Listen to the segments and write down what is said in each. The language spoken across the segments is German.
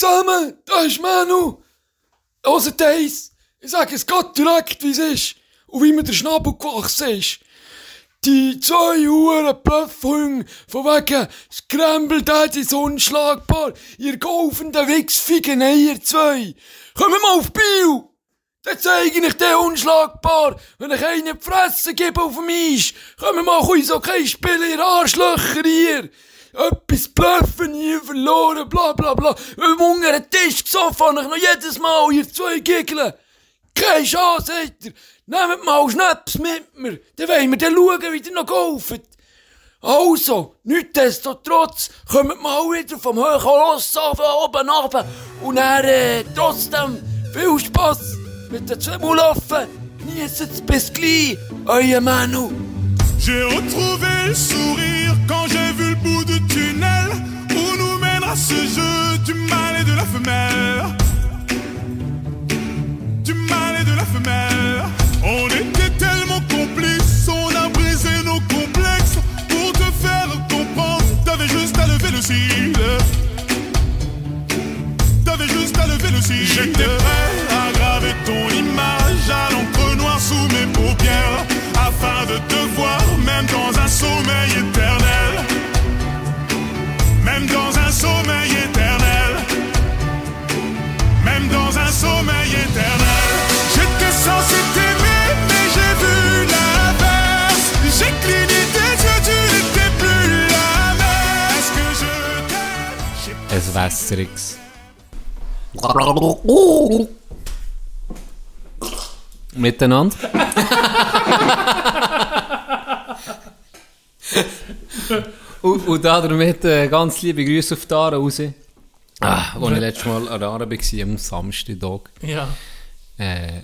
zusammen, da ist Manu. Hört eins, ich sage es Gott direkt, wie es ist. Und wie mir der Schnabel gewachsen ist. Die zwei Huren Bluffhunde, von wegen Scramble Daddy ist unschlagbar, ihr gaufenden Wichsfigen, ihr zwei. Kommt mal auf Bio! Dann zeige ich dir unschlagbar, wenn ich einen die Fresse gebe auf dem Eis. Kommt mal uns okay spielen, ihr Arschlöcher hier. Etwas bluffen, nie verloren, bla bla bla. Wenn wir unter den Tisch gesoffen habe ich noch jedes Mal, ihr zwei Giggeln. Keine Chance, sagt er. Nehmt mal Schnaps mit mir. Dann wollen wir dann schauen, wie ihr noch golft. Also, nichtsdestotrotz, kommt mal wieder vom hohen von oben runter. Und dann, äh, trotzdem, viel Spass mit den zwei Mulaffen. Genießt bis gleich, euer Manu. J'ai retrouvé le sourire quand j'ai ce jeu du mal et de la femelle. Du mal et de la femelle. On était tellement complices, on a brisé nos complexes pour te faire comprendre. T'avais juste à lever le cil. T'avais juste à lever le cil. J'étais prêt à graver ton image à l'encre noire sous mes paupières afin de te voir même dans un sommeil éternel. Même dans un un sommeil éternel. J'étais censé t'aimer, mais j'ai vu l'inverse. J'ai cligné tes yeux, tu n'étais plus la même. Est-ce que je t'aime? Ein wässriges. Miteinander. und, und da damit äh, ganz liebe Grüße auf Aare raus. Ah, als ich letztes Mal an Aare war, am Samstag, Ja. äh,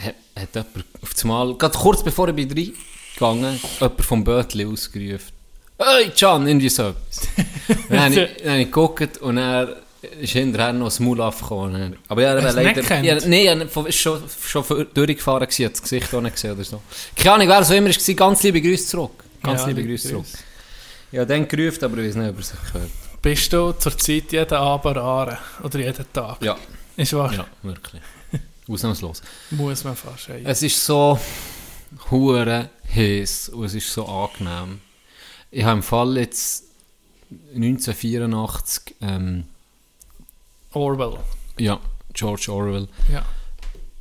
hat, hat jemand auf das Mal, gerade kurz bevor ich bin reingegangen, jemand vom Bötli ausgerufen. Hey, Can, irgendwie so etwas. dann habe ich, dann ich geguckt und er ist hinterher noch das Maul aufgekommen. Aber ja, er leider... nicht Ja? Nein, er war schon, schon durchgefahren, hat das Gesicht auch nicht gesehen oder so. Keine Ahnung, wer so immer war, ganz liebe Grüße zurück. Ganz Ja, liebe Grüße zurück. Ja, dann gerufen, aber ich weiß nicht, ob er sich gehört. Bist du zurzeit jeden Abend Aare? Oder jeden Tag? Ja, Ist wahr? ja, wirklich. Ausnahmslos. Muss man fast sagen. Es ist so hure heiß und es ist so angenehm. Ich habe im Fall jetzt 1984 ähm, Orwell. ja, George Orwell, Ja.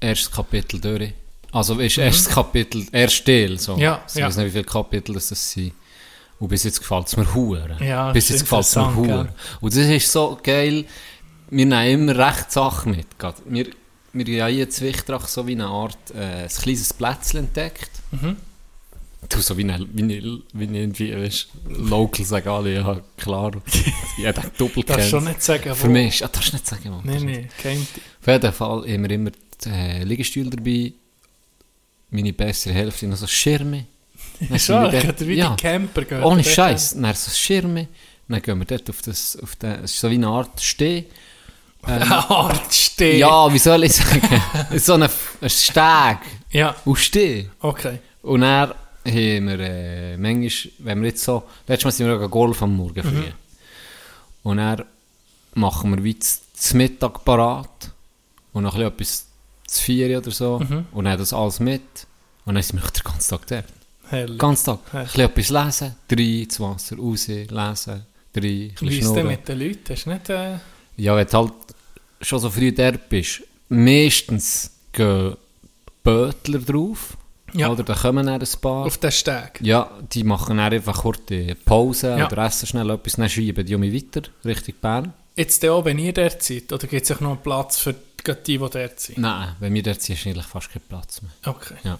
erstes Kapitel durch. Also ist erstes Kapitel, erst Teil, so. Mhm. Ja, ich ja. weiß nicht, wie viele Kapitel das sind. Und bis jetzt gefällt es mir hure. Ja, bis jetzt gefällt es mir hure. Und das ist so geil, wir nehmen immer recht Sachen mit. Wir, wir haben hier in Zwichtrach so wie eine Art, äh, ein kleines Plätzchen entdeckt. Mhm. Du, so wie eine, wie eine, wie eine irgendwie, weißt, Local sagen alle, ja, klar. Ja, der Doppel Darfst du kennt. nicht sagen, wo? Für mich ist, ah, darfst du nicht sagen, wo. Nein, nein, kennt. Auf jeden Fall haben wir immer die äh, Liegestühle dabei, meine bessere Hälfte, noch so Schirme. Dann ich dort- wie ja, die Camper gehört. ohne Scheiß, dann so Schirme, dann gehen wir dort auf das, auf den, es ist so wie eine Art Steh. Ähm, Art stehen. ja, wie soll ich sagen, so ein, ein Steg Ja, auf Steh. okay. Und dann haben wir äh, manchmal, wenn wir jetzt so, letztes Mal sind wir auch Golf am Morgen früh. Mhm. Und dann machen wir wie zum Mittag parat und noch etwas zu vier oder so Mhm. und dann das alles mit und dann sind wir den ganzen Tag dort. Den ganzen Tag. Ein bisschen etwas lesen, drei ins Wasser, raus, lesen, drei, ein Wie ist denn mit den Leuten? Hast du nicht... Äh, Ja, wenn du halt schon so früh dort bist, meistens gehen Bötler drauf. Ja. Oder da kommen dann ein paar. auf den Steg? Ja, die machen dann einfach kurz die Pause Ja. oder essen schnell etwas, dann schieben die um weiter, Richtung Bern. Jetzt auch, wenn ihr dort seid? Oder gibt es auch noch einen Platz für die, die dort sind? Nein, wenn wir dort sind, ist eigentlich fast kein Platz mehr. Okay. Ja,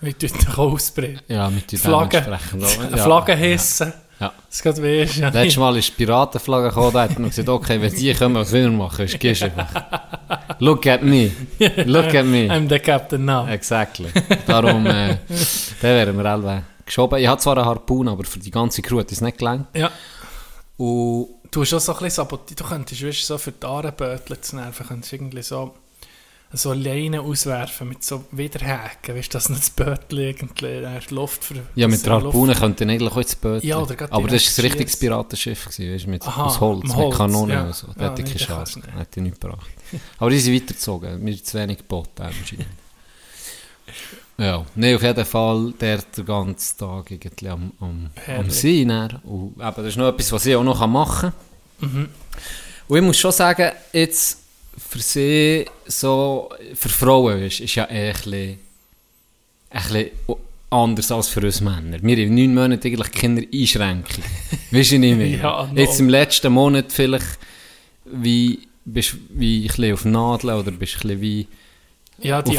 Wie tut dich ausbrechen? ja mit den Flaggen. Eine Ja. Flagge hissen. Ja. Das geht weisst ja Letztes. Mal ist die Piratenflagge gekommen, da hat man gesagt, okay, wenn die kommen, was will wir machen? Ist gehst einfach. Look at me. Look at me. I'm the captain now. Exactly. Darum, äh, den wären wir alle geschoben. Ich hatte zwar eine Harpune, aber für die ganze Crew hat es nicht gelangt. Ja. Und Du hast auch so ein bisschen sabotiert. Du könntest weißt, so für die Ahrenbötler zu nerven, könntest irgendwie so so Leinen auswerfen mit so Widerhaken, weißt du, dass nicht das Bötchen irgendwie äh, Luft ver... Ja, mit der er Luft- Harpune könnte eigentlich auch ins Boot. Ja, Aber das war ein richtiges. Piratenschiff, gewesen, weißt, du, mit, Aha, aus Holz, mit mit Holz, Kanonen ja. und so. Da Ja, hätte ich nee, keine das Chance. nicht. Hätte ich nicht gebracht. Aber die sind weitergezogen. Mir zu wenig geboten, anscheinend. Ja, nein, auf jeden Fall der den ganzen Tag irgendwie am, am, am. See. dann. Und eben, das ist noch etwas, was ich auch noch machen kann. Mhm. Und ich muss schon sagen, jetzt für sie, so, für Frauen ist, ist ja eh ein bisschen, ein bisschen anders als für uns Männer. Wir haben neun Monate eigentlich keine Einschränkung. weißt du nicht mehr? Ja, no. Jetzt im letzten Monat vielleicht wie, bist wie ein bisschen auf Nadeln oder bist ein bisschen wie... Ja, die, die,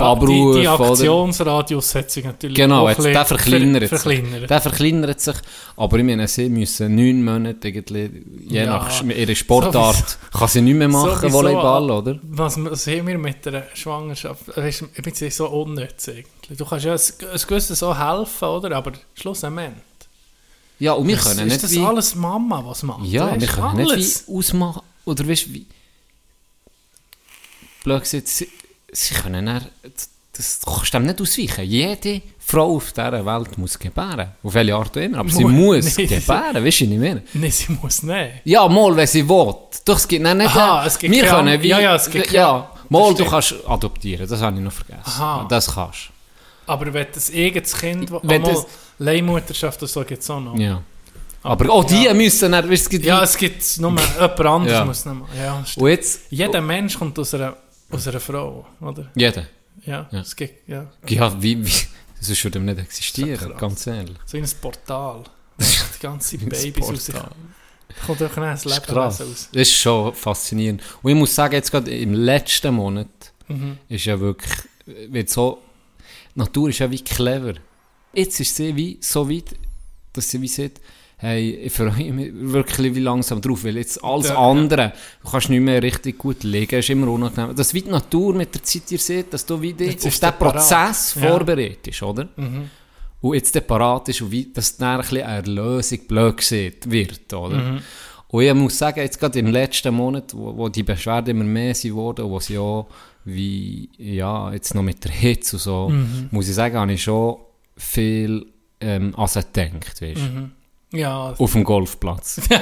die? Aktionsradius hat sich natürlich Genau, auch jetzt, der verkleinert ver- sich. verkleinert. Der verkleinert sich, aber ich meine, sie müssen neun Monate irgendwie, je Ja, nach ihrer Sportart, kann sie nicht mehr machen, Sowieso, Volleyball, oder? Was, haben wir mit der Schwangerschaft? Weißt, ich bin jetzt so unnütz eigentlich. Du kannst ja ein, ein gewisses so helfen, oder? Aber schlussendlich. Ja, und wir Das- können ist nicht das wie... alles Mama, was macht? Ja, Weisst wir können alles. nicht wie ausmachen, oder weißt du, wie... Blöd gesagt, sie, können dann, das du kannst dem nicht ausweichen. Jede Frau auf dieser Welt muss gebären. Auf welche Art auch immer. Aber sie Mu- muss Nee, gebären, weißt du, ich meine? Nein, sie muss nicht. Ja, mal, wenn sie will. Doch, es gibt nicht... Aha, es gibt wir keine- können wie... ja, ja, es gibt Ja, mal, du kannst adoptieren, das habe ich noch vergessen. Aha. Das kannst Aber wenn das eigenes Kind... Wenn das- das, Leihmutterschaft oder so gibt es auch noch. Ja. Aber auch die ja. müssen dann... weißt du, Es gibt Ja, es gibt nur jemand anderes Ja. muss nicht machen. Ja, stimmt. Und jetzt... Jeder Mensch kommt aus einer, aus einer Frau, oder? Jeder. Ja, Ja. es gibt... Ja. Ja, wie... wie das würde nicht existieren, ganz ehrlich. So in ein Portal. Die ganze Babys aus sich. Kommt auch ein Leben krass. aus. Das ist schon faszinierend. Und ich muss sagen, jetzt gerade im letzten Monat Mhm. ist ja wirklich, wird so, die Natur ist ja wie clever. Jetzt ist sie wie so weit, dass sie wie sieht, hey, ich freue mich wirklich wie langsam drauf, weil jetzt alles Ja, ja. andere, du kannst nicht mehr richtig gut liegen, ist immer unangenehm. Das wie die Natur mit der Zeit ihr seht, dass du wie dich Jetzt auf ist diesen. Prozess Ja. vorbereitest, oder? Mhm. Und jetzt der parat ist und wie, dass dann ein bisschen eine Erlösung blöd gesehen wird, oder? Mhm. Und ich muss sagen, jetzt gerade im letzten Monat, wo, wo die Beschwerden immer mehr sind worden, wo sie auch wie, ja, jetzt noch mit der Hitze und so, Mhm. muss ich sagen, habe ich schon viel ähm, an sie gedacht, weißt? Mhm. Ja, Auf dem Golfplatz. du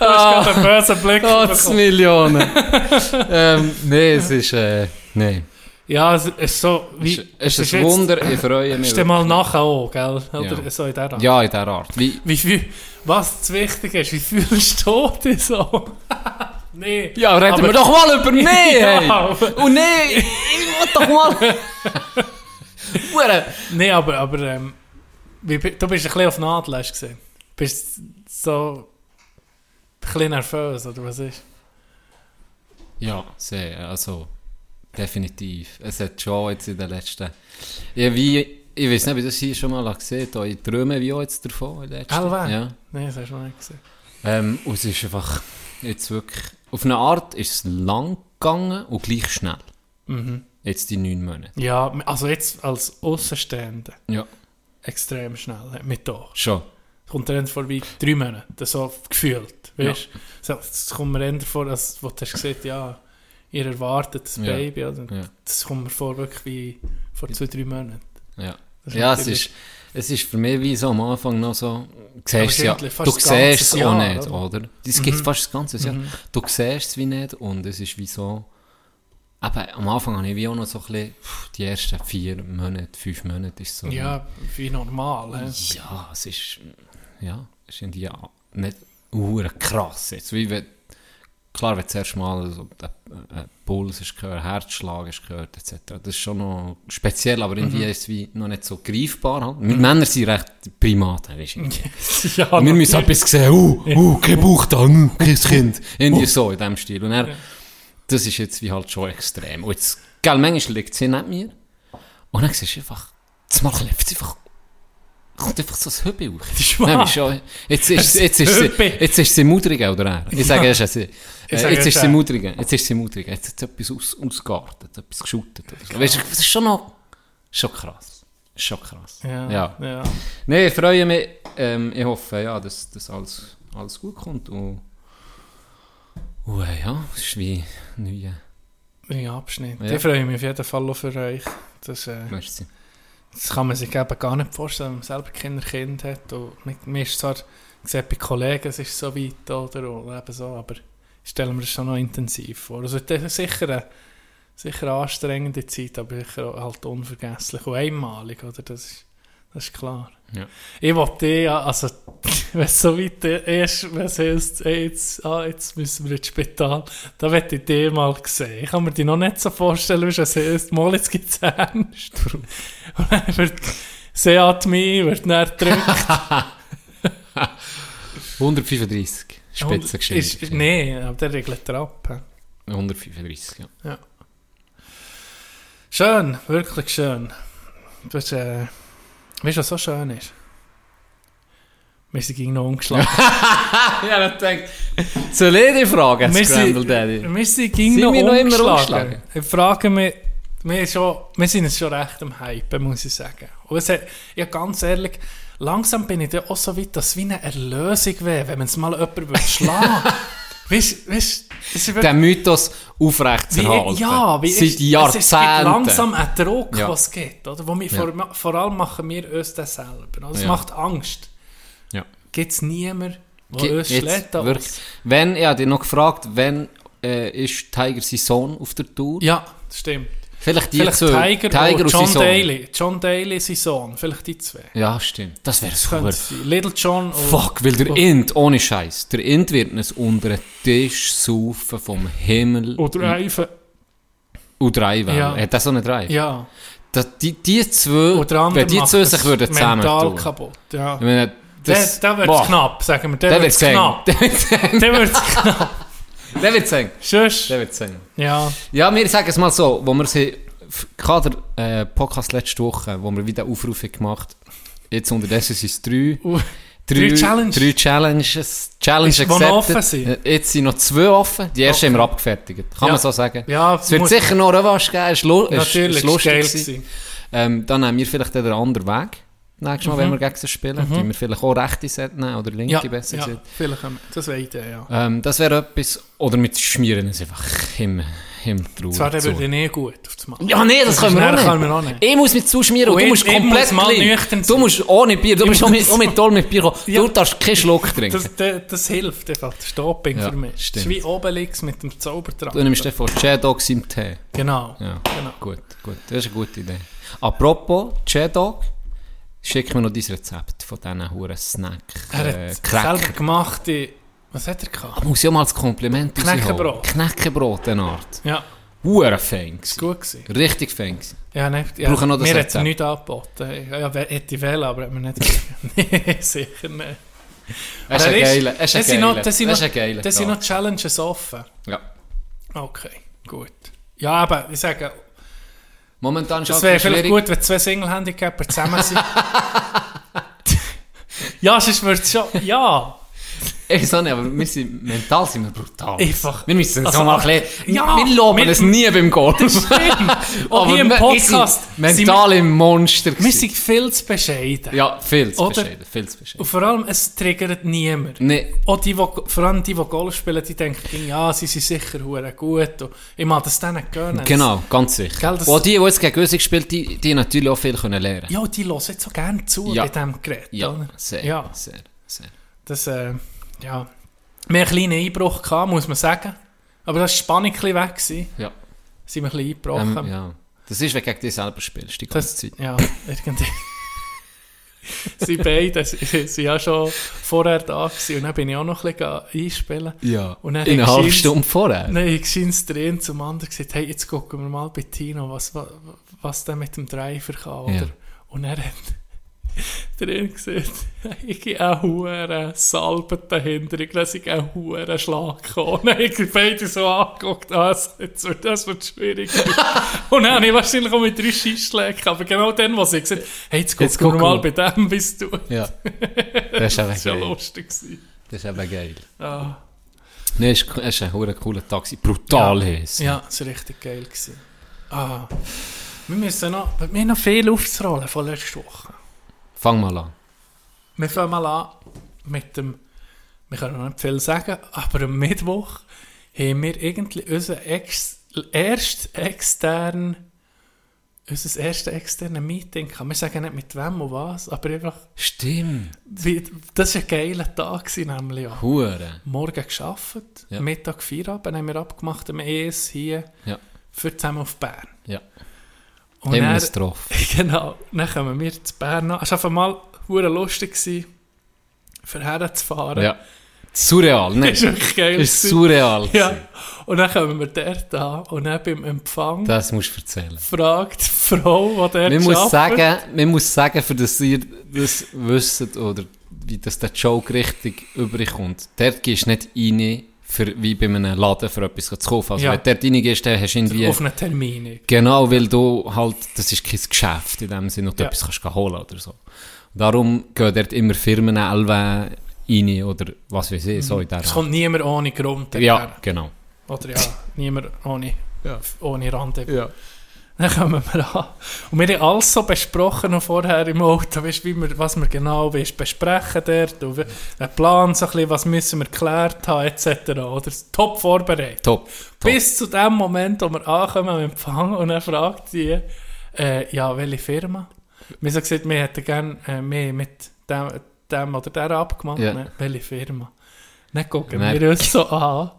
hast gerade einen bösen Blick Gott, bekommen. Millionen. ähm, nee, es ist, äh, nee. Ja, es ist so... Wie, Es ist ein jetzt- Wunder, ich freue mich. Ist mal nachher auch, gell? Oder Ja. so in der Art. Ja, in dieser Art. Wie, Wie, wie, was das Wichtige ist, wie fühlst du dich so? nee. ja, reden Aber- wir doch mal über mich, hey! Ja, Und nee, ich will doch mal... Nee, aber, aber ähm, wie, du bist ein bisschen auf Nadel, hast du gesehen. Bist so ein bisschen nervös, oder was ist? Ja, sehr, also definitiv. Es hat schon jetzt in den letzten... Ja, wie, ich weiß nicht, wie das hier schon mal gesehen habe, ich träume wie auch jetzt davon. Elva? Ja. Nee, das hast du noch nicht gesehen. Ähm, und es ist einfach jetzt wirklich... Auf eine Art ist es lang gegangen und gleich schnell. Mhm. Jetzt die neun Monate. Ja, also jetzt als Außenstehender Ja, extrem schnell, mit doch. schon. Kommt dir vor wie drei Monate, so gefühlt, weißt du? So, das kommt mir vor, als du hast gesagt, ja, ihr erwartet das Ja. Baby, oder? Ja. Das kommt mir vor wirklich wie vor zwei, drei Monaten. Ja, Das ja es, ist, es ist für mich wie so am Anfang noch so, du siehst Aber es ja, du siehst es auch nicht, oder? Es gibt Mhm. fast das ganze Jahr. Mhm. Du siehst es wie nicht und es ist wie so, eben, am Anfang habe ich wie auch noch so ein bisschen, die ersten vier Monate, fünf Monate ist so, Ja, wie normal. hä? ja, es ist, ja, es ist ja nicht krass jetzt, wie wenn, klar, wenn du zuerst mal so den äh, Puls hast gehört, Herzschlag hast gehört, etc., das ist schon noch speziell, aber irgendwie ist es wie noch nicht so greifbar. Halt. Wir Männer sind recht Primaten, weißt du. ja, wir müssen natürlich. etwas sehen, uh, uh, kein Bauch da, uh, kein Kind. Irgendwie so, in diesem Stil. Und er, Ja. das ist jetzt wie halt schon extrem. Und jetzt, gell, manchmal liegt sie neben mir. Und dann siehst du einfach, das Mal sie einfach kommt einfach so ein hoch. Das ist wahr. Nein, ist schon, jetzt ist, jetzt ist sie, jetzt ist sie oder er? Ich sage, es ist. Äh, jetzt es ist sie. Mudrigen, jetzt ist sie Mudrigen. Jetzt hat sie etwas aus, ausgeartet, etwas geschüttet. Oder so. Weißt du, das ist schon noch, schon krass. Schon krass. Ja, Ja. ja. Nein, ich freue mich. Ähm, ich hoffe, ja, dass, dass alles, alles gut kommt. Und, und äh, ja, es ist wie. Ein Abschnitt. Ja. Ich freue mich auf jeden Fall auch für euch. Das, äh, Merci. das kann man sich eben gar nicht vorstellen, wenn man selber keine Kinder hat. Und mir, ist zwar gesagt, bei Kollegen es ist so weit oder und eben so, aber ich stelle mir das schon noch intensiv vor. Also das ist sicher eine, sicher eine anstrengende Zeit, aber sicher halt unvergesslich und einmalig, oder? Das ist, das ist klar. Ja. Ich wollte eh, ja, also, wenn es so weit ist, wenn es heisst, ey, jetzt, ah, jetzt müssen wir ins Spital, da möchte ich dich mal sehen. Ich kann mir die noch nicht so vorstellen, wie es heisst, mal jetzt gibt es ernst. Und dann wird Seat Me, wird dann gedrückt. 135 Ist- Spitzengeschwindigkeit. Nein, aber der regelt er ab. hä? 135, ja. Schön, wirklich schön. Du hast, äh, weißt du, was so schön ist? Wir sind gegen noch umgeschlagen. ja, das denkt. Solide Frage, Wir Scramble sind- Daddy. Wir sind gegen noch noch immer umgeschlagen. Ich frage mich, wir, schon, wir sind schon recht am Hypen, muss ich sagen. Und es hat, ja, ganz ehrlich, langsam bin ich dann auch so weit, dass es wie eine Erlösung wäre, wenn man es mal jemanden schlagen Weißt weißt, Den Mythos aufrechtzuerhalten. Wie, ja, wie Seit ist, Jahrzehnten. Es, gibt langsam einen Druck, Ja. was es gibt. Oder? Wo wir, Ja. vor, vor allem machen wir uns das selber. Es Ja. macht Angst. Ja. Gibt es niemanden, der Ge- uns schlägt? wirklich. Wenn, ich habe dich noch gefragt, wenn äh, ist Tiger sein Sohn auf der Tour? Ja, das stimmt. Vielleicht die Vielleicht zwei. Tiger, und sein John Sohn. Daly. John Daly, sein Sohn. Vielleicht die zwei. Ja, stimmt. Das wäre Das super. Little John und... Fuck, weil der und- Int, ohne Scheiß, der Int wird uns unter den Tisch saufen vom Himmel Oder Ivan. und drei Wellen. Ja. Hat er so eine drei? Ja. Das, die, die zwei, wenn die zwei das sich würden zusammen tun. kaputt. Ja. Ich meine, Der, das, der wird boah, es knapp, sagen wir. Der, Der wird es knapp. Der wird es knapp. Der wird's eng. Sonst... Der wird's eng. Ja. Ja, wir sagen es mal so, wo wir sie, Kader äh, Podcast letzte Woche, wo wir wieder Aufrufe gemacht jetzt unterdessen sind es drei. Uh, drei Challenges. Drei Challenges. Challenge Ist, offen sind? Äh, Jetzt sind noch zwei offen. Die erste Okay. haben wir abgefertigt. Kann Ja. man so sagen. Ja, Es wird sicher noch Revanche geben. Ist, Natürlich, ist ist lustig. gewesen. Ähm, dann haben wir vielleicht den anderen Weg. Nächstes Mal, Mhm. wenn wir gegen sie spielen. Mhm. wir vielleicht auch rechte Set nehmen oder linke, Ja, besser ja, gesagt. vielleicht das wäre Idee, ja. Ähm, das wäre etwas. Oder mit Schmieren es einfach im, im Trauer. Zwar, zu. würde nicht gut auf das machen. Ja, nee, das, können wir auch nicht. können wir auch nicht. Ich muss mit zuschmieren und Und du ich- musst komplett muss nüchtern Du musst ohne Bier, du Ich musst auch mit, auch mit toll mit Bier kommen. Ja. Du darfst keinen Schluck trinken. Das, das, das hilft einfach, das Stopping Ja, für mich. Das ist stimmt. wie Obelix mit dem Zaubertrank. du nimmst von J-Dogs im Tee. Genau. Ja, genau. gut, gut. Das ist eine gute Idee. Apropos J-Dog, schick mir noch dein Rezept von diesen huren Snack Er äh, hat Cracker. selber gemachte... Was hat er gehabt? Muss ja mal als Kompliment Knäckebrot. Knäckebrot, eine Art. Ja, Huren fein ist gut gewesen. Richtig fein gewesen. Ja, ne, ja, Brauchen noch das mir hat er Rezept. nichts angeboten. Ja, hätte ich wählen, aber hat mir nicht Nee, sicher nicht. Das ist ein er geiler, das ist ein geiler, das sind noch Challenges offen. Ja. Okay, gut. Ja, aber ich sage, Momentan ist es wäre vielleicht gut, wenn zwei Single-Handicapper zusammen sind. ja, sonst würde es schon... Ja, Ich auch nicht, aber wir sind, mental sind wir brutal. Einfach. Wir müssen uns Also, mal bisschen, ja, wir loben wir- es nie beim Golf. Auch Aber hier im Podcast mental im Monster wir sind viel zu bescheiden. Ja, viel zu Oder? bescheiden, viel zu bescheiden. Und vor allem, es triggert niemand. Nee, Auch die, die, vor allem die, die Golf spielen, die denken, ja, sie sind sicher gut. Und ich mag das denen gönnen. genau, ganz sicher. Gell, das- Und die, die jetzt gegen uns gespielt die, die natürlich auch viel können lernen Ja, die hören jetzt so gerne zu Ja. bei diesem Gerät. Ja, oder? sehr, Ja. sehr, sehr. Das, äh, ja. Wir einen kleinen Einbruch, gehabt, muss man sagen. Aber das war Spannung ein bisschen weg. Gewesen. Ja. Sind wir ein bisschen eingebrochen. Ähm, ja. Das ist, wenn du gegen dich selber spielst, die ganze Das, Zeit. ja, irgendwie. sie beide sind ja schon vorher da gewesen. Und dann bin ich auch noch ein bisschen einspielen. Ja. Und dann In einer halben Stunde vorher. Nein, ich scheins der eine zum anderen gesagt, hey, jetzt gucken wir mal bei Tino, was, was, was der mit dem Driver kann, oder? Ja. Und er hat, drin gesehen, ich gehe auch hure Salbe dahinter, ich lasse ich auch hure Schlag kommen. Dann habe ich beide so angeguckt, ah, das, jetzt wird, das wird schwierig. Und dann habe ich wahrscheinlich auch mit drei Schießschlägen, aber genau dann, wo sie gesagt hey, jetzt Jetzt gucken wir mal bei dem, bis du... Ja. Das war ja lustig. Das ist eben geil. Ah. Nee, es ist, ein hure cooler Taxi. Brutal ja. heiß. Ja, es war richtig geil. Gewesen. Ah. Wir müssen noch, wir haben noch viel aufzurollen von letzter Woche. Fang mal an. Wir fangen mal an mit dem, wir können noch nicht viel sagen, aber am Mittwoch haben wir irgendwie unser ex, erst extern, unser erstes externe Meeting gehabt. Wir sagen nicht mit wem und was, aber einfach, Stimmt. wie, das war ein geiler Tag gewesen, nämlich auch. Hure. Morgen gearbeitet, Ja. Mittag Feierabend haben wir abgemacht am ES hier Ja. für zusammen auf Bern. Ja. Und Haben wir getroffen. Genau, dann kommen wir zu Bern an. Es war einfach mal lustig, gewesen, für herzufahren. Ja. Surreal, ne? Ist wirklich geil. ist surreal. Ja. Und dann kommen wir dort an und dann beim Empfang Das musst du erzählen. fragt die Frau, die dort Man muss, arbeitet- sagen, man muss sagen, für das ihr das wisst, oder wie das der Joke richtig überkommt, dort gehst du nicht rein, für, wie bei einem Laden für etwas zu kaufen. Also Ja. wenn du dort reingehst, dann hast du irgendwie... auf einen Termin. Genau, weil du halt, das ist kein Geschäft in dem Sinne, wo du Ja. etwas kannst holen oder so. Darum gehen dort immer Firmen rein oder was weiß ich, so in der Es kommt niemand ohne Grund. Ja, genau. Oder ja, niemand ohne, Ja. ohne Rendezvous. Ja. Dann kommen wir an. Und wir haben alles so besprochen noch vorher im Auto, weißt, wie wir, was wir genau weißt, besprechen dort, und den Plan, so ein bisschen, was müssen wir geklärt haben, etc. Oder top vorbereitet. Top. Top. Bis zu dem Moment, wo wir ankommen am Empfang und er fragt sie, äh, ja, welche Firma? Wir haben gesagt, wir hätten gerne äh, mehr mit dem, dem oder der abgemacht. Ja. Ne? Welche Firma? Dann gucken Nein. wir uns so an.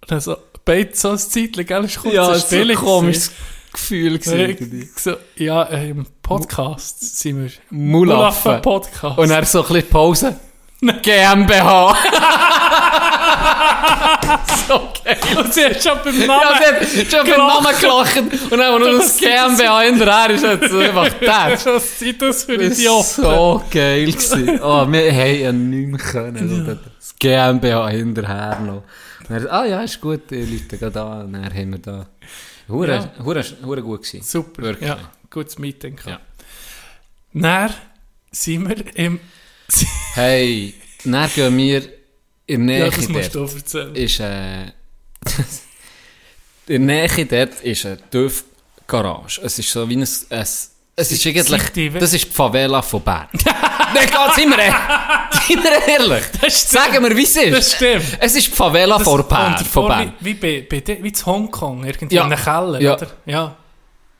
Und dann so, beide so ein Zeitchen, gell, ist kurz Ja, ist so komisches. Gefühl Ich so, ja, äh, im Podcast sind wir. Mulaffen. Podcast. Und er so ein bisschen Pause. GmbH. so geil. Und sie hat schon beim Ja, Namen. sie hat schon beim Namen gelacht. Und dann, nur das GmbH hinterher ist, hat sie einfach das. Was sind das für Das Idioten? so geil. Gewesen. Oh, wir haben ja nicht mehr können. oder? Das GmbH hinterher noch. Und dann, ah ja, ist gut, die Leute gehen da. Und dann haben wir da... Hure, Ja. hure, hure gut gewesen. Super, Wirklich. ja, gutes Meeting. gehabt. Ja. Dann sind wir im... Hey, dann gehen wir in der Ja, Nähe das musst dort. du erzählen. Ist, äh, in Nähe dort ist eine TÜV-Garage. Es ist so wie ein... Es, es ist eigentlich... Das ist die Favela von Bern. Nein, geht, sind wir, ehrlich? Sagen wir, wie es ist. Das stimmt. Es ist die Favela von Bern. Von Bern. Wie, wie, wie zu Hongkong, irgendwie Ja. in einem Keller, Ja. oder? Ja.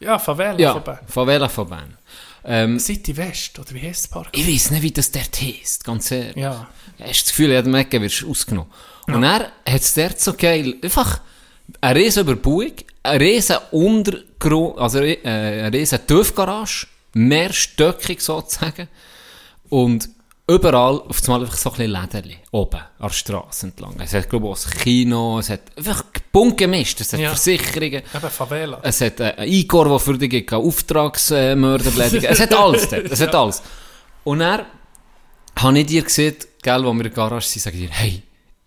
Ja, Favela Ja, von Bern. Favela von Bern. Ähm, City West, oder wie heißt das Park? ich weiß nicht, wie das dort heisst, ganz ehrlich. Ja. Hast das Gefühl, jedem Ecke wirst du ausgenommen. Und er hat es dort so geil, einfach eine riesen Überbauung, eine riesen Also äh, eine riesen TÜV-Garage, mehrstöckig sozusagen. Und überall auf einmal einfach so ein bisschen Läden oben an der Straße entlang. Es hat, glaube ich, auch ein Kino, es hat einfach bunt gemischt, es hat Ja. Versicherungen. Eben Favela. Es hat äh, einen Igor, der für dich Auftragsmörder erledigen. Es hat alles dort. Es hat alles. Und dann habe ich dir gesehen, gell, wo wir in der Garage sind, sage ich dir, hey,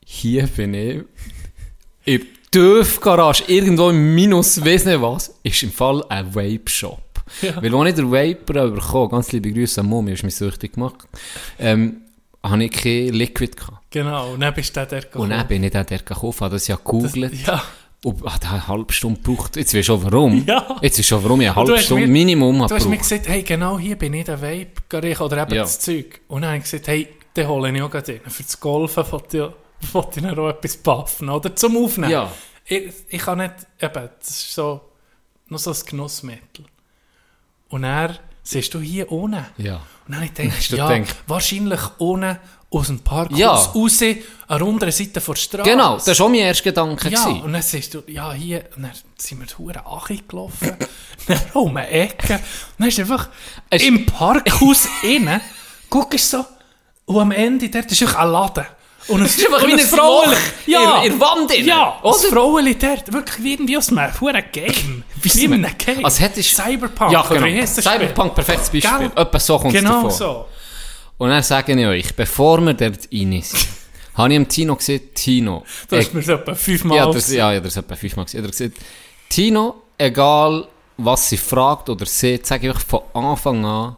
hier bin ich. In der TÜV-Garage, irgendwo im Minus, weiss nicht was, ist im Fall ein Vape-Shop. Ja. Weil, als ich den Vaper bekommen ganz liebe Grüße an Momi, hast mich süchtig gemacht, ähm, habe ich kein Liquid gehabt. Genau, und dann bist du der Und dann bin ich dort gekauft, habe das ja gegoogelt. Ja. Und hat eine halbe Stunde gebraucht. Jetzt weißt du auch warum. Ja. Jetzt ist schon warum ich eine du halbe Stunde mir- Minimum Du habe hast mir gesagt, hey, genau hier bin ich der Vape oder eben Ja. das Zeug. Und dann habe ich gesagt, hey, den hole ich auch gerade. Für das Golfen wollte ich, wollte ich noch etwas buffen, oder? Zum Aufnehmen. Ja. Ich, ich kann nicht, eben, das ist so, noch so ein Genussmittel. Und er siehst du hier unten. Ja. Und dann ich gedacht, ja, gedacht? wahrscheinlich unten aus dem Parkhaus Ja. raus, an der unteren Seite der Straße. Genau, das war auch mein erster Gedanke. Ja, gewesen. und dann siehst du, ja, hier, und dann sind wir die Hure Achi gelaufen, dann um eine Ecke, und dann ist einfach Es- im Parkhaus innen, guckst du so, und am Ende dort ist ein Laden. Und es ist einfach wie ein Loch ja, in- in Wand Ja, oder? das Frauenli dort, wirklich wie irgendwie aus einem Huren Game. Wie in einem Game. Also hättest- Cyberpunk, ja, genau. das? Cyberpunk, perfektes Beispiel. Gell? Etwa so kommt es Genau so. Und dann sage ich euch, bevor wir dort rein sind, habe ich dem Tino gesagt, Tino, Du hast mir so etwa fünfmal ja, das, ja, ja, das etwa fünfmal. Er hat gesagt, Tino, egal was sie fragt oder sieht, sage ich euch von Anfang an,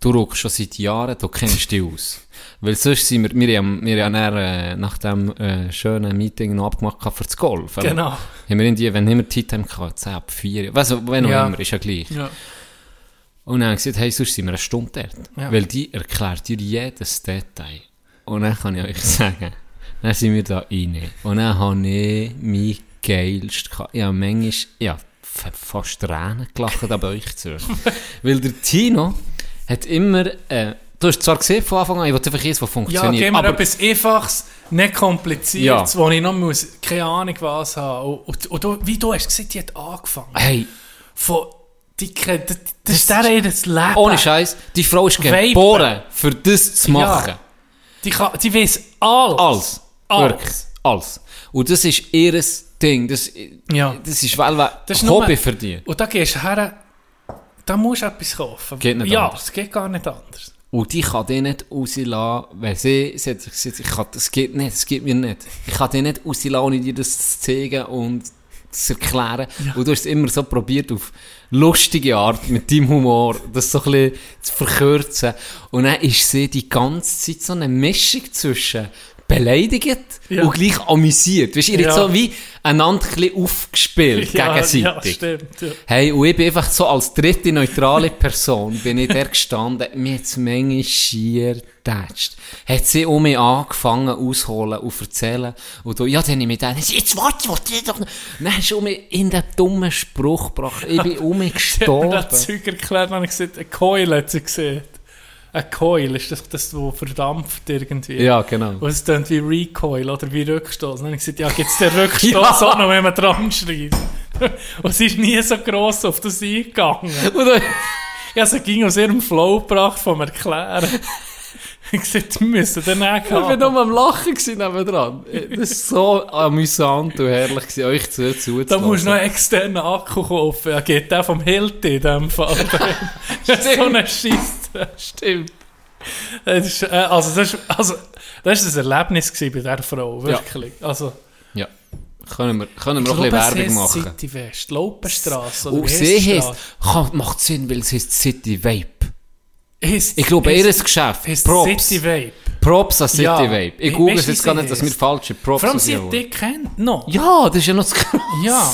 du rückst schon seit Jahren, du kennst dich aus. Weil sonst sind wir, wir haben, wir haben dann, äh, nach dem äh, schönen Meeting noch abgemacht für das Golf. oder? Genau. Haben wir in die, wenn wir Zeit haben, gehabt, 10 ab 4, weißt du, wenn auch Ja. immer, ist ja gleich. Ja. Und dann haben gesagt, hey, sonst sind wir eine Stunde dort. Ja. Weil die erklärt dir jedes Detail. Und dann kann ich euch sagen, dann sind wir da rein. Und dann habe ich mein geilst gehabt. Ich habe manchmal, ja, fast Tränen gelacht an euch zu. Weil der Tino hat immer, äh, du hast zwar gesehen von Anfang an, ich wollte einfach eins, was Ja, funktioniert. gib mir aber etwas Einfaches, nicht kompliziertes, Ja. wo ich noch muss, keine Ahnung was haben. Und, und, und du, wie du hast gesagt, die hat angefangen. hey, Von, die, das, das, das ist der ihr Leben. ohne Scheiß, die Frau ist Vapen. geboren, für das zu machen. Ja. Die, kann, die weiss alles. Alles. Alles. Wirklich. Alles. Und das ist ihr Ding. Das, Ja. das ist weil wir Das ist ein nur- Hobby für die. Und da gehst du her, da musst du etwas kaufen. Geht nicht ja, anders. es geht gar nicht anders. Und die kann die nicht rauslassen, weil sie, gesagt, ich kann, das geht nicht, das geht mir nicht. Ich kann die nicht rauslassen, ohne dir das zu zeigen und zu erklären. Und du hast es immer so probiert, auf lustige Art, mit deinem Humor, das so ein bisschen zu verkürzen. Und dann ist sie die ganze Zeit so eine Mischung zwischen beleidigt Ja. und gleich amüsiert. Weißt du, ihr Ja. so wie einander ein aufgespielt, Ja, ja, gegenseitig. stimmt. Ja. Hey, und ich bin einfach so als dritte neutrale Person, bin ich der gestanden, mir hat Menge schier getatscht. Hat sie um mich angefangen ausholen und erzählen. Und du, ja, dann habe ich mit denen, jetzt warte, warte, doch noch. Dann hast du um mich in den dummen Spruch gebracht. Ich bin um mich Ich habe mir gestorben. das Zeug erklärt, habe ich gesagt, ein Coil hat sie gesehen. Ein Coil ist das, das wo verdampft irgendwie. Ja, genau. Und es klingt wie Recoil oder wie Rückstoß. Dann habe ich gesagt, ja, gibt es den Rückstoß Ja. auch noch, wenn man dran schreit? Und sie ist nie so gross auf das eingegangen. Dann, Ja, sie ging aus ihrem Flow gebracht vom Erklären. Ich gesagt, wir müssen den auch ich haben. nur am Lachen nebendran. Das war so amüsant und herrlich gewesen, euch zu, zuzulassen. Da musst du noch einen externen Akku kaufen. Ja, geht der vom Hilti in dem Fall. das ist so Scheiß. Stimmt. Das ist, äh, also, das ist, also, das ist ein Erlebnis bei dieser Frau, wirklich. Also, Ja. Können wir, können wir noch ein bisschen Werbung machen? City West, Und wie sie heisst kann, macht Sinn, weil es heisst City Vape. Heisst- Ich glaube, ihr Geschäft. heisst Props. City Vape. Props an City Ja. Vape. Ich google es jetzt gar nicht, dass wir falsche Props Vor allem, sie hat dich kennt noch. Ja, das ist ja noch das Krass. Ja.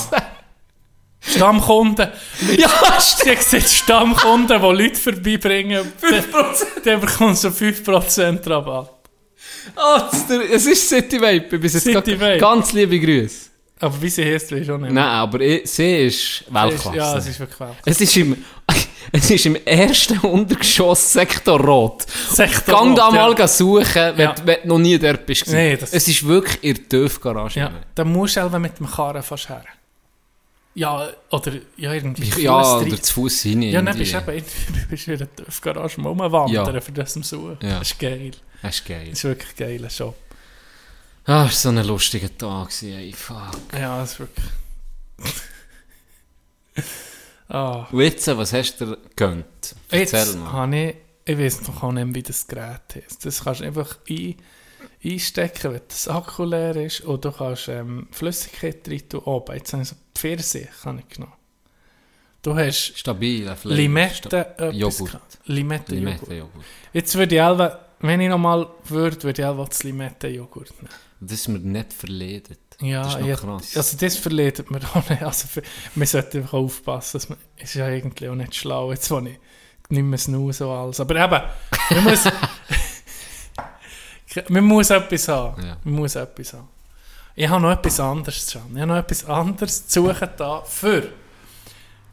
Stammkunden. Ja, Sie hat gesagt, Stammkunden, die Leute vorbeibringen, 5%. Der bekommt so 5% Rabatt. Ah, der- es ist City Vape. Bin jetzt City Vape. Ganz liebe Grüße. Aber wie sie heißt, weiß ich auch nicht. Nein, aber ich, sie ist Weltklasse. Ja, es ist wirklich Weltklasse. es ist im, es ist im ersten Untergeschoss Sektor Rot. Sektor Gang da Rot, mal ja. suchen, wenn, Ja. wenn du noch nie dort bist. Nee, das- es ist wirklich in der Tiefgarage. Ja, da musst du selber mit dem Karren fast her. Ja, oder ja, irgendwie. Ich, ja, oder zu Fuß hin. Ja, dann bist du eben du bist in der Garage mal rumwandern, Ja. für das zum Suchen. Ja. Das ist geil. Das ist geil. Das ist wirklich ein geiler Shop. Ah, es war so ein lustiger Tag. Ey, fuck. Ja, das ist wirklich... ah. Und jetzt, was hast du dir gegönnt? Erzähl Jetzt mal. habe ich... Ich weiß noch nicht, wie das Gerät heißt. Das kannst du einfach ein, einstecken, wenn das Akku leer ist. Und du kannst ähm, Flüssigkeit rein tun. Oben. Jetzt habe ich so Pfirsich kann ich genommen. Du hast Stabil, ein Flavor. Limette, etwas Joghurt. gehabt. Limette, Joghurt. Jetzt würde ich selber, wenn ich nochmal würde, würde ich selber das Limette-Joghurt nehmen. Das ist mir nicht verledet. Ja, das ist ja, krass. also das verliert man auch nicht. Also für, man sollte einfach aufpassen, es ist ja eigentlich auch nicht schlau, jetzt wo ich nicht mehr snooze alles. Aber eben, man muss, man muss etwas haben. Ja. Man muss etwas haben. Ich habe noch etwas anderes schon. Ich habe noch etwas anderes zu suchen da für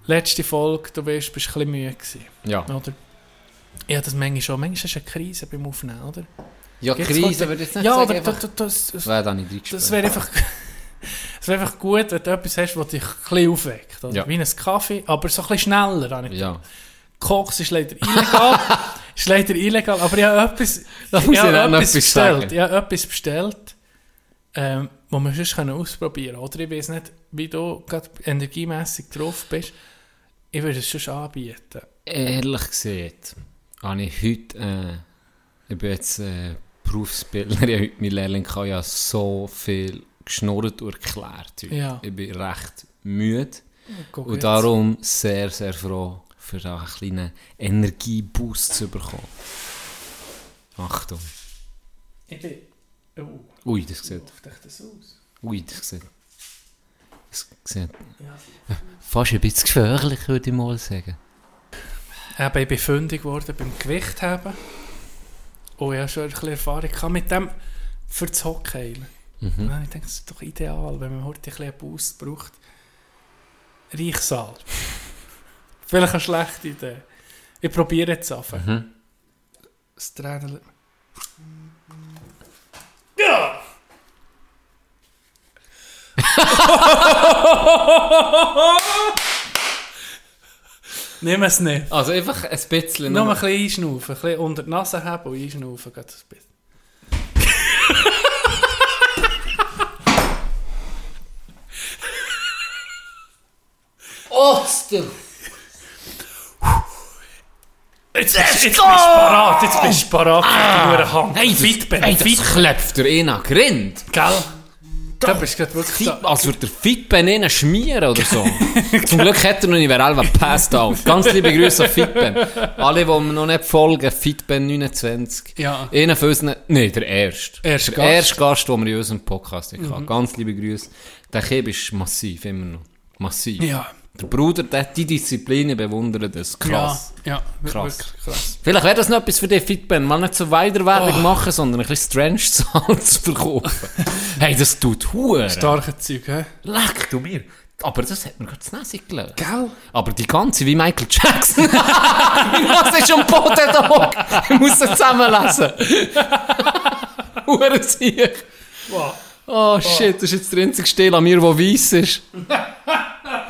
letzte Folge, du weißt, bist du ein bisschen müde gewesen, ja. oder? Ja, das manchmal schon. Manchmal ist eine Krise beim Aufnehmen, oder? Ja, Jetzt Krise würde ich jetzt nicht Ja, sagen. oder einfach- das, das, das, Wäre da nicht das wäre einfach, es wäre einfach gut, wenn du etwas hast, was dich ein bisschen aufweckt. Oder? Ja. Wie ein Kaffee, aber so ein bisschen schneller. habe ich Ja. Koks ist leider illegal. ist leider illegal, aber ich habe etwas, Da ich habe etwas etwas bestellt. sagen. Ich habe etwas bestellt, ähm, wo wir sonst können ausprobieren können. Oder ich weiß nicht, wie du gerade energiemässig drauf bist. Ich würde es schon anbieten. Ehrlich gesagt, habe ich heute äh, ich bin jetzt äh, Berufsbildner, ich habe heute Lehrling ich habe so viel geschnurrt und erklärt. Ja. Ich bin recht müde und darum sehr, sehr froh, für einen kleinen Energieboost zu bekommen. Achtung. Ich bin... Oh, Ui, das sieht, ruft dich das aus? ui, das sieht, das sieht fast ein bisschen gefährlich, würde ich mal sagen. Eben, ich bin fündig geworden beim Gewichtheben. Und ich habe schon ein bisschen Erfahrung mit dem für das Hockey. Mhm. Ich denke, das ist doch ideal, wenn man heute ein bisschen einen Boost braucht. Reichsaal. Vielleicht eine schlechte Idee. Ich probiere jetzt einfach. Mhm. Das Trainer... Ja! Nimm es nicht. Also einfach ein bisschen. Nur ein nur- bisschen einschnaufen, ein bisschen unter die Nase haben und einschnaufen. geht das ein bisschen. Oster! Jetzt, jetzt, jetzt bist du parat, jetzt bist du parat für die Hand. Hey, fit bin, hey, fit, klebt der einer Grind. gell? Da bist du wirklich Fit, da. als würde der Fitben innen schmieren oder so. Zum Glück hat er noch nicht, wer Elva passt auf. Ganz liebe Grüße an Fitben. Alle, die mir noch nicht folgen, Fitben 29. Ja. Einer von unseren, nein, der erste. Erste der Gast. Mhm. erste Gast, den wir in unserem Podcast hatten. Ganz liebe Grüße. Der Keb ist massiv, immer noch. Massiv. Ja. Der Bruder, der die Disziplin bewundert, das krass. Ja, ja, Krass. krass. Vielleicht wäre das noch etwas für dich, Fitben. Mal nicht so Weiterwerbung Oh. machen, sondern ein bisschen Strange-Salz verkaufen. hey, das tut Huren. Starke Zeug, hä? Leck du mir. Aber das hat mir gerade das Nase gelöst. Gell? Aber die ganze, wie Michael Jackson. Was ist am Boden da? Ich muss das zusammenlesen. Huren Sieg. Wow. Oh shit, das ist jetzt der einzige Stil an mir, der weiss ist.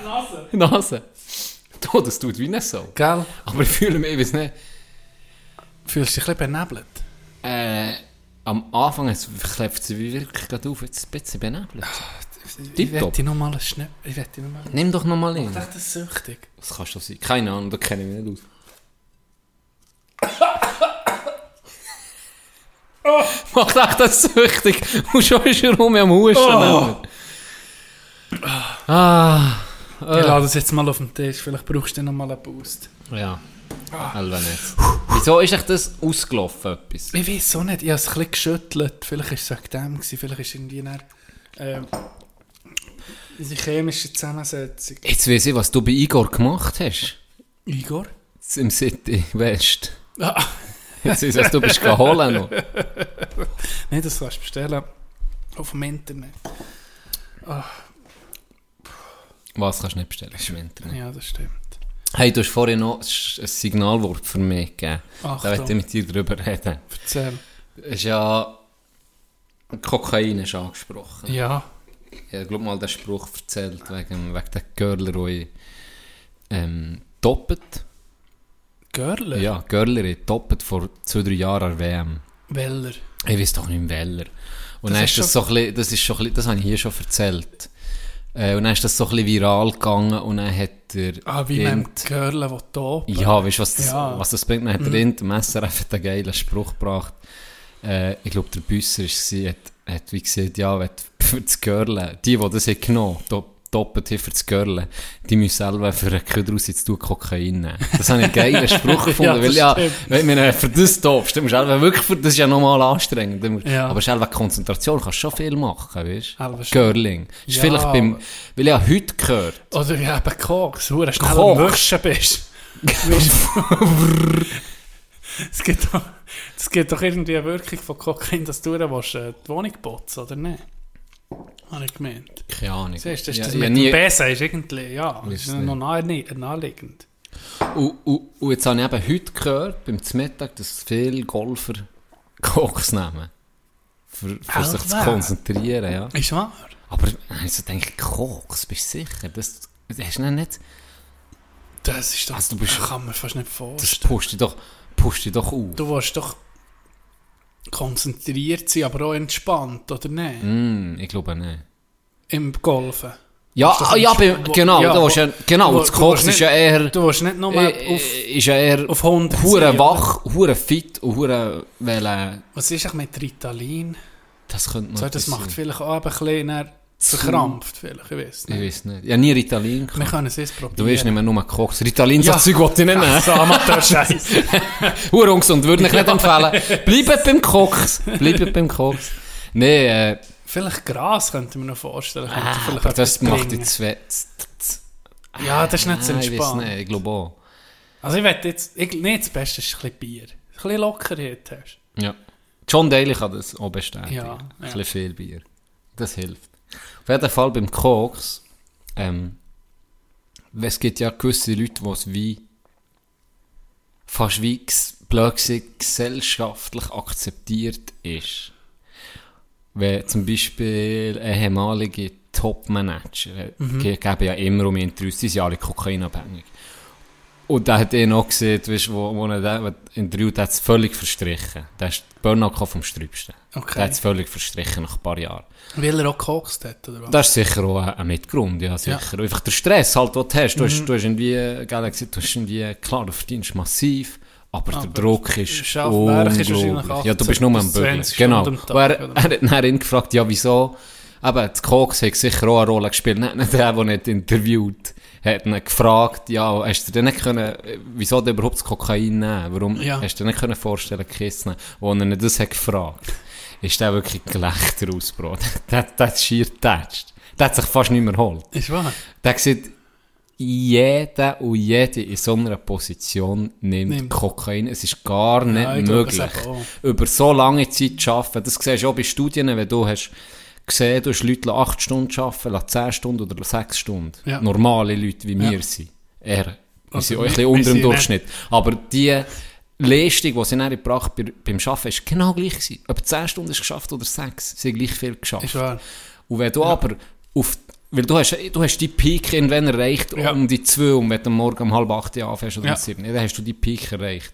Nase. Nase. Oh, das tut wie nicht so. Gell? Aber ich fühle mich, ich weiß nicht. Fühlst du dich ein bisschen benebelt? Äh, am Anfang es klebt sie wie wirklich gerade auf, jetzt ein bisschen benebelt. Ich Tipptopp. wette noch mal einen Schnipp. Ich wette noch mal... Nimm doch nochmal Ich in. dachte, das ist süchtig. Das kann schon sein. Keine Ahnung, da kenne ich mich nicht aus. Macht echt das süchtig. Und schon ist er rum am Husten. Oh. Ah. Ich Äh. lade das jetzt mal auf den Tisch. Vielleicht brauchst du noch mal einen Boost. Ja. Elva nicht. Wieso ist echt das ausgelaufen, etwas? Ich weiß auch nicht. Ich habe es ein bisschen geschüttelt. Vielleicht war es wegen dem. Gewesen. Vielleicht ist irgendwie dann, ähm, diese chemische Zusammensetzung. Jetzt weiß ich, was du bei Igor gemacht hast. Igor? Im City West. Ah, Jetzt ich, was du bist geholt noch. nein, das kannst du bestellen. Auf dem Internet. Was kannst du nicht bestellen? Ist im Internet. Ja, das stimmt. Hey, du hast vorhin noch ein Signalwort für mich gegeben. Da Achtung. möchte ich mit dir drüber reden. Erzähl. Es ist ja... Kokain ist angesprochen. Ja. Ich glaube mal den Spruch erzählt, wegen, wegen der Görler, die ähm, doppelt. Görler? Ja, Görler ich doppelt vor zwei, drei Jahren an der WM. Weller. Ich weiß doch nicht Weller. Und Das dann ist das so ein bisschen, das ist schon ein bisschen, das habe ich hier schon erzählt. Äh, und dann ist das so ein bisschen viral gegangen und dann hat er... Ah, wie irgend- Görler will topen. Ja, weißt du, was das, Ja. was das bringt? Dann hat er mhm. dem SRF hat einen geilen Spruch gebracht. Äh, ich glaube, der Büsser war, hat, hat wie gesagt, ja, wenn für das Görle, die, die das haben genommen haben, doppelt haben für das Görle, die müssen selber für einen Köder raus ins Kokain nehmen. Das habe ich einen geilen Spruch gefunden, Ja, weil ja, wenn man für das topst, dann musst du selber wirklich, für, das ist ja normal anstrengend, Ja. aber selber Konzentration kannst du schon viel machen, weißt du? schon. Görling. Ist Ja. vielleicht beim, weil ich habe heute gehört, Oder ja, eben Koks, wo du schnell am Wischen bist. es, gibt doch, es gibt doch irgendwie eine Wirkung von Kokain, dass du äh, die Wohnung putzen, oder nicht? Habe ich gemeint. keine Ahnung. Siehst das Ja, ist das ich mit nie- Besen ist irgendwie, ja, das ist noch nahe, naheliegend. Und, und, und jetzt habe ich eben heute gehört, beim Mittag, dass viele Golfer Koks nehmen. Für, für sich zu konzentrieren, ja. Ist wahr? Aber also denke ich, Koks, bist du sicher? Das, das hast du nicht, Das ist doch, Also du bist- das kann man fast nicht das vorstellen. pusht dich doch, pusht dich doch auf. Du willst doch konzentriert sein, aber auch entspannt, oder nicht? Mm, ich glaube nicht. Im Golfen. Ja, ah, ja, bei, genau, ja, da wo- ja, genau, wo- das willst ist ja eher, Du willst nicht nur äh, auf... ist ja eher auf 100 hure wach, hure fit und hure, weil, äh, Was ist eigentlich mit Ritalin? das könnte noch So, das macht vielleicht auch ein bisschen verkrampft, vielleicht, ich weiß Ich nicht. weiß nicht. Ja, nie Ritalin Wir gehabt. können es jetzt probieren. Du weißt nicht mehr nur Koks. Ritalin, Ja. so Zeug wollte ich nicht nehmen. So Amateur-Scheiß. Hure ungesund, würde ich nicht empfehlen. Bleibt beim Koks. Bleibt beim Koks. Nee, äh, vielleicht Gras könnte man noch vorstellen. Ah, vielleicht aber das macht jetzt weh. Ja, das ist nicht so Ah, Ich entspannt. nicht, ich glaube auch. Also ich wette jetzt... Ich, nicht das Beste ist ein bisschen Bier. Ein bisschen Lockerheit hast. Ja. John Daly kann das auch bestätigen. Ja, Ein ja. bisschen viel Bier. Das hilft. Auf jeden Fall beim Koks, ähm, es gibt ja gewisse Leute, die es wie fast wie blöd gesellschaftlich akzeptiert ist. Wenn zum Beispiel ehemalige Top-Manager, Mhm. mhm. geben ja immer um Interviews, die sind alle kokainabhängig. Und da hat er noch gesehen, weißt, wo, wo er den interviewt hat, es völlig verstrichen. Der ist Burnout vom Strübsten. Okay. Der hat es völlig verstrichen nach ein paar Jahren. Weil er auch gekokst hat, oder was? Das ist sicher auch ein, ein Mitgrund, ja, sicher. Einfach der Stress halt, den du hast. Du, Mhm. hast, du hast irgendwie, gell, du hast irgendwie, klar, du verdienst massiv, aber, der Aber Druck ist Werk ist unglaublich. Ja, du 18 bist nur am Bügeln. 20 Genau. Tag, er, er hat ihn gefragt, ja, wieso? Eben, das Koks hat sicher auch eine Rolle gespielt. Nicht, nicht der, der nicht interviewt hat ihn gefragt, ja, hast du dir nicht können, wieso du überhaupt das Kokain nehmen? Warum Ja. hast du dir nicht können vorstellen, Kiss nehmen? Wo er das hat gefragt, ist der wirklich Gelächter ausgebrochen. der, der hat schier getatscht. Der hat sich fast nicht mehr geholt. Ist wahr? Der gesagt, jeder und jede in so einer Position nimmt, Nimmt. Kokain. Es ist gar nicht Ja, möglich, über so lange Zeit zu arbeiten. Das siehst du auch bei Studien, wenn du hast gesehen, du hast Leute 8 Stunden arbeiten, 10 Stunden oder 6 Stunden. Ja. Normale Leute wie wir Ja. sind. Er, wir Also sind auch ein wir- bisschen wir unter dem Durchschnitt. Aber die Leistung, die sie dann gebracht bei, beim Arbeiten, ist genau gleich gewesen. Ob 10 Stunden ist geschafft oder 6, sie haben gleich viel geschafft. Ist wahr. Und wenn du aber auf, weil du hast, du hast die Peak irgendwann erreicht, Ja. um die 2, und wenn du morgen um halb 8 Uhr anfängst oder Ja. um 7, dann hast du die Peak erreicht.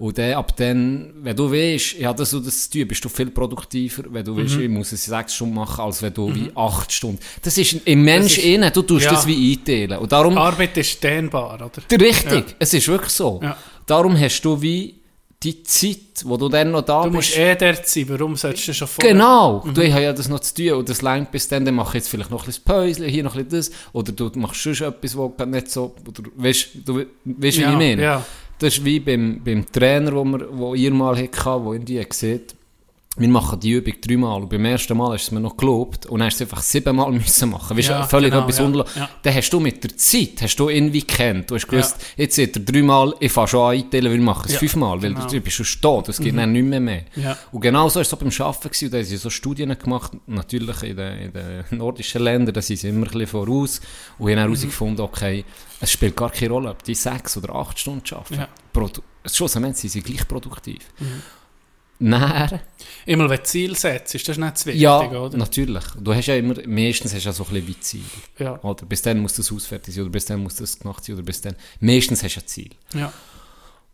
Und dann, ab dann, wenn du weißt, ja, das und das tun, bist du viel produktiver, wenn du weißt, Mhm. ich muss es 6 Stunden machen, als wenn du wie 8 Stunden. Das ist im Mensch ist- innen, du tust Ja. das wie einteilen. Und darum, Arbeit ist dehnbar, oder? richtig, Ja. es ist wirklich so. Ja. Darum hast du wie die Zeit, wo du dann noch da Du bist. musst eh dort sein, warum solltest du schon vorher... Genau, Mhm. du hast ja das noch zu tun und das längt bis dann, dann mach ich jetzt vielleicht noch ein bisschen Päuschen, hier noch ein bisschen das, oder du machst schon etwas, was gerade nicht so, oder weißt, du weißt, wie Ja, ich meine? ja. Das ist wie beim, beim Trainer, wo, wir, wo ihr mal hatte, wo irgendwie gesagt wir machen die Übung dreimal und beim ersten Mal hast du es mir noch gelobt und dann hast du es einfach siebenmal müssen machen. Weißt Ja, völlig genau, etwas ja, unlo- ja. Dann hast du mit der Zeit, hast du irgendwie kennt. Du hast gewusst, jetzt seht ihr dreimal, ich fange schon einteilen, weil ich mache es Ja, fünfmal, weil genau. Mhm. du bist schon stehen, das geht dann nicht mehr mehr. Ja. Und genau so war es auch beim Arbeiten gewesen. Und da haben sie so Studien gemacht, natürlich in den, in den nordischen Ländern, da sind sie immer ein bisschen voraus und haben Mhm. herausgefunden, okay, es spielt gar keine Rolle, ob die sechs oder acht Stunden arbeiten. Ja. Produ Schlussendlich sind sie gleich produktiv. Mhm. Nachher, Immer wenn du Ziel setzt, ist das nicht zu wichtig, ja, oder? natürlich. Du hast ja immer, meistens hast du ja so ein bisschen wie Ziel. Ja. Oder bis dann muss das ausfertig sein, oder bis dann muss das gemacht sein, oder bis dann. Meistens hast du ein Ziel. ja.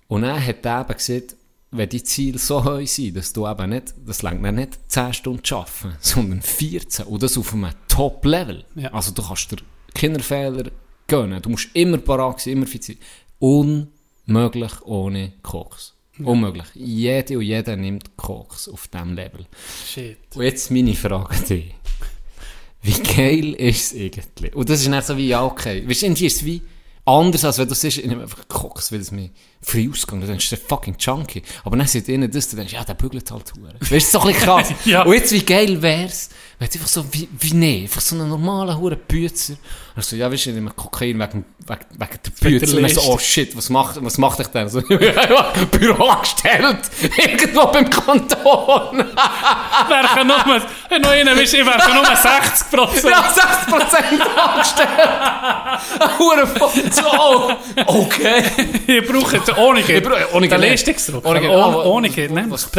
Und dann hat er eben gesagt, wenn die Ziele so hoch sind, dass du eben nicht, das längt mir nicht 10 Stunden zu arbeiten, sondern 14. Und das auf einem Top-Level. Ja. Also du kannst dir Kinderfehler gönnen. Du musst immer parat sein, immer fit sein. Unmöglich ohne Koks. Unmöglich. Jede und jeder nimmt Koks auf diesem Level. Shit. Und jetzt meine Frage an dich. Wie geil ist es eigentlich? Und das ist nicht so wie, ja, okay. Weißt du, irgendwie ist es wie anders, als wenn du siehst, ich nehme einfach Koks, weil es mir frei ausgegangen Du denkst, der fucking Junkie. Aber dann sieht ihnen das, du denkst, ja, der bügelt halt Huren. Weißt du, so ein bisschen krass. Ja. Und jetzt, wie geil wär's, wenn es einfach so wie, wie nee, einfach so einen normalen Huren Bützer. Also, ja, weißt du, ich nehme Kokain wegen, wegen, wegen der der Und dann so, oh shit, was macht, was macht ich denn? So, Büro angestellt. Irgendwo beim Kanton. Werke nur, wenn noch einer ist, ich werke nur 60 Prozent. Ja, 6% angestellt. Hure voll. So, oh, okay. Ich brauche den ohne Ich Geld. brauche- ohne. Leistungsdruck. Ohne Geld. Ohne, Geld, ne? Was,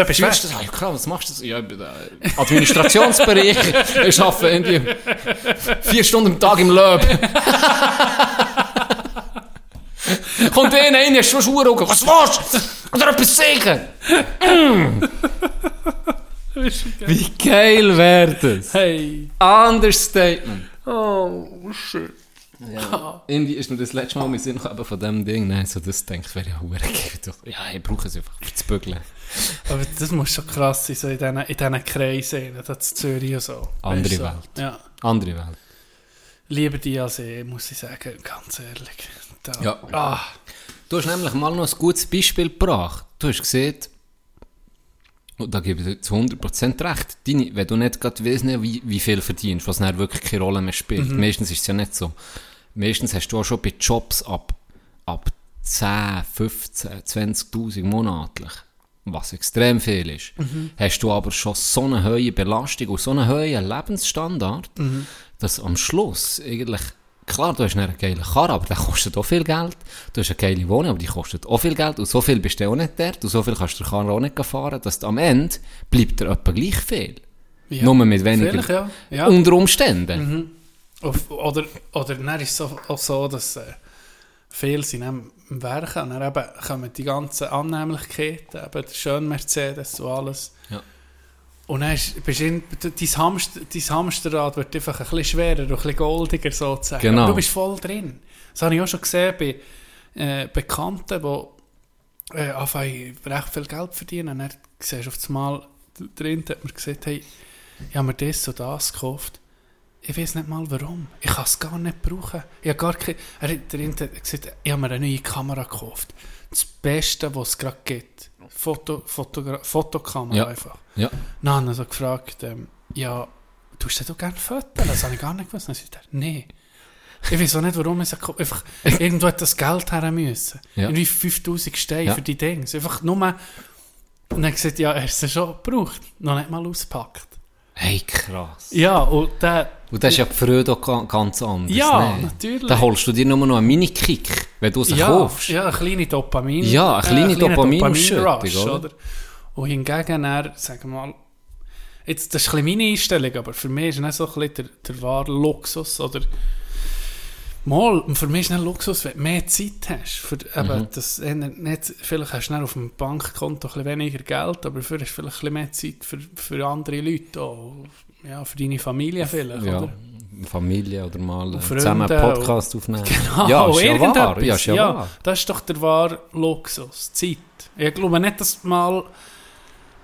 du das? Ah, Ja, klar, was machst du das? Ja, ich bin, äh, Administrationsbereich. Ich arbeite irgendwie vier Stunden am Tag im Löb. Einer rein, ist schon Schuhe Was du? Oder etwas sagen? Wie geil wäre das? Hey. Understatement. Oh, oh shit. Irgendwie ist mir das letzte Mal in den Sinn gekommen, von dem Ding. Nein, so das denke ich, wäre ja hure geil. Ja, ich brauche es einfach für zu bügeln. Aber das muss schon krass sein, so in diesen, in Kreisen, in Zürich und so. Andere Weisst du, Welt. Ja. Andere Welt. Lieber die als ich, muss ich sagen, ganz ehrlich. Da, Ja. Ah, Du hast nämlich mal noch ein gutes Beispiel gebracht. Du hast gesehen, und da gebe ich dir zu 100% recht, Deine, wenn du nicht gerade weißt, wie, wie viel verdienst, was dann wirklich keine Rolle mehr spielt. Meistens ist es ja nicht so. Meistens hast du auch schon bei Jobs ab, ab 10, 15, 20'000 monatlich, was extrem viel ist, hast du aber schon so eine hohe Belastung und so einen hohen Lebensstandard, dass am Schluss eigentlich, klar, du hast nicht einen geilen Karre, aber der kostet auch viel Geld. Du hast eine geile Wohnung, aber die kostet auch viel Geld. Und so viel bist du auch nicht dort. Und so viel kannst du den Karre auch nicht fahren. Dass am Ende bleibt dir etwa gleich viel. ja. Nur mit weniger ja. ja. unter Umständen. Auf, oder, oder dann ist es auch so, dass äh, viele sind Werken und dann eben kommen die ganzen Annehmlichkeiten, eben der schöne Mercedes und alles. Ja. Und dann ist, bist in, dein, Hamster, dein Hamsterrad wird einfach ein bisschen schwerer und ein bisschen goldiger sozusagen. Genau. Aber du bist voll drin. Das habe ich auch schon gesehen bei äh, Bekannten, die äh, anfangen recht viel Geld verdienen. Und dann siehst du auf einmal drin, hat man gesagt, hey, ich habe mir das und das gekauft. Ich weiß nicht mal warum. Ich kann es gar nicht brauchen. Ich habe gar keine, er hat gesagt, ich habe mir eine neue Kamera gekauft. Das Beste, was es gerade gibt. Foto, Fotogra Fotokamera Ja. einfach. Ja. Dann habe ich so gefragt, ähm, ja, tust du denn gerne Fotos? Das habe ich gar nicht gewusst. Dann sagt er, nee. Ich weiß auch nicht, warum ich es Einfach, irgendwo hat das Geld her müssen. Ja. Irgendwie 5000 Steine Ja. für die Dinge. Einfach nur... Und dann hat gesagt, ja, er hat es schon gebraucht. Noch nicht mal ausgepackt. Hey, krass. Ja, und der... Und das ist ja die Freude auch ga- ganz anders. Ja, ne? natürlich. Da holst du dir nur noch einen Mini-Kick, wenn du sie ja, kaufst. ja, eine kleine Dopamin. Ja, eine kleine kleiner Dopaminausschüttung, Dopamin-Rush, oder? Und hingegen, er, wir mal, jetzt, das ist ein bisschen meine Einstellung, aber für mich ist nicht so ein bisschen der, der wahre Luxus, oder Mal, für mich ist nicht Luxus, wenn du mehr Zeit hast. Für, eben, Mhm. das, äh, nicht, vielleicht hast du auf dem Bankkonto ein weniger Geld, aber dafür hast du vielleicht ein mehr Zeit für, für andere Leute, auch, ja, für deine Familie vielleicht, Ja, oder? Familie oder mal Freunde zusammen einen Podcast aufnehmen. Genau, ja, ist ja wahr. Ja, ist ja, wahr. das ist doch der wahre Luxus, Zeit. Ich glaube nicht, dass mal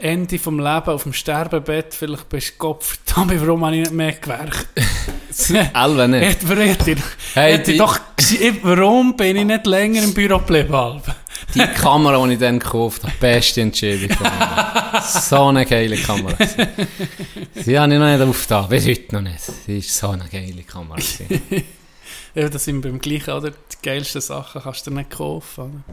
Ende vom Leben auf dem Sterbebett vielleicht bist, Gott verdammt, warum habe ich nicht mehr gewerkt? Elwe nicht. Hätte hätte ich- Hey, hätte ich die- doch warum bin ich nicht länger im Büro geblieben? Alben? Die Kamera, die ich dann gekauft habe, beste Entscheidung. So eine geile Kamera. Sie habe ich noch nicht aufgetan, bis heute noch nicht. Sie ist so eine geile Kamera. Ja, das sind beim gleichen, oder? Die geilsten Sachen kannst du dir nicht kaufen.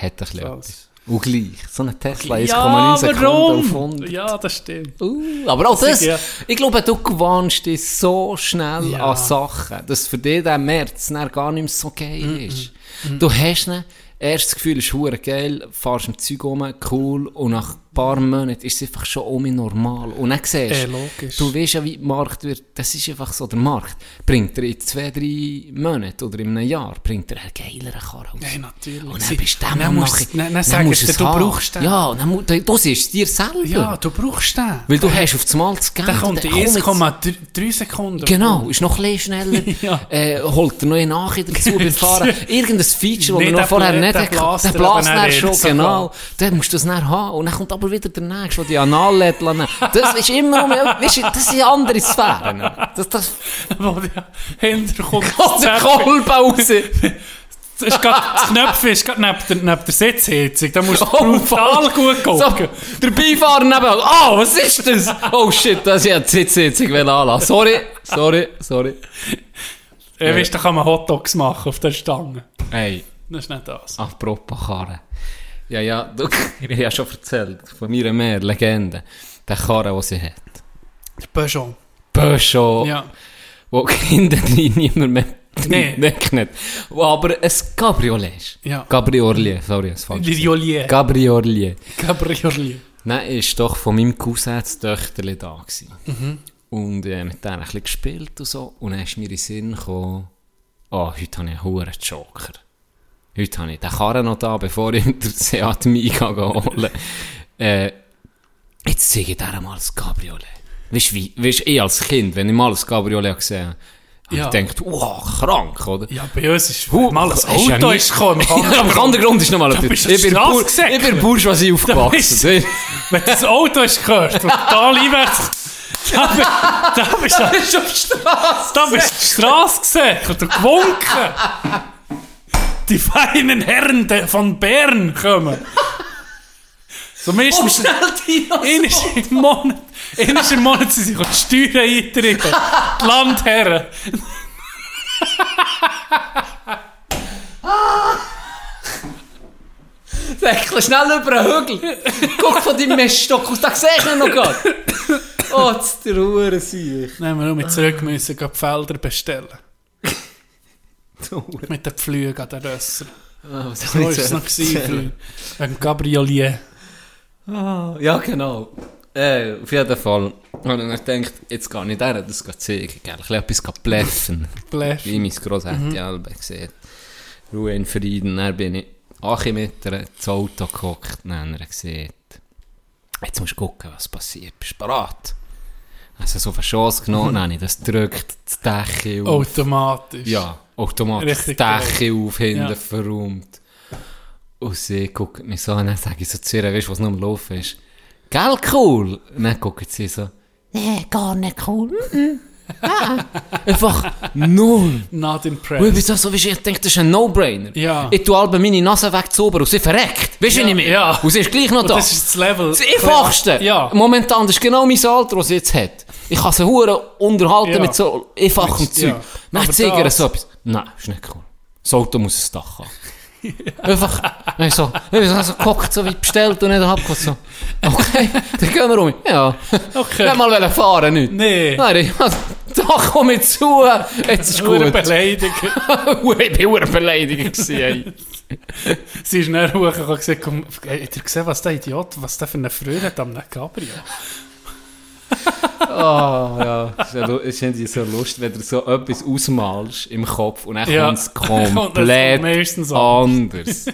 Oder? Bisschen So. etwas. Und gleich, so eine Tesla 1,9 Ja, Sekunden auf warum? 100. Ja, das stimmt. Uh, aber auch das, Ja. ich glaube, du gewöhnst dich so schnell Ja. an Sachen, dass für dich der März gar nicht mehr so geil Mm, ist. Du hast ihn, erstes Gefühl ist hure geil, fahrst im Zeug rum, cool, und nach paar Monaten ist es einfach schon um normal. Und dann siehst Eh, logisch. du weißt ja, wie der Markt wird, das ist einfach so, der Markt bringt er in zwei, drei Monaten oder in einem Jahr, bringt er einen geileren Karren raus. Nein, natürlich. Und dann bist du dem dann musst- Nachher- dann- dann dann musst es du haben. brauchst den. Ja, dann, du siehst es dir selber. Ja, du brauchst den. Weil du hast auf das Mal das Geld. Da kommt dann in komm jetzt- 1,3 Sekunden. Genau, ist noch ein schneller. Ja. äh, holt er noch eine Nachricht dazu beim Fahren. Irgendein Feature, das er noch vorher nicht hatte. Der er bläst dann dann schon, genau. Dann musst du das dann haben. Und dann kommt aber wieder der Nächste, der die Anal-LED lassen. Das ist immer um, weißt du, das sind andere Sphären. Das, das Wo der Hintergrund kommt der Kolben raus. Das, ist grad, das Knöpfchen ist gerade neben der, neben der Sitzheizung. Da musst du Oh, brutal gut So, gucken. der Beifahrer nebenan. Oh, was ist das? Oh shit, das ist ja die Sitzsitzung anlassen. Sorry, sorry, sorry. Ja, weißt, da kann man Hotdogs machen auf der Stange. Hey. Das ist nicht das. Apropos Karren. Ja, ja, du, ich habe ja schon erzählt, von mir mehr Legende. Der Karren, den sie hat. Der Peugeot. Peugeot, Ja. wo hinten drin niemand mehr Nee. Nicht, aber ein Cabriolet ist. Ja. Cabriolet, sorry, das falsch. Joliet. Cabriolet. Cabriolet. Nein, ist doch von meinem Cousin das da gewesen. Mhm. Und äh, mit denen ein bisschen gespielt und so. Und dann ist mir in den Sinn gekommen, oh, heute habe ich einen hohen Joker. Heute habe ich den Karren noch da, bevor ich den Seat Mega hole. äh, jetzt zeige ich dir mal das Cabriolet. Weißt du, wie, weißt, ich als Kind, wenn ich mal das Cabriolet gesehen habe, Ja. Ich denkt, wow, krank, oder? Ja, bei uns ist Huh, mal ein Auto ist gekommen. Ja, am Grund ist nochmal Da du Ich bin, Strasse Bur gesäckelt. ich bin aufgewachsen. Wenn das Auto ist gehört und total einwärts, da, da bist du, auf die Straße. da bist du die Straße gesäckelt und gewunken. Die feinen Herren von Bern kommen. So meistens... Einmal im Monat, einmal im Monat sind sie die Steuern eintreiben. Die Landherren. Säckle schnell über den Hügel. Guck von deinem Messstock aus, da ihn noch gar. Oh, das der Hure sich. Dann haben wir mit zurück müssen, die Felder bestellen. Mit den Pflügen an den Rösser. Oh, So war es noch gewesen, wegen Gabrielier. Ah, ja, genau. Äh, auf jeden Fall. Und dann gedacht, jetzt gehe ich der das zeigen. Gell? Ein bisschen etwas bläffen. Bläff. Wie mein Grosshätte mhm. Albe gesehen. Ruhe in Frieden. Dann bin ich Achi mit ihr ins Auto gehockt. Dann hat er gesehen, jetzt musst du gucken, was passiert. Bist du bereit? Also so auf eine Chance genommen, dann habe ich das gedrückt, das Dächchen auf. Automatisch. Ja, automatisch Richtig das Dächchen auf, hinten Ja. verräumt. Und sie guckt mich so an, dann sage ich so zu ihr, weißt du, was noch am Laufen ist? Gell, cool? Und dann guckt sie so, nee, gar nicht cool. mm, mm. Einfach null. Not Und impressed. bin so, so, weißt ich denke, das ist ein No-Brainer. Ja. Ich tue alle meine Nase wegzaubern und sie verreckt. Weißt du, Ja, meine? ja. Und sie ist gleich noch Und da. das ist das Level. Das Einfachste. Ja. Momentan, das ist genau mein Alter, das sie jetzt hat. Ich kann sie hure unterhalten Ja. mit so einfachem Zeug. ja. So etwas. Nein, ist nicht cool. Das Auto muss ein Dach haben. Einfach, ich so, ich so, geguckt, so wie bestellt und nicht abgeguckt, so. Okay, dann gehen wir um. Ja. Okay. Nicht mal wollen fahren, nicht. Nee. Nein, ich- da komme ich zu, jetzt ist gut. beleidigt. ich bin hure beleidigt gewesen. Sie ist dann hochgekommen und gesagt, komm, hey, habt ihr gesehen, was der Idiot, was der für eine Freude hat am Gabriel? Ah, ja. Es ist, ja, ist irgendwie so lustig, wenn du so etwas ausmalst im Kopf und dann Ja. kommt es Kommt das komplett meistens anders.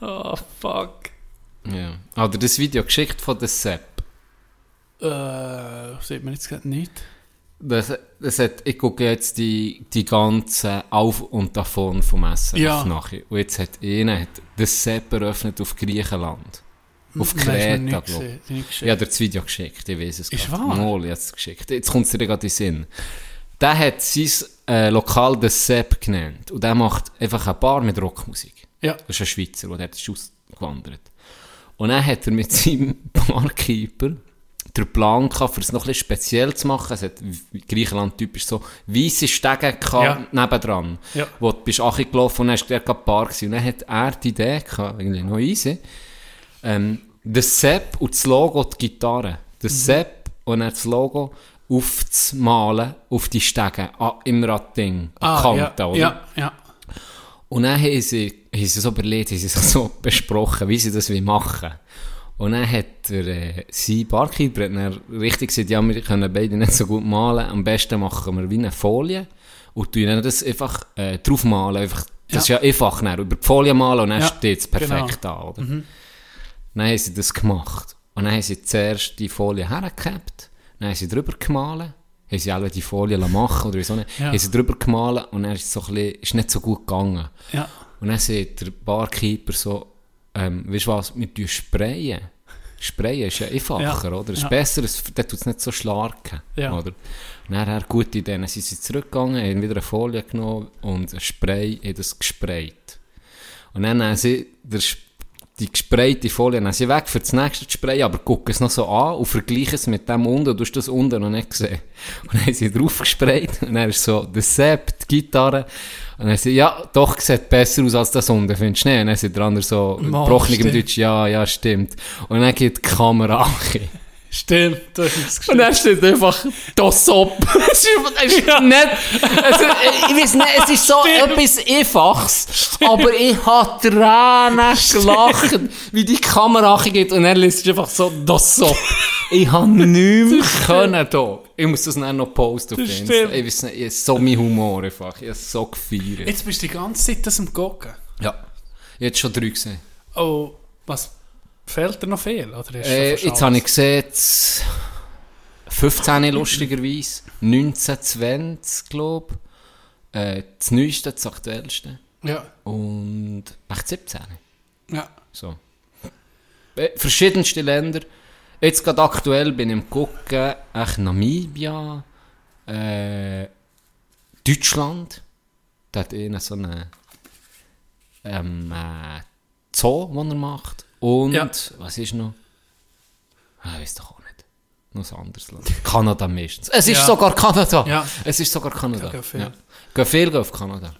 Oh, fuck. ja. Hat er das Video geschickt von der Sepp? Äh, sieht man jetzt gerade nicht. Das, das hat, ich gucke jetzt die, die ganzen Auf- und Davon vom SRF Ja. nachher. Und jetzt hat einer hat das Sepp eröffnet auf Griechenland. Auf Kreta, glaube ich. Ich habe dir das Video geschickt, ich weiß es Ist grad. wahr? Mal, jetzt geschickt. Jetzt kommt es dir gerade in den Sinn. Der hat sein äh, Lokal das Sepp genannt. Und der macht einfach eine Bar mit Rockmusik. Ja. Das ist ein Schweizer, der ist ausgewandert. Und dann hat er mit seinem Barkeeper den Plan gehabt, für es noch ein bisschen speziell zu machen. Es hat Griechenland typisch so weisse Stege Ja. nebendran. Ja. Wo du bist gelaufen und dann war der gerade Bar gewesen. Und dann hat er die Idee gehabt, irgendwie noch easy, ähm, der Sepp und das Logo, die Gitarre. Der Mhm. Sepp und dann das Logo aufzumalen auf die Stege, ah, im Radding, an Ah, Kanten, ja, oder? ja, ja. Und dann haben sie, haben sie so überlegt, haben sie so besprochen, wie sie das machen. Und dann hat der, äh, sein Barkeeper hat dann richtig gesagt, ja, wir können beide nicht so gut malen, am besten machen wir wie eine Folie und tun dann das einfach äh, draufmalen, einfach, das Ja. ist ja einfach, dann, über die Folie malen und dann Ja, steht es perfekt genau. da, oder? Dann haben sie das gemacht. Und dann haben sie zuerst die Folie hergehabt, dann haben sie drüber gemahlen, haben sie alle die Folie machen oder nicht, Ja. haben sie drüber gemahlen und dann ist es so ein bisschen, ist nicht so gut gegangen. ja. Und dann sagt der Barkeeper so, ähm, weißt du was, wir sprayen. Sprayen ist ja einfacher, Ja, oder? Es ist ja. besser, es, dann tut es nicht so schlarken, Ja. oder? Und dann hat gute Idee, dann sind sie zurückgegangen, haben wieder eine Folie genommen und ein Spray, haben das gesprayt. Und dann haben sie der, Sp- die gesprayte Folie dann haben sie weg für das nächste Spray, aber gucken es noch so an und vergleichen es mit dem unten, du hast das unten noch nicht gesehen. Und dann haben sie drauf gesprayt und dann ist so der Sepp, die Gitarre, und dann sie, ja, doch, sieht besser aus als das unten, findest du nicht? Und dann sind der andere so, gebrochen im. Deutsch, ja, ja, stimmt. Und dann geht die Kamera an. Stimmt, du hast es Und dann steht einfach das Op. es ist, ist nicht, also, ich weiß nicht, es ist so Stimmt. etwas Einfaches, aber ich habe Tränen gelacht, wie die Kamera geht und er liest einfach so das Op. Ich habe nichts können da. Ich muss das dann noch posten auf Insta. stimmt. Ich weiß nicht, ich so mein Humor einfach. Ich habe so gefeiert. Jetzt bist du die ganze Zeit das am Gucken. Ja. Jetzt schon drei gesehen. Oh, was fehlt dir noch viel? Oder du Äh, jetzt habe ich gesehen, das 15 lustigerweise, 19, 20, glaube ich. Äh, das Neueste, das Aktuellste. Ja, Und echt 17. ja. So. Äh, Verschiedenste Länder. Jetzt gerade aktuell bin ich am gucken, echt Namibia, äh, Deutschland. Da hat einer so eine ähm, äh, Zoo, den er macht. Und Ja. was ist noch? Ah, ich weiß doch auch nicht. Noch ein anderes Land. Kanada meistens. Es ist Ja. sogar Kanada. Ja. Es ist sogar Kanada. Ja, gehen viel. Ja. Viel auf Kanada.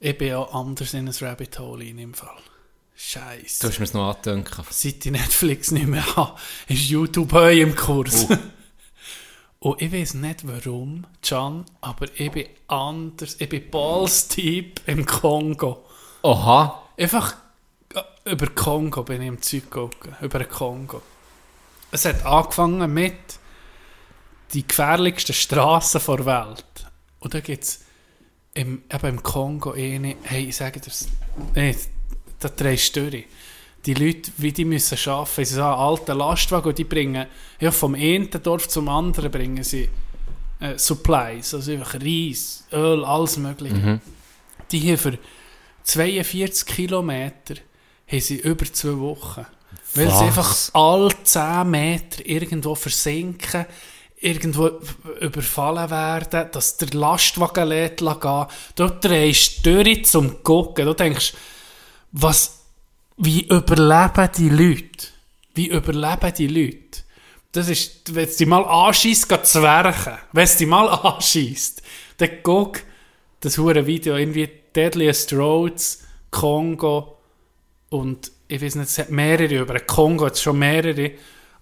Ich bin auch anders in ein Rabbit Hole in im Fall. Scheiße. Du hast mir es noch angedenkt. Seit ich Netflix nicht mehr habe, ist YouTube heu im Kurs. Oh. Und ich weiß nicht warum, Can, aber ich bin anders. Ich bin Balls-Typ im Kongo. Aha. Einfach über Kongo bin ich im Zeug gegangen. Über den Kongo. Es hat angefangen mit die gefährlichsten Straßen der Welt. Und da gibt es im, eben im Kongo eine, hey, ich sage das, nee, da drehst du durch. Die Leute, wie die müssen arbeiten, sie haben alten Lastwagen und die bringen, ja, vom einen Dorf zum anderen bringen sie äh, Supplies, also einfach Reis, Öl, alles mögliche. Die hier für 42 Kilometer haben sie über zwei Wochen. Weil Was? sie einfach alle 10 Meter irgendwo versinken, irgendwo überfallen werden, dass der Lastwagen lädt gehen. Dort drehst du durch zum Gucken. Du denkst, was, wie überleben die Leute? Wie überleben die Leute? Das ist, wenn es dich mal anschießt, geht zu werken. Wenn es dich mal anschießt, dann guck das hure Video, irgendwie Deadliest Roads, Kongo und ich weiß nicht, es hat mehrere, über den Kongo hat es schon mehrere,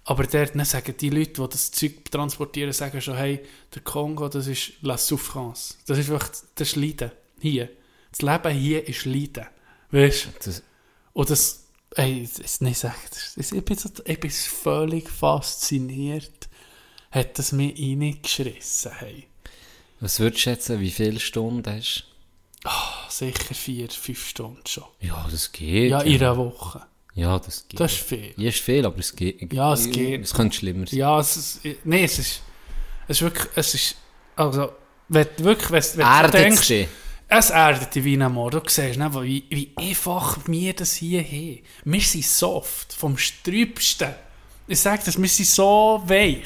aber dort dann sagen die Leute, die das Zeug transportieren, sagen schon, hey, der Kongo, das ist La Souffrance. Das ist einfach, das ist Leiden. Hier. Das Leben hier ist Leiden. Weißt du? Das, Und das, ey, das ist nicht echt. das- Ich bin, so, ich bin völlig fasziniert, hat das mir reingeschrissen, hey. was würdest du schätzen, wie viele Stunden hast Sicher vier, fünf Stunden schon. du? Ja, das geht. Ja, in einer Woche. Ja, das geht. Das ist viel. Ja, ist viel, aber es geht. Ja, es geht. Es könnte schlimmer sein. Ja, es ist, nee, es ist, es ist wirklich, es ist, also, wenn du wirklich, wenn, wenn du Erdet es denkst, dich? es erdet dich wie ein Amor. Du siehst nicht, wie, wie einfach wir das hier haben. Wir sind soft, vom Strübsten. Ich sage das, wir sind so weich,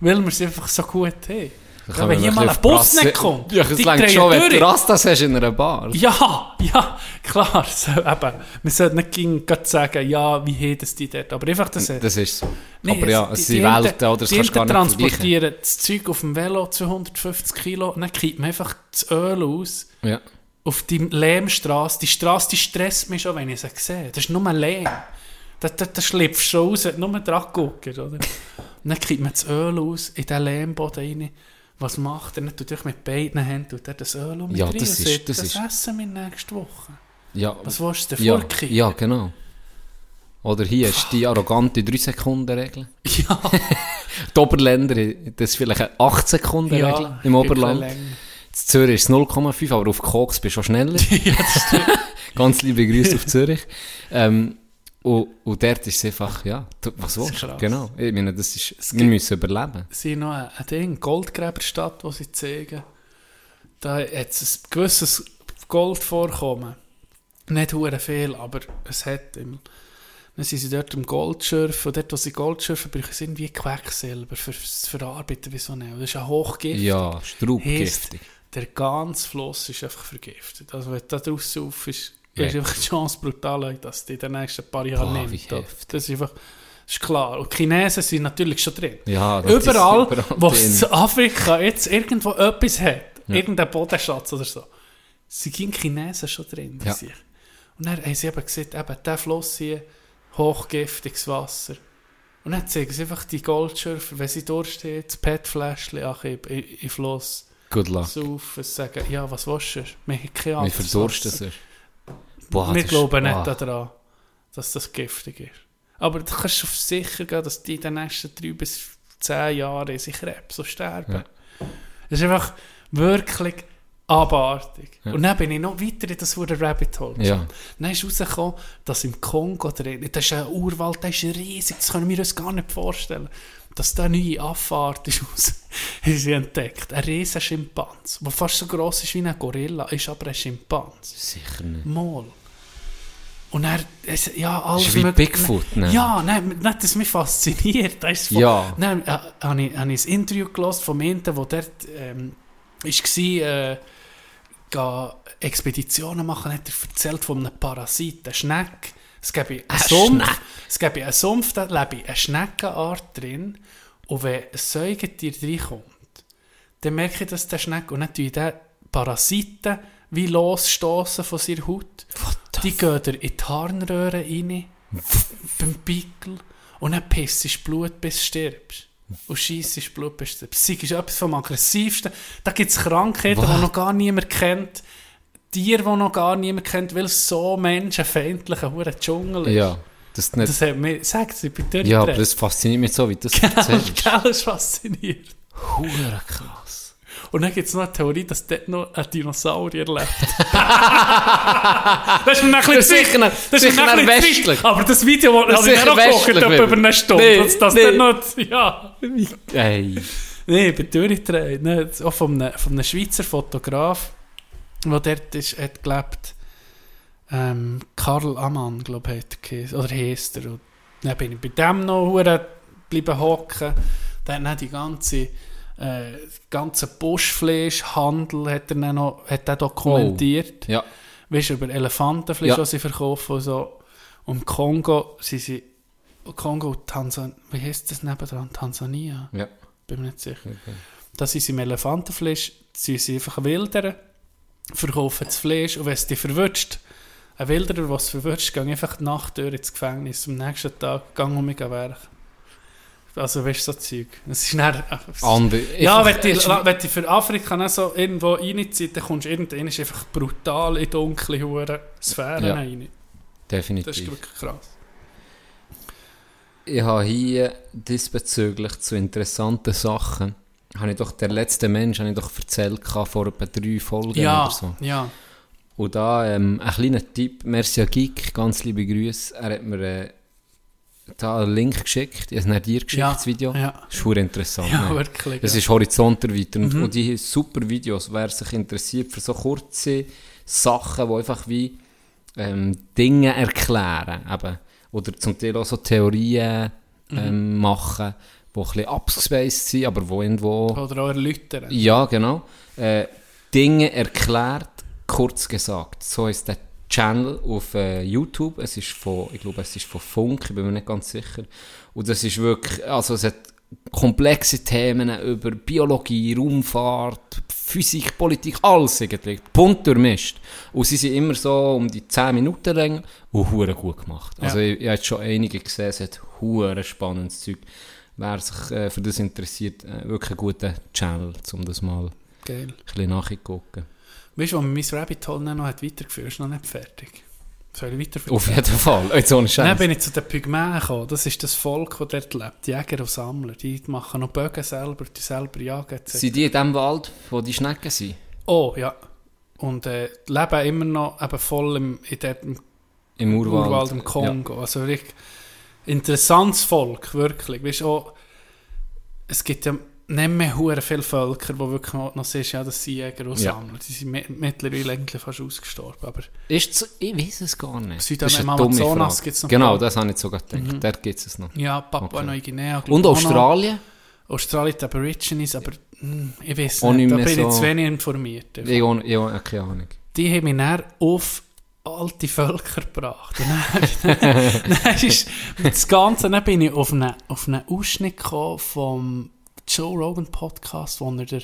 weil wir es einfach so gut haben. Ja, wenn hier mal ein Bus nicht kommt, Ja, die drehen schon, wenn du durch. Rastas hast in einer Bar. Ja, ja, klar. So, eben, wir sollten nicht gegen sagen, ja, wie haben das die dort. Aber einfach das. Das ist so. Nee, aber ja, es sind Welten, oder? Das die kannst gar nicht transportieren das Zeug auf dem Velo 250 Kilo und dann kriegt man einfach das Öl aus Ja. auf die Lehmstraße. Die Straße, die stresst mich schon, wenn ich sie sehe. Das ist nur Lehm. Da, da, da schlüpfst du schon raus, nur dran guckst, oder? Und dann kriegt man das Öl aus in den Lehmboden rein. Was macht er? Tut er mit beiden Händen tut er das Öl um mit Ja, rein das ist- sagt, das das, ist- essen wir nächste Woche. Ja, Was willst du denn ja, ja, genau. Oder hier ist die arrogante 3-Sekunden-Regel. Ja, Die Oberländer, das ist vielleicht eine 8-Sekunden-Regel im Oberland. In Zürich ist es 0,5, aber auf Koks bist du schon schneller. ja, das stimmt. Ganz liebe Grüße auf Zürich. Ähm, und, und dort ist es einfach, ja, was willst du? Genau. Ich meine, das ist, wir gibt- müssen überleben. Sie haben noch ein, ein Ding, Goldgräberstadt, wo sie zeigen. Da hat es ein gewisses Goldvorkommen. Nicht hure viel, aber es hat. Im, dann sind sie dort im Goldschürfen und dort, wo sie Gold schürfen, brauchen sie irgendwie Quecksilber für das Verarbeiten, wieso nicht? Das ist ein Hochgift. Ja, straubgiftig. Der ganze Fluss ist einfach vergiftet. Also wenn du da draus auf ist, Weg. ist einfach die Chance brutal, dass die in den nächsten paar Jahren Boah, nimmt. Das ist einfach, ist klar. Und die Chinesen sind natürlich schon drin. Ja, ist Überall, wo Afrika jetzt irgendwo etwas hat, irgendein Bodenschatz oder so, sind die Chinesen schon drin. bei Ja. sich. Und dann haben sie eben gesagt, eben, der Fluss hier, hochgiftiges Wasser. Und dann zeigen sie einfach die Goldschürfer, wenn sie Durst haben, das PET-Fläschchen in, Fluss, Good luck. saufen, sagen, ja, was willst du? Wir haben kein Wie anderes verdurstet es Wasser. ist. Boah, Wir das ist- glauben nicht ah. daran, dass das giftig ist. Aber du kannst auf sicher gehen, dass die in den nächsten drei bis zehn Jahren sich Krebs so sterben. Ja. Ist einfach wirklich Abartig. Und dann bin ich noch weiter in das wurde Rabbit Hole. Ja. Dann ist rausgekommen, dass im Kongo, der, das ist ein Urwald, der ist riesig, das können wir uns gar nicht vorstellen. Dass da neue Affart ist sie entdeckt. Ein riesen Schimpans, der fast so gross ist wie ein Gorilla, ist aber ein Schimpanz. Sicher nicht. Mal. Und er, es, ja, alles Ist wie Bigfoot, ne? Ja, nein, nein, das mich fasziniert. Das von, Ja. Dann äh, habe ich, habe ich ein Interview gelesen von jemandem, der dort ähm, war, äh, ga Expeditionen machen, hat er erzählt von einem Parasiten, einer Schnecke. Es gäbe einen Ein Sumpf, Schneck? es gäbe einen Sumpf, da lebe eine Schneckenart drin. Und wenn ein Säugetier reinkommt, dann merke ich, dass der Schnecke, und ich den Parasiten wie losstoßen von seiner Haut. Die gehen dir in die Harnröhre rein, beim Pickel, und dann pissest du Blut, bis du stirbst. Und scheissest Blut, bis du stirbst. Das ist etwas vom Aggressivsten. Da gibt es Krankheiten, die noch gar niemand kennt. Tiere, die noch gar niemand kennt, weil es so menschenfeindlich ein Dschungel ist. Ja. Das nicht, Das hat mir, sagt sie, bei ja, aber das fasziniert mich so, wie das erzählst. Gell, ist faszinierend. Hure krass. Und dann gibt es noch eine Theorie, dass dort noch ein Dinosaurier lebt. das ist mir ein bisschen sicher das ist mir ein bisschen zu- westlich. Aber das Video, ist ich noch sicher geguckt habe, über eine Stunde, Nee, dass das nee. noch, ja. Ey. Nee, bei durchgedreht. Ne? Auch von einem, von einem Schweizer Fotograf, der dort ist, hat gelebt. Ähm, Karl Amann, glaube ich, er. Oder heisst er. Und dann bin ich bei dem noch bleiben hocken. Der hat dann die ganze, äh, ganze Buschfleischhandel hat er dann noch hat er dokumentiert. Ja. Weißt du, über Elefantenfleisch, Ja. was sie verkaufen und so. Und im Kongo sind sie. Kongo und Tansania. Wie heißt das nebendran? Tansania? Ja. Bin mir nicht sicher. Okay. Da sind sie im Elefantenfleisch, sie sind einfach wildern, verkaufen das Fleisch und wenn es dich verwünscht, ein Wilderer, der es verwünscht, geht einfach die Nacht durch ins Gefängnis am nächsten Tag gang um mich werk. Also weißt du, so Zeug. Es ist dann, Andere. ja, wenn du, wenn du für Afrika dann so irgendwo reinziehst, dann kommst du irgendwann einfach brutal in dunkle Hure Sphären Ja. rein. Das ist Definitiv. wirklich krass. Ich habe hier diesbezüglich zu interessanten Sachen, habe ich doch, der letzte Mensch, habe ich doch erzählt vor etwa drei Folgen Ja, oder so. ja. Und da ähm, ein kleiner Tipp, merci an Geek, ganz liebe Grüße. Er hat mir äh, da einen Link geschickt, ich habe dir geschickt, Ja, das Video. ja. Das ist interessant. Ja, ne? wirklich. Es ja. ist horizonterweiternd Mhm. und die super Videos, wer sich interessiert für so kurze Sachen, die einfach wie ähm, Dinge erklären eben. oder zum Teil auch so Theorien Mhm. ähm, machen, die ein bisschen abgespaced sind, aber wo irgendwo... Oder auch erläutern. Ja, genau. Äh, Dinge erklärt, kurz gesagt. So ist der Channel auf äh, YouTube. Es ist von, ich glaube, es ist von Funk, ich bin mir nicht ganz sicher. Und das ist wirklich, also es hat komplexe Themen über Biologie, Raumfahrt, Physik, Politik, alles irgendwie. Bunt durchmischt. Und sie sind immer so um die 10 Minuten lang und hure gut gemacht. Also Ja. ich, ich habe schon einige gesehen, es hat hure spannendes Zeug. Wer sich äh, für das interessiert, äh, wirklich ein guter Channel, um das mal Geil. ein bisschen nachzugucken. Weißt du, wo mir mein Rabbit Hole dann noch hat weitergeführt ist noch nicht fertig. Soll ich weiterführen? Auf jeden Fall. Jetzt ohne Dann Scheiß. bin ich zu den Pygmäen gekommen. Das ist das Volk, das dort lebt. Die Jäger und Sammler. Die machen noch Bögen selber, die selber jagen. etc. Sind die in dem Wald, wo die Schnecken sind? Oh, ja. Und äh, leben immer noch eben voll im, in der, im Im Urwald? Urwald, im Kongo. Also wirklich interessantes Volk, wirklich. Weißt du, auch, es gibt ja nicht mehr hure viele Völker, die wirklich noch, siehst, ja, das sind Jäger und Ja. Sammler. Die sind mi- mittlerweile eigentlich fast ausgestorben. Aber. Ist so, ich weiß es gar nicht. Süd- Das ist im eine dumme Amazonas Frage. gibt's noch Genau, das habe ich sogar gedacht. Mhm. Dort gibt es noch. ja, Papua Okay. Und. Australien? Australien die Aborigines, aber hm, ich weiß nicht, da bin ich so- zu wenig informiert. Ich habe ich habe keine Ahnung. Die haben mich dann auf alte Völker gebracht. Und dann, dann, dann ist das Ganze, dann bin ich auf einen, auf einen Ausschnitt gekommen vom Joe Rogan Podcast, wo er der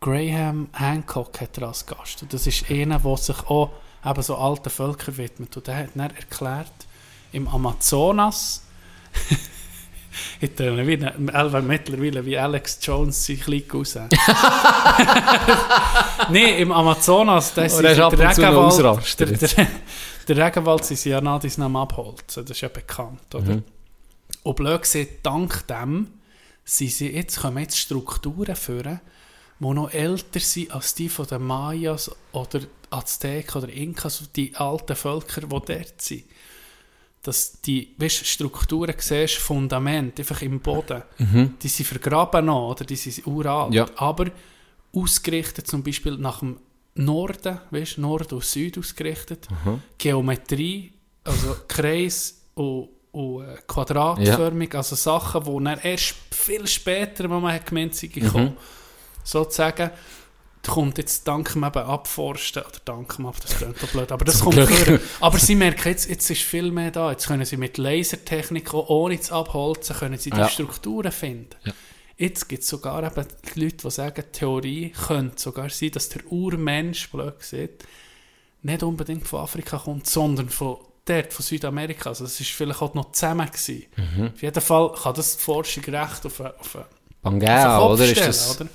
Graham Hancock hat er als Gast. Und das ist einer, der sich auch eben so alten Völkern widmet. Und der hat dann erklärt, im Amazonas Ich töne wie Elva mittlerweile wie Alex Jones sein klein Cousin. Nein, im Amazonas, da ist Oh, der ist noch Regenwald, der, der, der Regenwald sind ja nach diesem Abholzen, das ist ja bekannt, oder? Mhm. Und blöd gesagt, dank dem sind sie jetzt, kommen jetzt Strukturen führen, die noch älter sind als die von den Mayas oder Azteken oder Inkas, die alten Völker, die dort sind. Dass die weißt, Strukturen siehst, Fundament, einfach im Boden, die sind vergraben noch, oder? Die sind uralt, Ja. aber ausgerichtet zum Beispiel nach dem Norden, weißt, Nord und Süd ausgerichtet, Geometrie, also Kreis und, und äh, quadratförmig, also Sachen, die dann erst viel später, wo man gemeint sind, gekommen. Sozusagen, da kommt jetzt dank dem eben Abforsten, oder dank dem das klingt doch blöd, aber das Zum kommt vor. Aber sie merken, jetzt, jetzt ist viel mehr da, jetzt können sie mit Lasertechnik, auch ohne zu abholzen, können sie die Ja. Strukturen finden. Ja. Jetzt gibt es sogar eben Leute, die sagen, Theorie könnte sogar sein, dass der Urmensch, blöd gesagt, nicht unbedingt von Afrika kommt, sondern von dort, von Südamerika. Also es ist vielleicht auch noch zusammen gewesen. Mhm. Auf jeden Fall kann das die Forschung recht auf, eine- auf, eine- auf Pangea, Kopf oder? Ist stellen, das oder?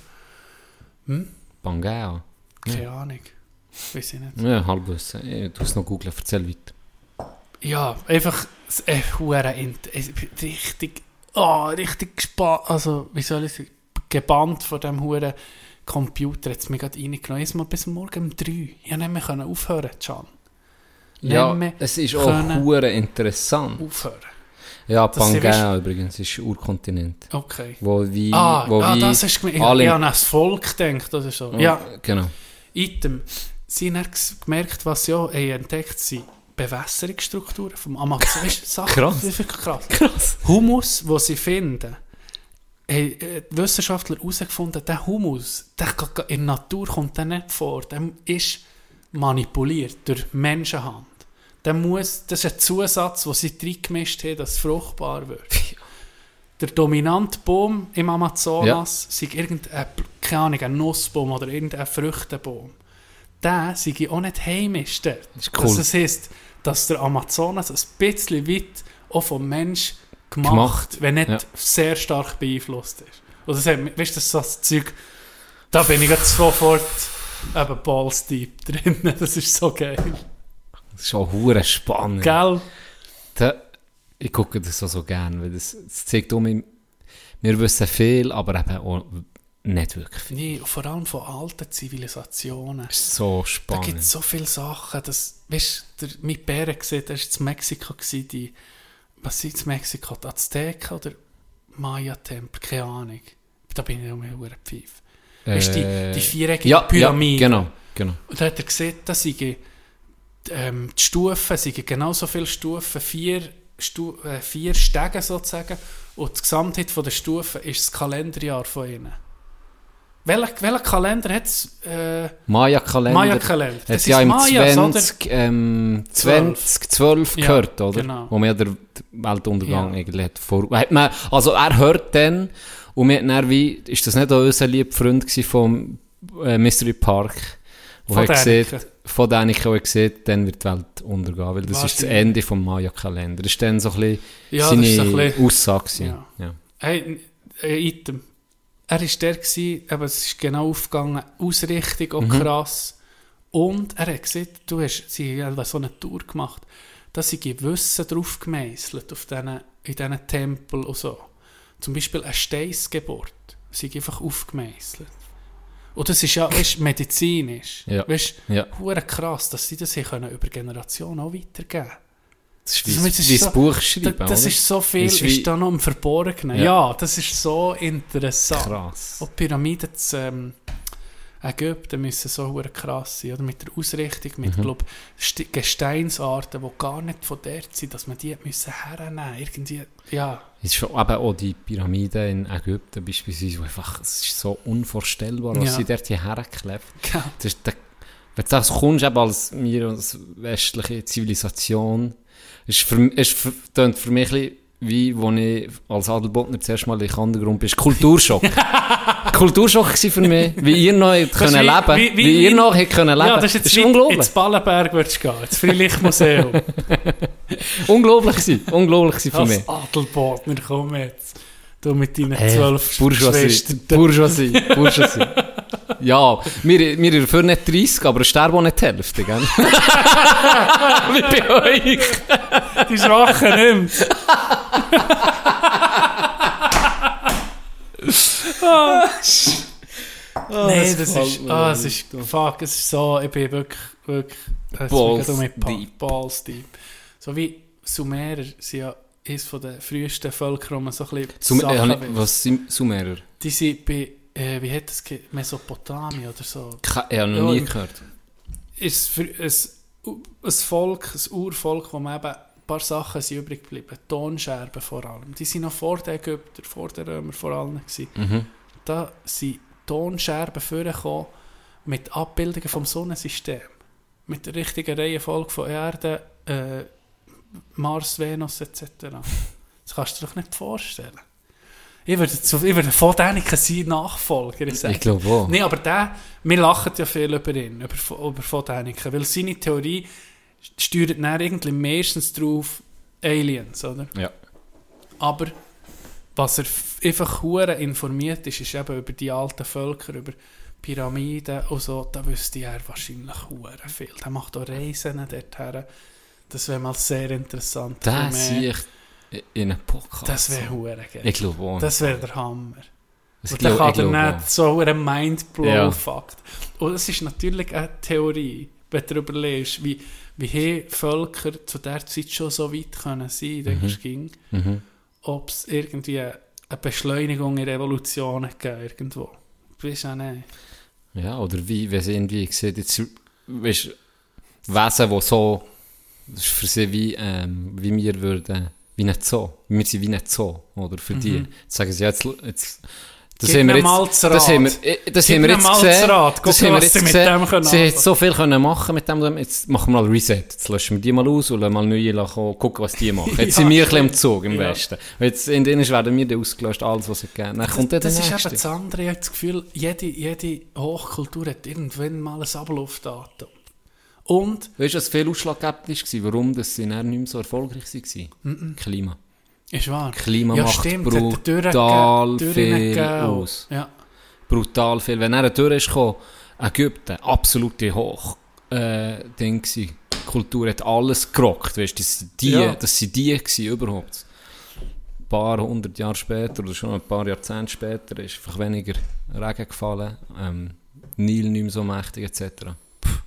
Pangea? Keine Ahnung. Weiß ich nicht. Ja, halbwissen. Ich tu es noch googeln, erzähl weiter. Ja, einfach äh, richtig, oh, richtig gespannt, also wie soll ich sagen, gebannt von dem huren Computer, jetzt mich gerade reingenommen. Jetzt mal bis morgen um 3. Ich konnte nicht mehr aufhören, Can. Nicht Ja, mehr es ist auch interessant. aufhören. Ja, Pangea übrigens ist Urkontinent. Okay. Wo wie, Ah, wo ah wie das gemeint. alle- Ich habe an das Volk gedacht oder so. Oh, Ja, Genau. Item. Sie haben gemerkt, was sie auch haben entdeckt sind Bewässerungsstrukturen vom Amazon. Weißt du, Sachen, Krass. Das ist wirklich krass. Krass. Humus, den sie finden, haben äh, Wissenschaftler herausgefunden, der Humus, der in der Natur kommt der nicht vor. Der ist manipuliert durch Menschenhand. Der muss, das ist ein Zusatz, den sie reingemischt haben, dass es fruchtbar wird. Der dominante Baum im Amazonas sei irgendein, keine Ahnung, ein Nussbaum oder irgendein Früchtebaum. Der sei auch nicht heimisch dort. Das cool. Das heisst, dass der Amazonas ein bisschen weit auch vom Mensch gemacht, Gemacht, wenn nicht ja. sehr stark beeinflusst ist. Also, das hat, weißt du, das das Zeug, da bin ich jetzt sofort eben balls deep drin. Das ist so geil. Das ist auch hure spannend. Gell? Da, ich gucke das so, so gerne, weil das, das zeigt um, wir wissen viel, aber eben auch nicht wirklich viel. Nee, vor allem von alten Zivilisationen. Das ist so Da spannend. gibt es so viele Sachen. Das, weißt du, mein Bär gesehen, der war in Mexiko, gewesen, die, was sind in Mexiko, die Azteken oder Maya-Tempel, keine Ahnung. Da bin ich noch mehr hure Pfeif. Weißt du, die, die viereckige Äh, ja, Pyramide. Ja, genau, genau. Und da hat er gesehen, da seien ähm, die Stufen, seien genauso viele Stufen, vier, Stu äh, vier Stege sozusagen. Und die Gesamtheit der Stufen ist das Kalenderjahr von ihnen. Welcher, welcher Kalender hat es? Äh, Maya-Kalender. Maya-Kalender. Das ja ist im Mayas, oder? 20, ähm, 2012 Ja, gehört, oder? genau. Wo man ja den Weltuntergang Ja. eigentlich hat vor... Also er hört dann, und wir hat wie, ist das nicht auch unser lieber Freund vom äh, Mystery Park, wo Von er gesehen, Däniken. von Däniken, wo er gesehen dann wird die Welt untergehen, weil das ist das. Ende vom Maya-Kalender. Das ist dann so ein bisschen Ja, seine ein bisschen- Aussage. Ja. Ja. Hey, ein Item. Er war der, gewesen, aber es ist genau aufgegangen, Ausrichtung auch Mhm. krass. Und er hat gesagt, du hast, sie haben so eine Tour gemacht, da sei Wissen drauf gemeißelt auf diesen, in diesen Tempel und so. Zum Beispiel eine Steinsgeburt, sei einfach aufgemeißelt. Und das ist ja, weißt, medizinisch. Ja. Weißt, Ja. krass, dass sie das hier können über Generationen auch weitergeben Das ist Das wie, ist wie so- das Buch schreiben, das oder? ist so viel, Das ist, ist da noch im Verborgenen. Ja. Ja. das ist so interessant. Krass. Die Pyramiden zu ähm, Ägypten müssen so hure krass sein. Oder mit der Ausrichtung, mit Mhm. glaub, St Gesteinsarten, die gar nicht von dort sind, dass man die müssen hernehmen Irgendwie, ja. Es ist schon eben auch die Pyramiden in Ägypten beispielsweise, einfach, es ist so unvorstellbar, was Ja. sie dort hierher geklebt das ist der, Wenn du das kommst, eben als wir als westliche Zivilisation, ist für, ist für, für mich ein bisschen wie, wo ich als Adelbottner zuerst mal in Kandergrund bin, Kulturschock. Kulturschock war für mich, wie ihr noch Das ist leben wie- wie, wie- ihr noch hättet können leben Ja, das ist jetzt wie unglaublich. ins Ballenberg würdest du gehen, ins Freilichtmuseum. Unglaublich gewesen, unglaublich für mich. Als Adelbodner, komm jetzt. Du mit deinen Hey, zwölf Bourgeoisie, Schwestern. Bourgeoisie, Bourgeoisie. Ja, wir, wir dafür nicht 30, aber sterben auch nicht die Hälfte, gell? Wie bei euch. Die Schwachen nimmt. Nein, das gefällt ist, ah, es nicht. ist, fuck, es ist so, ich bin wirklich, wirklich, es Balls ist mit deep. Balls deep. So wie Sumerer sind ja eines von den frühesten Völker, wo man so ein bisschen Sum Sachen was sind Sumerer? Die sind bei, äh, wie hat das ge Mesopotamien oder so. Ich habe noch nie gehört. Ist für ein, ein Volk, ein Urvolk, wo man eben ein paar Sachen sind übrig geblieben. Tonscherben vor allem. Die sind noch vor den Ägyptern, vor den Römern vor allem gewesen. Mhm. da sind Tonscherben vorgekommen mit Abbildungen vom Sonnensystem. Mit der richtigen Reihenfolge von Erde, äh, Mars, Venus etc. Das kannst du dir doch nicht vorstellen. Ich würde, zu, ich würde von denen sein Nachfolger ich sage. Ich glaube auch. Nein, aber der, wir lachen ja viel über ihn, über, über von Däniken, weil seine Theorie steuert dann irgendwie meistens drauf Aliens, oder? Ja. Aber was er einfach hure informiert ist, ist eben über die alten Völker, über Pyramiden und so, da wüsste er wahrscheinlich hure viel. Der macht auch Reisen dorthin. Das wäre mal sehr interessant. Das sehe ich in einem Podcast. Das wäre hure geil. Ich glaube auch. Das wäre der Hammer. Ich Und dann kann er nicht so ein Mindblow-Fakt. Ja. Und es ist natürlich eine Theorie, wenn du darüber liest, wie, wie haben Völker zu der Zeit schon so weit können sein, denkst du, ging. Mhm. ob es irgendwie eine Beschleunigung in der Evolution gegeben irgendwo. Du weißt auch nicht. Ja, oder wie, wenn sie irgendwie sieht, jetzt, weißt, Wesen, die so, das ist für sie wie, ähm, wie wir würden, wie nicht so. Wir sind wie nicht so, oder? Für die. Jetzt sagen sie, ja, jetzt, jetzt das Gib haben wir jetzt, das das haben wir, äh, das Gib haben wir jetzt das gesehen. Guck Das haben wir was jetzt sie mit gesehen. dem können Sie anfangen. so viel können machen mit dem, jetzt machen wir mal Reset. Jetzt löschen wir die mal aus und lassen mal neue lassen, gucken, was die machen. Jetzt Ja, sind wir ein bisschen am stimmt. Zug im Ja. Westen. Und Jetzt in denen werden wir dann ausgelöscht, alles, was es. Dann kommt dann der das ist eben das andere. Ich habe das Gefühl, jede, jede Hochkultur hat irgendwann mal ein Ablaufdatum. Und Weißt du, was viel ausschlaggebend war, warum das sie dann nicht mehr so erfolgreich waren? Klima. ist wahr. Klima ja, macht stimmt, brutal viel aus. Ja. Brutal viel. Wenn er durch ist gekommen, Ägypten, absolute Hoch, äh, Ding Kultur hat alles gerockt, weißt du, das sind die, Ja. das sind die gsi überhaupt. Ein paar hundert Jahre später oder schon ein paar Jahrzehnte später ist einfach weniger Regen gefallen, ähm, Nil nicht mehr so mächtig etc. Pff,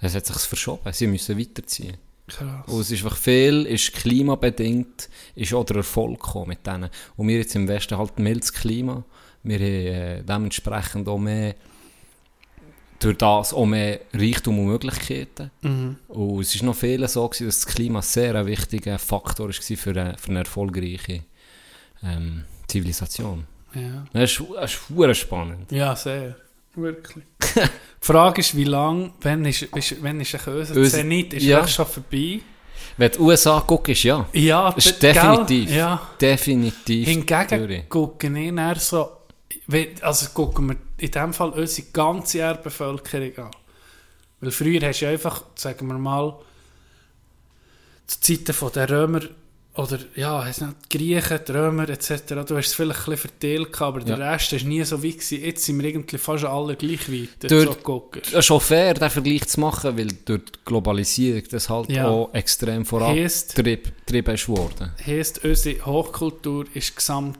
Es hat sich verschoben, sie müssen weiterziehen. Krass. Und es ist einfach viel, ist klimabedingt, ist auch der Erfolg gekommen mit denen. Und wir jetzt im Westen halt mildes Klima. Wir haben äh, dementsprechend auch mehr, durch das auch mehr Reichtum und Möglichkeiten. Mhm. Und es ist noch viele so gewesen, dass das Klima sehr ein wichtiger Faktor war für, eine- für eine erfolgreiche ähm, Zivilisation. Ja. Das ist, das ist spannend. ja, sehr. Wirklich. Die Frage ist, wie lange, wenn ist, ist, wenn ist ein Köser? Zenit ist ja. schon vorbei. Wenn die USA guckst, ja. Ja, Das ist definitiv. Ja. Definitiv. Hingegen gucken ich eher so, also gucken wir in dem Fall unsere ganze Erdbevölkerung an. Weil früher hast du einfach, sagen wir mal, zu Zeiten den Römer oder ja, nicht, die Griechen, die Römer etc., du hast es vielleicht ein bisschen verteilt, aber der Ja. Rest ist nie so weit gewesen. Jetzt sind wir irgendwie fast alle gleich weit, Durch- so ist auch fair, den Vergleich zu machen, weil durch die Globalisierung das halt Ja. auch extrem vorangetrieben ist worden. heisst, unsere Hochkultur ist gesamt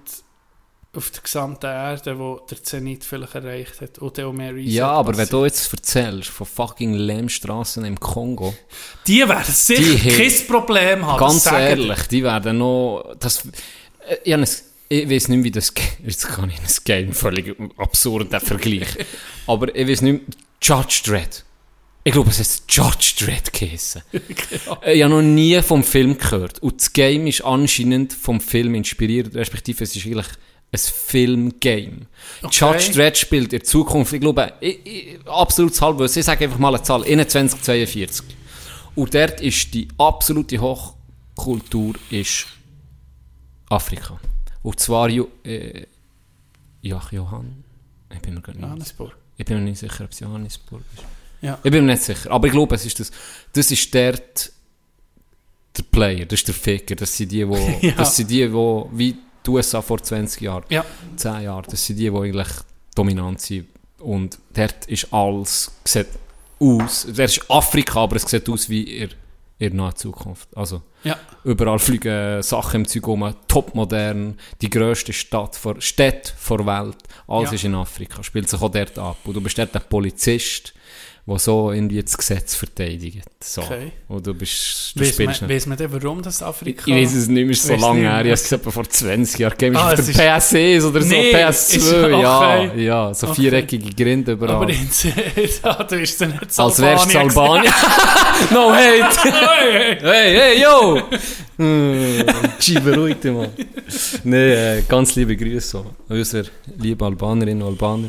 auf der gesamten Erde, wo der Zenit vielleicht erreicht hat und dann auch mehr Reset Ja, aber wenn passiert. du jetzt erzählst von fucking Lehmstraßen im Kongo, Die werden sicher Die kein Problem haben. ganz ehrlich, die werden noch... Das, äh, ich, ein, ich weiß nicht, wie das... Jetzt kann ich ein Game völlig absurd der Vergleich. aber ich weiß nicht, Judge Dredd. Ich glaube, es ist Judge Dredd geheissen. Äh, Ich habe noch nie vom Film gehört. Und das Game ist anscheinend vom Film inspiriert, respektive es ist eigentlich ein Film-Game. Judge Dredd spielt in Zukunft, ich glaube, ich, ich, absolutes Halbwissen, ich sage einfach mal eine Zahl, 2142. Und dort ist die absolute Hochkultur ist Afrika. Und zwar Jo- äh, Johann. Ich bin mir gar nicht, Johannesburg. ich bin mir nicht sicher, ob es Johannesburg ist. Ja. Ich bin mir nicht sicher. Aber ich glaube, es ist das. Das ist dort der Player, das ist der Ficker. Das sind die, wo, Ja. das sind die, wo, wie die USA vor 20 Jahren, Ja. 10 Jahren, das sind die, die eigentlich dominant sind. Und dort ist alles, sieht aus, dort ist Afrika, aber es sieht aus wie in, in der nahen Zukunft. Also, Ja. überall fliegen Sachen im Zeug um, topmodern, die grösste Stadt vor, Stadt vor Welt, alles Ja. ist in Afrika, spielt sich auch dort ab. Und du bist dort ein Polizist, der so irgendwie das Gesetz verteidigt. So. Okay. Und du bist, du Weiss spielst man, weiss man denn, warum das Afrika... ich weiß es nicht mehr, so Weiss lange her. Ich habe es gesagt, vor 20 Jahren gegeben. Ah, auf der PS1 oder so, Nee, PS2. ist- Ja, okay. ja, so Okay. viereckige Grinde überall. Aber in ja, du bist dann nicht Als wärst du Albanien no hate! Hey, Hey, yo! Hm, Chi, beruhig dich mal. Nee, äh, ganz liebe Grüße an unsere lieben Albanerinnen und Albaner.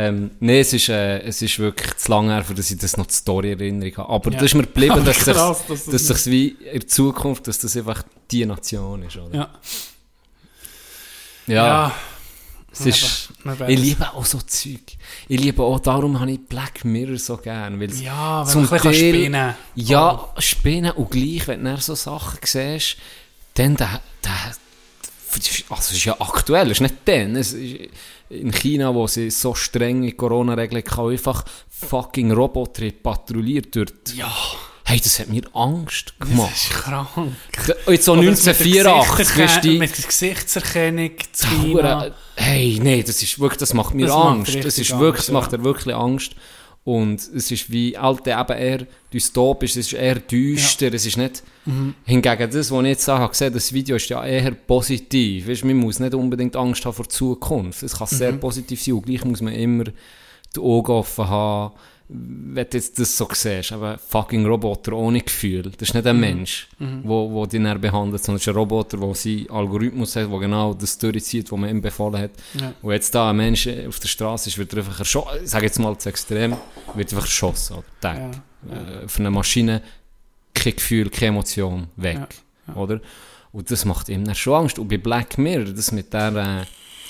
Ähm, nee, es ist, äh, es ist wirklich zu lange her, dass ich das noch die Story-Erinnerung habe. Aber Ja. das ist mir geblieben, dass, sich's- dass das dass wie in der Zukunft, dass das einfach die Nation ist, oder? Ja. Ja, Ja. es ist... Ich liebe auch so Zeug. Ich liebe auch, darum habe ich Black Mirror so gern, weil Ja, wenn zum man ein bisschen Teil- spinnen Ja, Spinnen und gleich, wenn du so Sachen siehst, dann der, der, also es ist ja aktuell, es ist nicht dann, es ist in China, wo sie so strenge Corona-Regeln haben, einfach fucking Roboter patrouilliert dort. Ja, Hey, das hat mir Angst das gemacht. ist krank. Jetzt so Oder das mit der 1984, weißt du, Mit der Gesichtserkennung zu China. Hey, nee, das ist wirklich, das macht mir Das macht Angst. Das richtig ist wirklich, das macht er wirklich Angst. Und es ist wie, alte eben eher dystopisch, es ist eher düster, es ist nicht, Mhm. hingegen das, was ich jetzt habe gesehen, das Video ist ja eher positiv. Weißt, man muss nicht unbedingt Angst haben vor der Zukunft. Es kann sehr Mhm. positiv sein und gleich muss man immer die Augen offen haben, wenn du jetzt das so siehst, aber fucking Roboter ohne Gefühl. Das ist nicht ein Mensch, wo, wo dich dann behandelt, sondern es ist ein Roboter, der seinen Algorithmus hat, der genau das durchzieht, was man ihm befohlen hat. Ja. Und jetzt da ein Mensch auf der Straße ist, wird er einfach erschossen, ich sage jetzt mal zu extrem, wird einfach erschossen. Oder? Tag. Ja. Äh, für eine Maschine kein Gefühl, keine Emotion, weg. Ja, ja. Oder? Und das macht ihm dann schon Angst. Und bei Black Mirror, das mit der äh,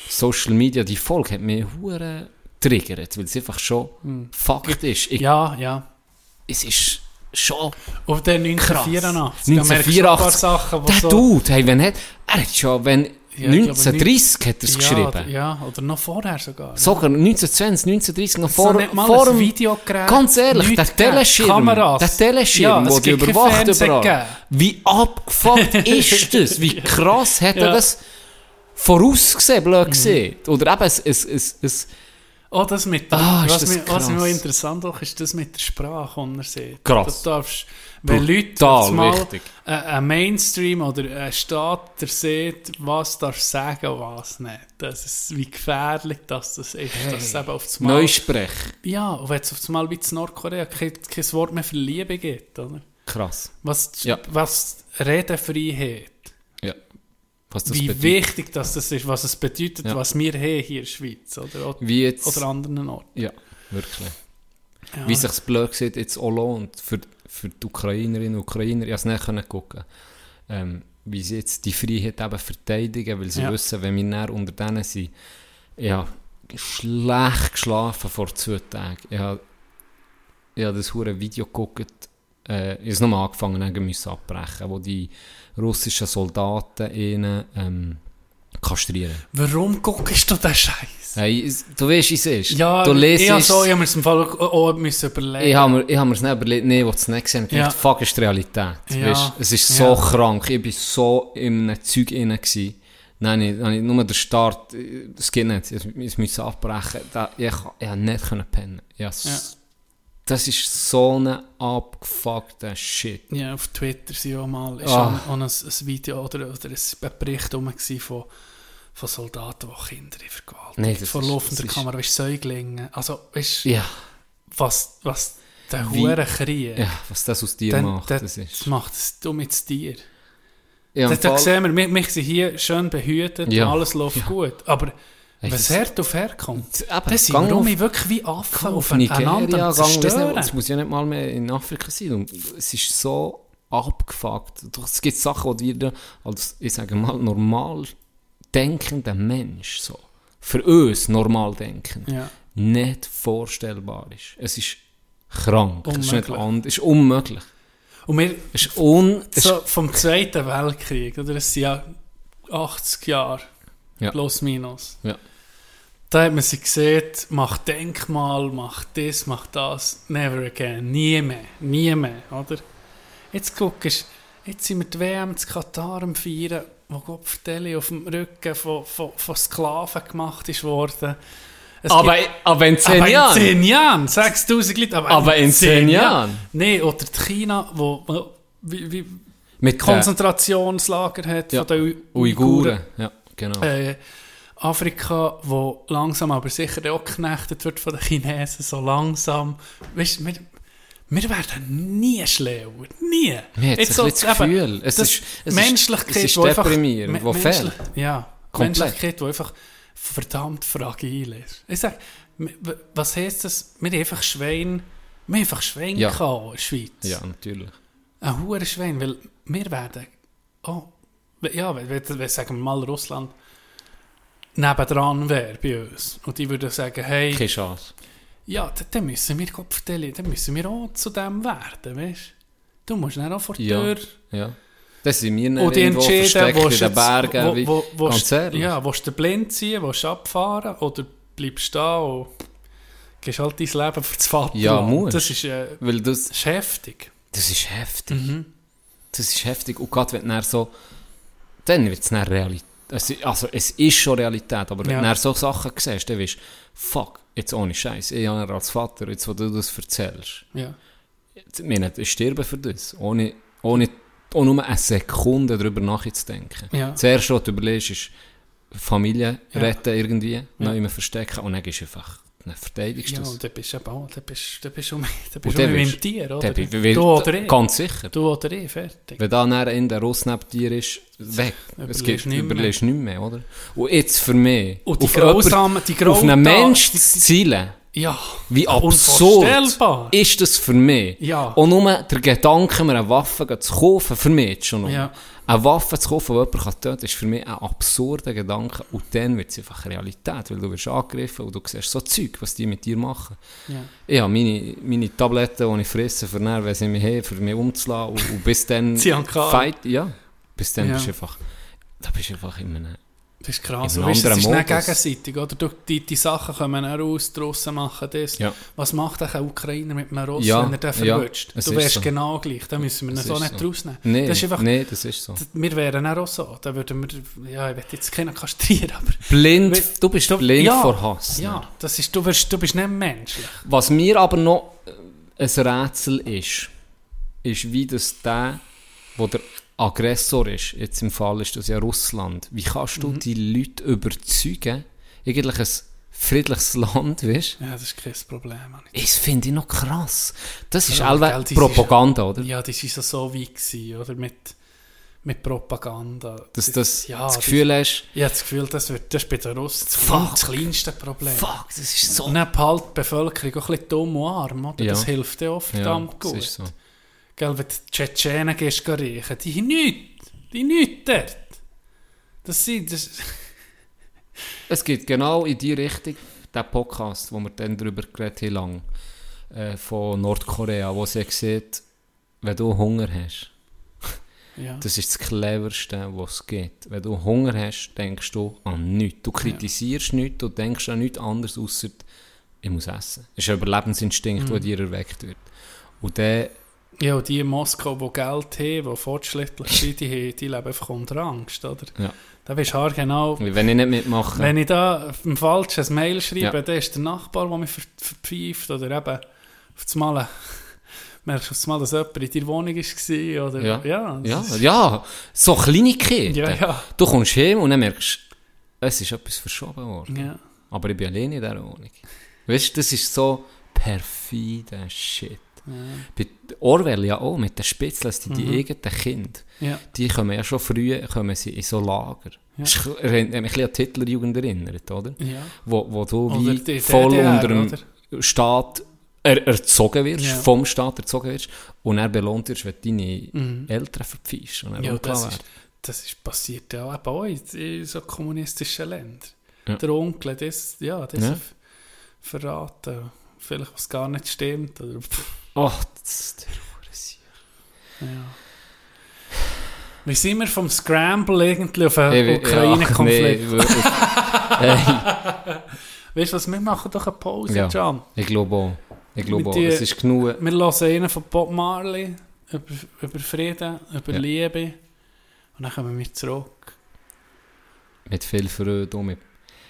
Social Media, die Folge hat mich hure triggert, weil es einfach schon Fakt ist. Ich. Ja, ja. Es ist schon Auf den 1984. Da merkst du ein paar 1984. Sachen, der so... Dude, hey, wenn hat, er hat schon, wenn Ja, ich glaube, 1930 hat er es ja, geschrieben. Ja, oder noch vorher sogar. Sogar 1920, 1930, noch so vor, mal vor dem Videogerät. Ganz ehrlich, der. Teleschirm, Kameras. der Teleschirm, Ja, wo die überwacht überall. gegeben. Wie abgefuckt ist das? Wie krass hat er das vorausgesehen, Mhm. blöd gesehen? Oder eben, es, es, es, es Oh, das mit der, Ah, was, das mir, was auch interessant auch ist, das mit der Sprache, die er sieht. Krass. Du darfst, wenn Leute Brutal jetzt mal äh, ein Mainstream oder ein Staat der sieht, was darfst du sagen und was nicht. Das ist, wie gefährlich das, das ist. Dass es eben auf das Mal, Neusprech. ja, und wenn es auf das Mal wie in Nordkorea kein, kein Wort mehr für Liebe gibt, oder? Krass. Was, Ja. was Redefreiheit, wie wichtig das, das ist, was es bedeutet, Ja. was wir haben hier in der Schweiz oder, Wie jetzt, oder anderen Orten. ja, wirklich. Ja. Wie sich das blöd sieht, jetzt auch lohnt für, für die Ukrainerinnen und Ukrainer, ich konnte es nicht können gucken, ähm, wie sie jetzt die Freiheit eben verteidigen, weil sie Ja. wissen, wenn wir näher unter denen sind, ich habe schlecht geschlafen vor zwei Tagen. Ich habe, ich habe das hure Video geguckt, äh, ich habe es nochmal angefangen, dann müssen abbrechen, wo die russischen Soldaten ihn ähm, kastrieren. Warum guckst du den Scheiß? Hey, es- du weißt, wie es ist. Ja, du lesest, ich, so, ich habe mir es im Fall auch, müssen überlegen. ich habe mir, ich hab mir's nicht überlegt, nee, was es nicht gesehen habe. Ich Ja. fuck, ist die Realität. Ja. Weißt, es ist so Ja. krank. Ich war so in einem Zeug drin. gewesen. Nein, ich, ich, nur der Start, äh, das geht nicht. Ich, ich musste abbrechen. Da, ich, ich konnte nicht können pennen. Ja, s- Das ist so ein abgefuckter Shit. Ja, auf Twitter sind auch mal ist Ah. auch ein, ein Video oder, oder ein Bericht von, von Soldaten, die Kinder in Vergewaltigung Nee, vor laufender Kamera, weißt Säuglinge. Also, weißt du, Ja, was, was der Huren Krieg, ja, was das aus dir dann, macht, das, das macht es dumm ins Tier. Ja, Da, da sehen wir, wir, wir sind hier schön behütet Ja. und alles läuft Ja. gut. Aber Hey, das- Herd auf Herd kommt, Eben, dann sind wir auf- wirklich wie Affen auf aufeinander zerstören. Es muss ja nicht mal mehr in Afrika sein. Und es ist so abgefuckt. Es gibt Sachen, die dir als, ich sage mal, normal denkender Mensch, so, für uns normal denken, Ja. nicht vorstellbar ist. Es ist krank. Es ist nicht Unmöglich. anders. Es ist unmöglich. Und wir, Es ist un... So vom Zweiten Weltkrieg, oder? Es sind ja 80 Jahre, Ja. plus minus. Ja. Da hat man sie gesehen, macht Denkmal, macht das, macht das, never again, nie mehr, nie mehr, oder? Jetzt guckst jetzt sind wir die WM zu Katar am Feiern, wo Gopfdeli auf dem Rücken von, von, von Sklaven gemacht ist worden. Es Aber, gibt- aber in 10 aber in Jahren. 10 Jahren, 6000 Leute. Aber, Aber in 10 Jahren. Nein, oder die China, wo, wo wie, wie Mit Konzentrationslager hat Ja. von den den Uiguren. Ja, genau. Äh, Afrika, wo langsam aber sicher auch geknechtet wird von den Chinesen, so langsam. Weißt, wir, wir werden nie schlauer. Nie. Mir hat Jetzt so das Gefühl, es das ist- es ist- Menschlichkeit, es ist wo einfach- deprimierend, Me- wo fehlt. Ja, Komplett. Menschlichkeit, die einfach verdammt fragil ist. Ich sag, was heisst das? Wir haben einfach Schwein, wir haben einfach Schwein Ja. gehabt in der Schweiz. ja, natürlich. Ein hoher Schwein, weil wir werden, oh, ja, wenn, wenn sagen wir mal Russland nebendran wäre bei uns und die würden sagen, hey, Keine Chance. ja, dann, dann müssen wir Gott vertellen, dann müssen wir auch zu dem werden, weißt du? musst dann auch vor die Ja. Tür Ja. Das sind wir und nicht die irgendwo versteckt wo in den Bergen. wie- wo, wo, ganz ehrlich. ja, willst du blind ziehen, willst du abfahren oder bleibst du da und gehst halt dein Leben für das Vaterland. Ja, musst. Das ist, äh, Weil das, ist heftig. das ist heftig. Mhm. Das ist heftig. Und gerade wenn dann so... Dann wird es dann Realität. Es, also es ist schon Realität, aber wenn Ja. du so Sachen siehst, dann weißt du, fuck, jetzt ohne Scheiß. Ich habe als Vater, jetzt wo du das erzählst, Ja. ich meine, ich sterbe für das. Ohne, ohne auch nur eine Sekunde darüber nachzudenken. Ja. Das Erste, was du überlegst, ist Familie Ja. retten irgendwie, noch immer verstecken und dann gehst du einfach, dann verteidigst du Ja, das. dann bist du auch, dann bist, dann bist du, dann bist mit bist- dem Tier, oder? Dann bi- weil- du oder ich. Ganz sicher. Du oder ich, fertig. Wenn da dann in der Russ neben dir ist, weg. Überlegst Es gibt, nicht überlegst nicht mehr, oder? Und jetzt für mich, Und die auf grausamen, die auf einen Mensch zu zielen, Ja. wie absurd ist das für mich. Ja. Und nur der Gedanke, mir eine Waffe zu kaufen, für mich schon noch. Ja. Eine Waffe zu kaufen, die jemanden kann töten kann, ist für mich ein absurder Gedanke. Und dann wird es einfach Realität, weil du wirst angegriffen und du siehst so Zeug, was die mit dir machen. Ja. Ich habe meine, meine Tabletten, die ich fresse, für dann, wenn sie mich haben, für mich umzulassen. Und, und bis dann... Fight, ja. Bis dann Ja. bist du einfach... Da bist du einfach in einem... Das ist krass. In einem weißt, das ist nicht gegenseitig, oder? Du, die, die Sachen kommen raus, die Russen machen das. Ja. Was macht eigentlich ein Ukrainer mit einem Russen, Ja, wenn er den ja, verwünscht? es du wärst so. genau gleich. Da müssen wir ihn so nicht so. rausnehmen. Nee, das ist einfach, nee, das ist so. Wir wären auch so. Da würden wir, ja, ich will jetzt keinen kastrieren, aber... Blind, Weil- du bist Du- blind ja, vor Hass. Ja, das ist, du, wirst, du bist nicht menschlich. Was mir aber noch ein Rätsel ist, ist wie das der, wo der Aggressor ist, jetzt im Fall ist das ja Russland, wie kannst Mhm. du die Leute überzeugen, eigentlich ein friedliches Land, weißt Ja, das ist kein Problem. Das finde ich noch krass. Das ist Ja, auch das ist- Propaganda, oder? Ja, das war so, weit, gewesen, oder? Mit, mit Propaganda. Dass du das, ja, das Gefühl hast, Ich habe das Gefühl, das, wird, das ist bei den Russen das, Fuck. das kleinste Problem. fuck, das ist so... Und dann behält die Bevölkerung auch ein bisschen dumm und arm, oder? Ja. Das hilft ja auch verdammt das gut. ist so. Gell, wenn du die Tschetschenen gehst, geh riechen, die haben nichts. Die haben nichts dort. Das sind... Das, Es geht genau in die Richtung, der Podcast, wo wir dann darüber geredet haben, lang, äh, von Nordkorea, wo sie sieht, wenn du Hunger hast, ja. das ist das Cleverste, was es gibt. Wenn du Hunger hast, denkst du an nichts. Du kritisierst nichts, du denkst an nichts anderes, außer ich muss essen. Das ist ein Überlebensinstinkt, Mhm. der dir erweckt wird. Und der, ja, und die in Moskau, die Geld haben, die fortschrittlich sind, die, haben- die leben einfach unter Angst, oder? ja, Da weisst du genau... wenn ich nicht mitmache, Wenn ich da ein Mail schreibe, Ja. dann ist der Nachbar, der mich ver verpfeift, oder eben auf das Mal, merkst du auf das Mal, dass jemand in deiner Wohnung war, oder? Ja. ja, ja, ist- ja, so Kleinigkeiten. ja, ja, Du kommst heim und dann merkst es ist etwas verschoben worden. ja. Aber ich bin alleine in dieser Wohnung. Weißt du, das ist so perfider Shit. Ja. Bei Orwell ja auch, mit den Spitzles, die, die Mhm. eigenen Kinder, ja. die kommen ja schon früh kommen sie in so Lager. Ja. Das erinnert mich ein bisschen an die Hitlerjugend erinnert, oder? ja. Wo, wo du Oder wie die voll DDR, unter dem oder? Staat er, erzogen wirst, Ja. vom Staat erzogen wirst, und er belohnt wirst, wenn deine Mhm. Eltern verpfeifst. Und er Ja, das ist, das ist passiert ja auch in, in so kommunistischen Ländern. Ja. Der Onkel, das, ja, das Ja. verraten, vielleicht was gar nicht stimmt. Oder, Ach, das ist der ja. Wie sind wir vom Scramble irgendwie auf wie- Ukraine-Konflikt? Nee, hey, Weißt du was, wir machen doch eine Pause, Ja. Can. ich glaube auch. Ich glaube auch. Es ist genug. Wir hören einen von Bob Marley, über, über Frieden, über Ja. Liebe. Und dann kommen wir zurück Mit viel Freude und mit...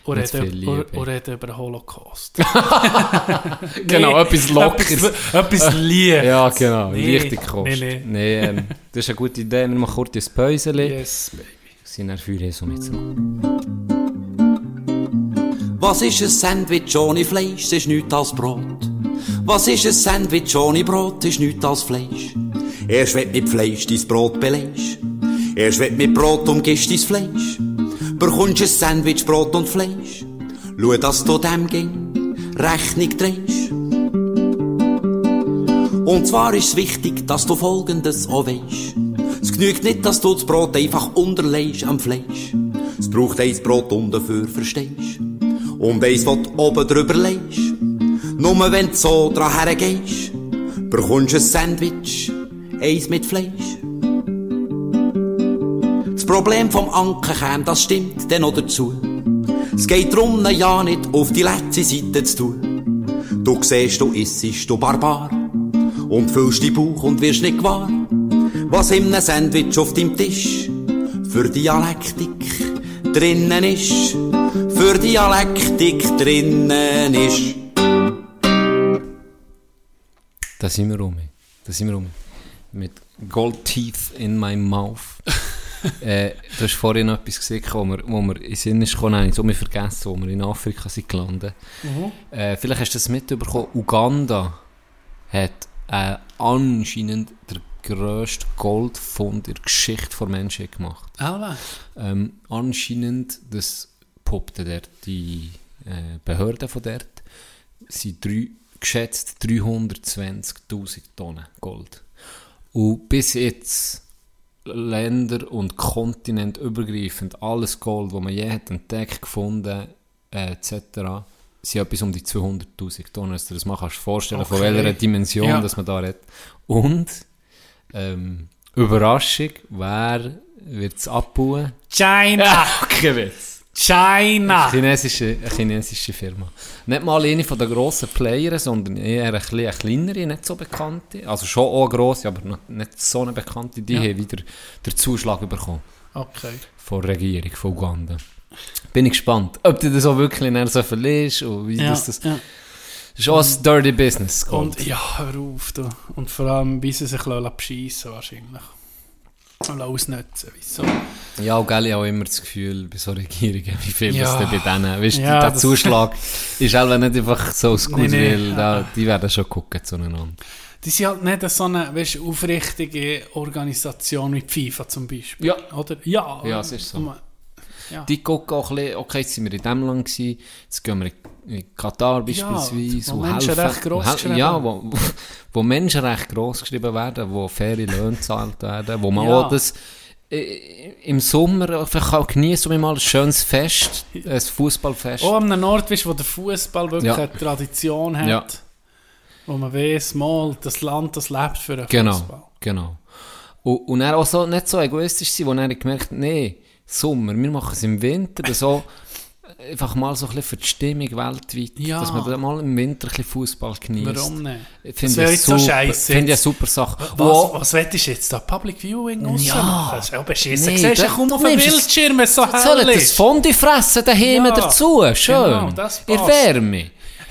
und Mit reden, viel und, Liebe. und reden über den Holocaust. Genau, Nee, etwas Lockeres. Etwas, etwas Liebes. Ja, genau. Nee, Leichte Kost. nee, nee. nee ähm, das ist eine gute Idee. Wir machen kurz ein Päuschen. Yes, baby. sind dann für Jesu mit zurück. Was ist ein Sandwich ohne Fleisch? Das ist nichts als Brot. Was ist ein Sandwich ohne Brot? Das ist nichts als Fleisch. Erst wenn du mit Fleisch dein Brot belegst. Erst wenn du mit Brot umgibst dein Fleisch. Bekommst ein Sandwich, Brot und Fleisch. Schau, dass du dem ging Rechnung drehst. Und zwar ist wichtig, dass du Folgendes auch weisst. Es genügt nicht, dass du das Brot einfach unterlegst am Fleisch. Es braucht eins Brot und dafür verstehst. Und eins, was du oben drüber legst. Nur wenn du so dran hergehst, bekommst du ein Sandwich, eins mit Fleisch. Das Problem vom Anker käme, das stimmt dann noch dazu. Es geht darum, ne ja nicht auf die letzte Seite zu tun. Du siehst, du issest, du Barbar. Und füllst die Bauch und wirst nicht gewahr, was einem Sandwich auf deinem Tisch für Dialektik drinnen ist. Für Dialektik drinnen ist. Da sind wir rum. Da sind wir rum. Mit Gold Teeth in my mouth. Äh, du hast vorhin noch etwas gesehen, wo mir, wo mir in den Sinn ist gekommen, habe ich mir vergessen, wo wir in Afrika sind gelandet. Äh, vielleicht hast du das mitbekommen, Uganda hat äh, anscheinend der grösste Goldfund in der Geschichte der Menschheit gemacht. Alle. Ähm, anscheinend, das poppte dort die äh, Behörden von dort, sind drei, geschätzt 320.000 Tonnen Gold. Und bis jetzt Länder und Kontinent übergreifend alles Gold, das man je hat entdeckt, gefunden, äh, etc., sind etwas um die 200.000 Tonnen. Also das man kannst vorstellen, von Okay. welcher Dimension Ja. dass man da redet. Und ähm, Überraschung, wer wird es abbauen? China! okay, China! Chinesische, eine chinesische Firma. Nicht mal eine von den grossen Playern, sondern eher eine kleinere, nicht so bekannte. Also schon auch eine grosse, aber nicht so eine bekannte. Die Ja. haben wieder den Zuschlag bekommen Okay. von der Regierung von Uganda. Bin ich gespannt, ob du das auch wirklich nachher so verlierst und wie Ja, das, das, ja. das ist auch ein Dirty Business. Gold. Und ja, hör auf. Du. Und vor allem, wie sie sich lassen beschissen wahrscheinlich. Und ausnutzen, wieso? Ja, und gell, ich habe immer das Gefühl, bei so Regierungen, wie viel Ja. das denn bei denen, weißt du, Ja, der das- Zuschlag ist halt nicht einfach so aus Nee, nee. Goodwill, da, die werden schon gucken zueinander. Die sind halt nicht so eine weißt, aufrichtige Organisation wie die FIFA zum Beispiel. Ja. Oder? Ja. Ja, es ist so. Ja. Die gucken auch ein bisschen, okay, jetzt sind wir in dem Land gewesen, jetzt gehen wir in Katar beispielsweise. wo Menschenrechte gross wo, geschrieben Ja, werden. wo, wo, wo Menschenrechte gross geschrieben werden, wo faire Löhne gezahlt werden, wo man Ja. auch das äh, im Sommer einfach auch genießen und mal ein schönes Fest, ein Fußballfest. Auch an einem Ort, weißt, wo der Fußball wirklich Ja. eine Tradition hat. Ja. Wo man weiß, mal, das Land, das lebt für den Genau, Fußball. genau. Und, und er auch so, nicht so egoistisch sein, wo er gemerkt hat, nee, Sommer, wir machen es im Winter, so, einfach mal so ein bisschen für die Stimmung weltweit, Ja. dass man dann mal im Winter ein bisschen Fußball genießt. Warum nicht? Finde Das ich wäre jetzt so super- scheisse Finde ich eine super Sache. Was, Wo- was willst du jetzt da? Public Viewing Ja. rausmachen? Das ist ja beschissen. Nee, Siehst du da- kaum auf es- Bildschirm, es so hell Sollen das. Fondue fressen daheim Ja, dazu? Schön. genau, das In passt. Wärme.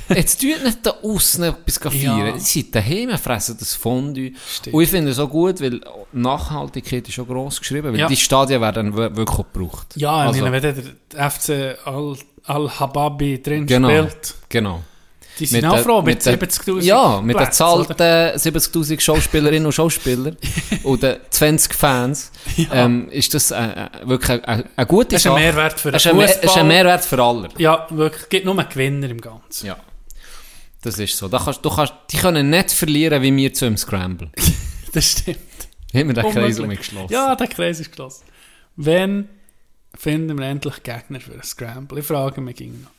Jetzt tut nicht da außen etwas feiern. Ja. Sie sind daheim, fressen das Fondue. Stimmt. Und ich finde es auch gut, weil Nachhaltigkeit ist schon gross geschrieben, weil Ja. die Stadien werden wir- wirklich auch gebraucht. Ja, also, meine, wenn der FC Al- Al-Hababi drin Genau. spielt, Genau. die sind Mit auch froh mit, mit der- 70'000 Ja, mit den zahlten 70'000 Schauspielerinnen und Schauspielern und den 20 Fans ähm, ist das äh, äh, wirklich eine, eine gute Das ist ein Sache. Mehrwert für den Es ist es ein Mehrwert für alle. Ja, wirklich. Es gibt nur einen Gewinner im Ganzen. Ja. Das ist so. Da kannst, du kannst, die können nicht verlieren wie wir zu einem Scramble. Das stimmt. Haben wir den Kreis Unmöglich. umgeschlossen. Ja, der Kreis ist geschlossen. Wann finden wir endlich Gegner für ein Scramble? Ich frage mich ging noch.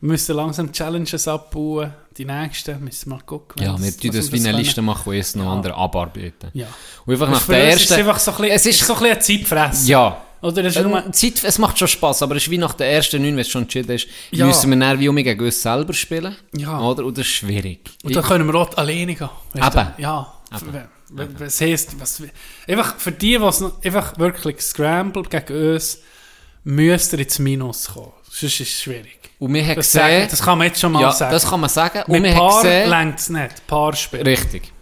Wir müssen langsam Challenges abbauen. Die nächsten müssen wir mal gucken. Ja, wir tun das wie eine. Liste machen, wo jetzt noch Ja. andere abarbeiten. Ja. Und einfach nach der ersten... ist einfach so ein bisschen, Es ist- so ein bisschen eine Zeitfresse. ja. Oder es ist nur, Ähm, Zeit, es macht schon Spass, aber es ist wie nach der ersten neun, wenn es schon entschieden ist, Ja. müssen wir dann wie um gegen uns selber spielen. Ja. Oder? Und das ist schwierig. und dann können wir auch alleine gehen. Eben. Ja. Eben. Was heisst, was, einfach für die, die es einfach wirklich Scramble gegen uns, müsst ihr ins Minus kommen. Sonst ist es schwierig. Und wir haben Das, sagen, gesehen... das kann man jetzt schon mal ja, sagen. das kann man sagen. Und Mit wir haben Paar gesehen... längt es nicht. Paarspiel. Richtig.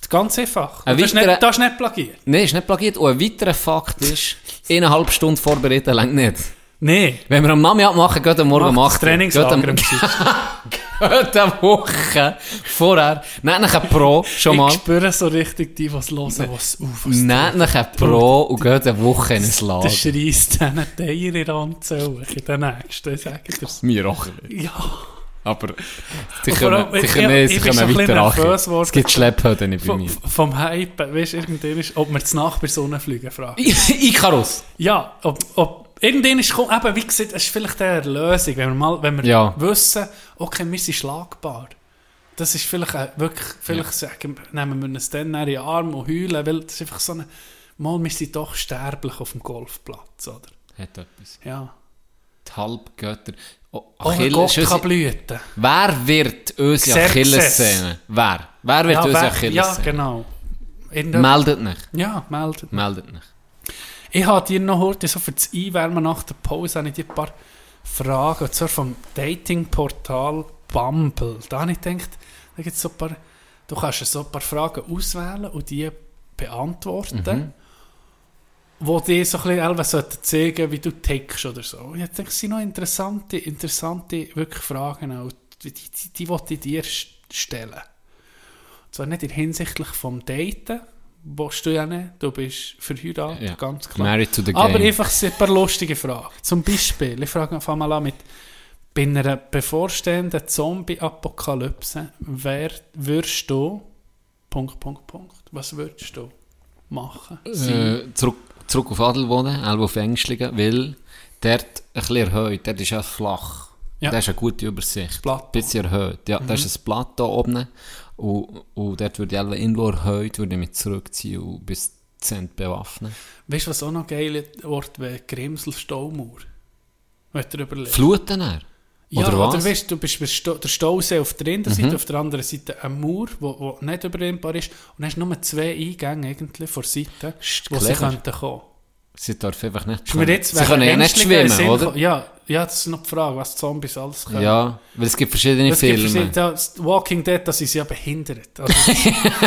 Das ist ganz einfach. Ein das, ist weiterer- nicht, das ist nicht plagiert. Nein, ist nicht plagiert. Und ein weiterer Fakt ist, eineinhalb Stunden vorbereiten längt nicht. Nein. Wenn wir am Nachmittag machen, geht am Morgen Macht das. Trainingslager am Geht Woche vorher. Euch ein Pro schon mal. Ich spüre so richtig die, die es hören, was auf was euch ein Pro und geht eine Woche in ein Lager. schreisst diesen Teier in Anzellen in den nächsten, sag ich dir's. Mir auch. Ja. Aber sie können, sie können, ich- sie ein weiter nervös geworden. Es gibt Schlepphöden nicht bei Vom, mir. vom Hype, weißt du, irgendwann ist, ob wir zu Nacht bei Sonne fliegen, fragen. Icarus. Ja, ob, ob irgendwann ist, komm, eben, wie gesagt, es ist vielleicht eine Lösung, wenn wir mal, wenn wir Ja. wissen, okay, wir sind schlagbar. Das ist vielleicht äh, wirklich, vielleicht sagen, nehmen wir uns dann in den Arm und heulen, weil das ist einfach so eine, mal, wir sind doch sterblich auf dem Golfplatz, oder? Hat etwas. Ja. Die Halbgötter. Oh, Oh, Achilles- Gott kann blüten. Wer wird unsere. Achillessehne? Wer? Wer wird Ja, unsere wer- ja, Achillessehne? genau. Meldet nicht. Ja, meldet. Meldet nicht. Ich habe dir noch heute so für das Einwärmen nach der Pause habe ich dir ein paar Fragen, und zwar vom Datingportal Bumble. Da habe ich gedacht, da gibt's so ein paar, du kannst so ein paar Fragen auswählen und die beantworten, Mhm. Wo dir so ein bisschen zeigen, wie du tickst oder so. Ich denke, es sind noch interessante, interessante wirklich Fragen, auch. die, die, die, die wollte ich dir st- stellen. Und zwar nicht in hinsichtlich vom Daten, willst du ja nicht, du bist verheiratet, Ja. ganz klar. Married to the game. Aber einfach ein paar lustige Fragen. Zum Beispiel, ich frage einfach mal an mit, bei einer bevorstehenden Zombie-Apokalypse, wer würdest du, Punkt, Punkt, Punkt, was würdest du machen? äh, zurück, zurück auf Adelboden, auch auf Ängstlingen, weil dort ein bisschen erhöht, dort ist ja flach. Ja. Da ist eine gute Übersicht. Plateau. Ein bisschen erhöht. Ja, da ist ein Plateau oben und, und dort würde ich einfach irgendwo erhöht, würde ich mich zurückziehen und bis Zent bewaffnen. Weißt du, was auch noch geil Wort wäre? Grimsel-Staumauer. Wenn du dir überlegst. Fluten er? Ja, Oder was? Mhm. oder weißt, du bist der Stausee auf der einen Seite, auf der anderen Seite ein Mauer, wo, wo nicht überrennbar ist. Und hast nur zwei Eingänge eigentlich von der Seite, Ist wo sie könnten kommen. Sie dürfen einfach nicht mir jetzt Sie können ja nicht schwimmen, Sinn oder? Ja, ja, das ist noch die Frage, was Zombies alles können. Ja, weil es gibt verschiedene Es gibt Filme. verschiedene- das Walking Dead, das ist ja behindert. Also,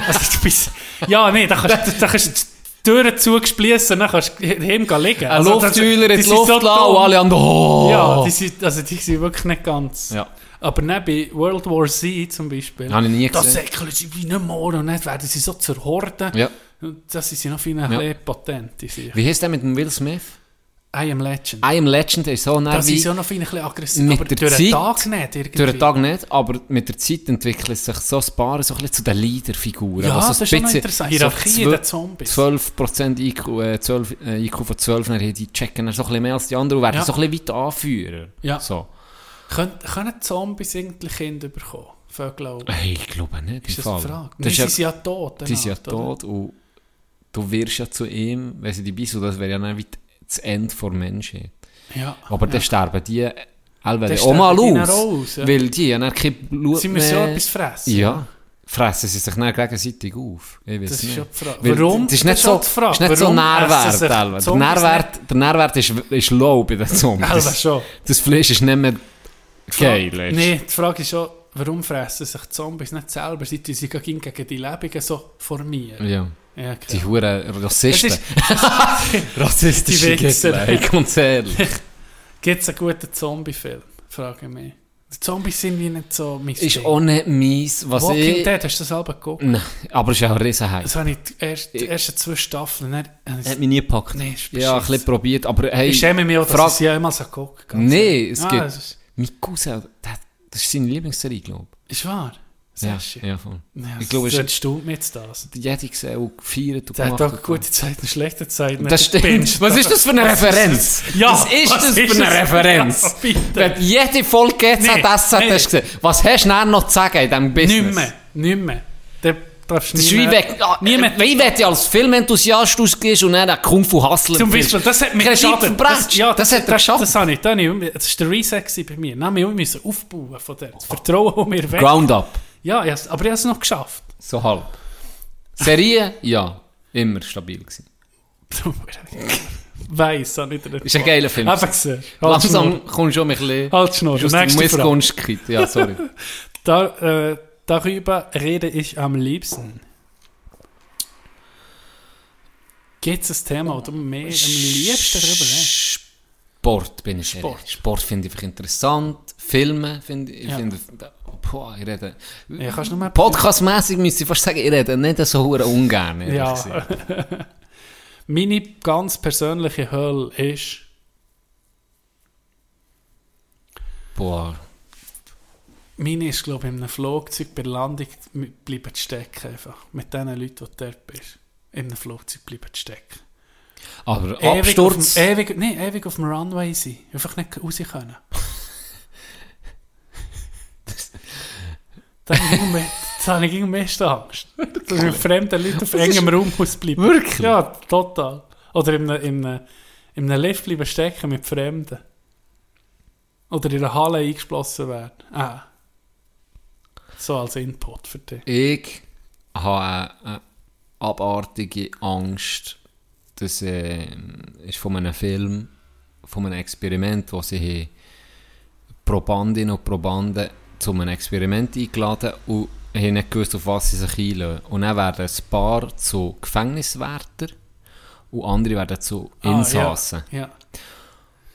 also bist, ja, nee, da kannst du da kannst Türen zugespliessen, dann kannst du gehen liegen. Ein Also, Luftheuler in die Luft so lassen und alle an oh. Ja, die sind, also die sind wirklich nicht ganz. Ja. Aber nicht bei World War Z zum Beispiel. Habe ich nie Da gesehen. säckeln sie wie nicht mehr und dann werden sie so zur Horde. Ja. Und das sind noch viel ein Ja. sind. Wie heißt der mit dem Will Smith? I am Legend. I am Legend ist so nah Das ist ja noch viel ein bisschen aggressiv. mit aber der durch Zeit- den Tag nicht irgendwie. durch den Tag nicht, aber mit der Zeit entwickelt sich so ein paar so ein bisschen zu den Leaderfiguren. Ja, was das ist schon interessant. Hierarchie den Zombies. 12% IQ, äh, 12, äh, IQ von 12, dann haben die checken dann so ein bisschen mehr als die anderen und werden Ja. so ein bisschen weiter Anführer. Ja. So. Können, können Zombies irgendwie Kinder bekommen? Vögel auch. Hey, ich glaube nicht. Ist das eine Fall. Frage? Das Nein, sie ja, sind ja tot. die sind ja oder? tot und du wirst ja zu ihm, wenn sie dabei sind, das wäre ja dann wie das Ende der Menschheit. Ja. Aber ja. dann sterben die allweil auch mal die aus. aus, ja. Weil die haben dann kein Blut Sie müssen ja etwas fressen. Ja. Fressen sie sich dann gegenseitig auf. Ich weiß Das ist nicht. ja die Frage. Weil Warum? Das ist Das nicht ist so, halt die Frage. ist nicht so Nährwert. sich. Der Nährwert, der Nährwert ist, ist low bei den Zombies. Das, das Fleisch ist nicht mehr geil. Nee, die Frage ist schon, warum fressen sich Zombies nicht selber, seit sie gegen gegen die Lebenden so formieren? Ja. Ja, Die. Huren Rassisten. ist, Rassistische. Gegner. Ich komm's ehrlich. Gibt es einen guten Zombie-Film? Frage ich mich. Die Zombies sind wie nicht so mein Ist Ding. auch nicht meins, was Walking ich... Dead, hast du das selber geguckt? Nein, aber es ist auch ein Riesenhype. Das habe ich die, erst, die ersten zwei Staffeln nicht... Hat mich nie gepackt. Nee, ja, ein bisschen probiert, aber hey... Ich schäme mich auch, dass Frag- ich sie jemals habe geguckt ganz Nee, ehrlich. es ah, gibt... Ist, Mein Cousin, der, das ist seine Lieblingsserie, glaube ist wahr. Ja, Sehr schön. ja, voll. Ja, Ich glaube, es das ist- stimmt mir jetzt das. Jede gesehen und gefeiert und Der hat gemacht. auch gute Zeiten, schlechte Zeiten. Das stimmt. Was ist das für eine Was Referenz? das? Ja, was ist was das ist für eine das? Referenz? Ja. Wenn jede Folge GZSZ Nee, hast nee. gesehen, was hast du noch zu sagen in diesem Business? Nicht mehr. Nicht mehr. Der darfst Das ist wie weg. Ja, Niemand- wie wenn du als Filmenthusiast ausgehst und dann einen Kung Fu Hustler Zum. Beispiel, das hat mich geschadet. verbrecht. ja, Das hat er das, geschafft. Das das, habe ich, das war der Reset bei mir. Haben wir müssen aufbauen von der. Das Vertrauen um mir weg. Ground up. Ja, has- aber ich habe es noch geschafft. So halb. Serie, ja. Immer stabil gewesen. Weiss, ich dir Ist ein geiler Film. Einfach gesehen. Halt Langsam kommst du schon ein bisschen... Halt der Nächste Frage. Ja, sorry. Da, äh, darüber rede ich am liebsten. Gibt es ein Thema, du mehr am liebsten darüber redest? Sport bin ich Sport. Sport, Sport finde ich interessant. Filme finde ich... Ja. Finde, boah, ich rede... Ja, kannst du nur mal- Podcastmäßig müsste ich fast sagen, ich rede nicht so ungern. Ja. Meine ganz persönliche Hölle ist... Boah. Meine ist, glaube ich, in einem Flugzeug bei der Landung bleiben stecken einfach. Mit den Leuten, die dort bist. In einem Flugzeug bleiben stecken. Aber Ewig auf, Absturz... dem, ewig, nee, ewig auf dem Runway sein. Einfach nicht raus können. Da habe ich am meisten Angst. Dass ich fremden Leuten auf engem Raum muss bleiben. Wirklich? Ja, total. Oder in einem, in einem, in einem Lift bleiben stecken mit Fremden. Oder in einer Halle eingeschlossen werden. Ah. So als Input für dich. Ich habe eine abartige Angst, das äh, ist von einem Film, von einem Experiment, wo sie Probandinnen und Probanden zu einem Experiment eingeladen und haben nicht gewusst, auf was sie sich einlösen. Und dann werden ein paar zu Gefängniswärter und andere werden zu Insassen. Ah, ja, ja.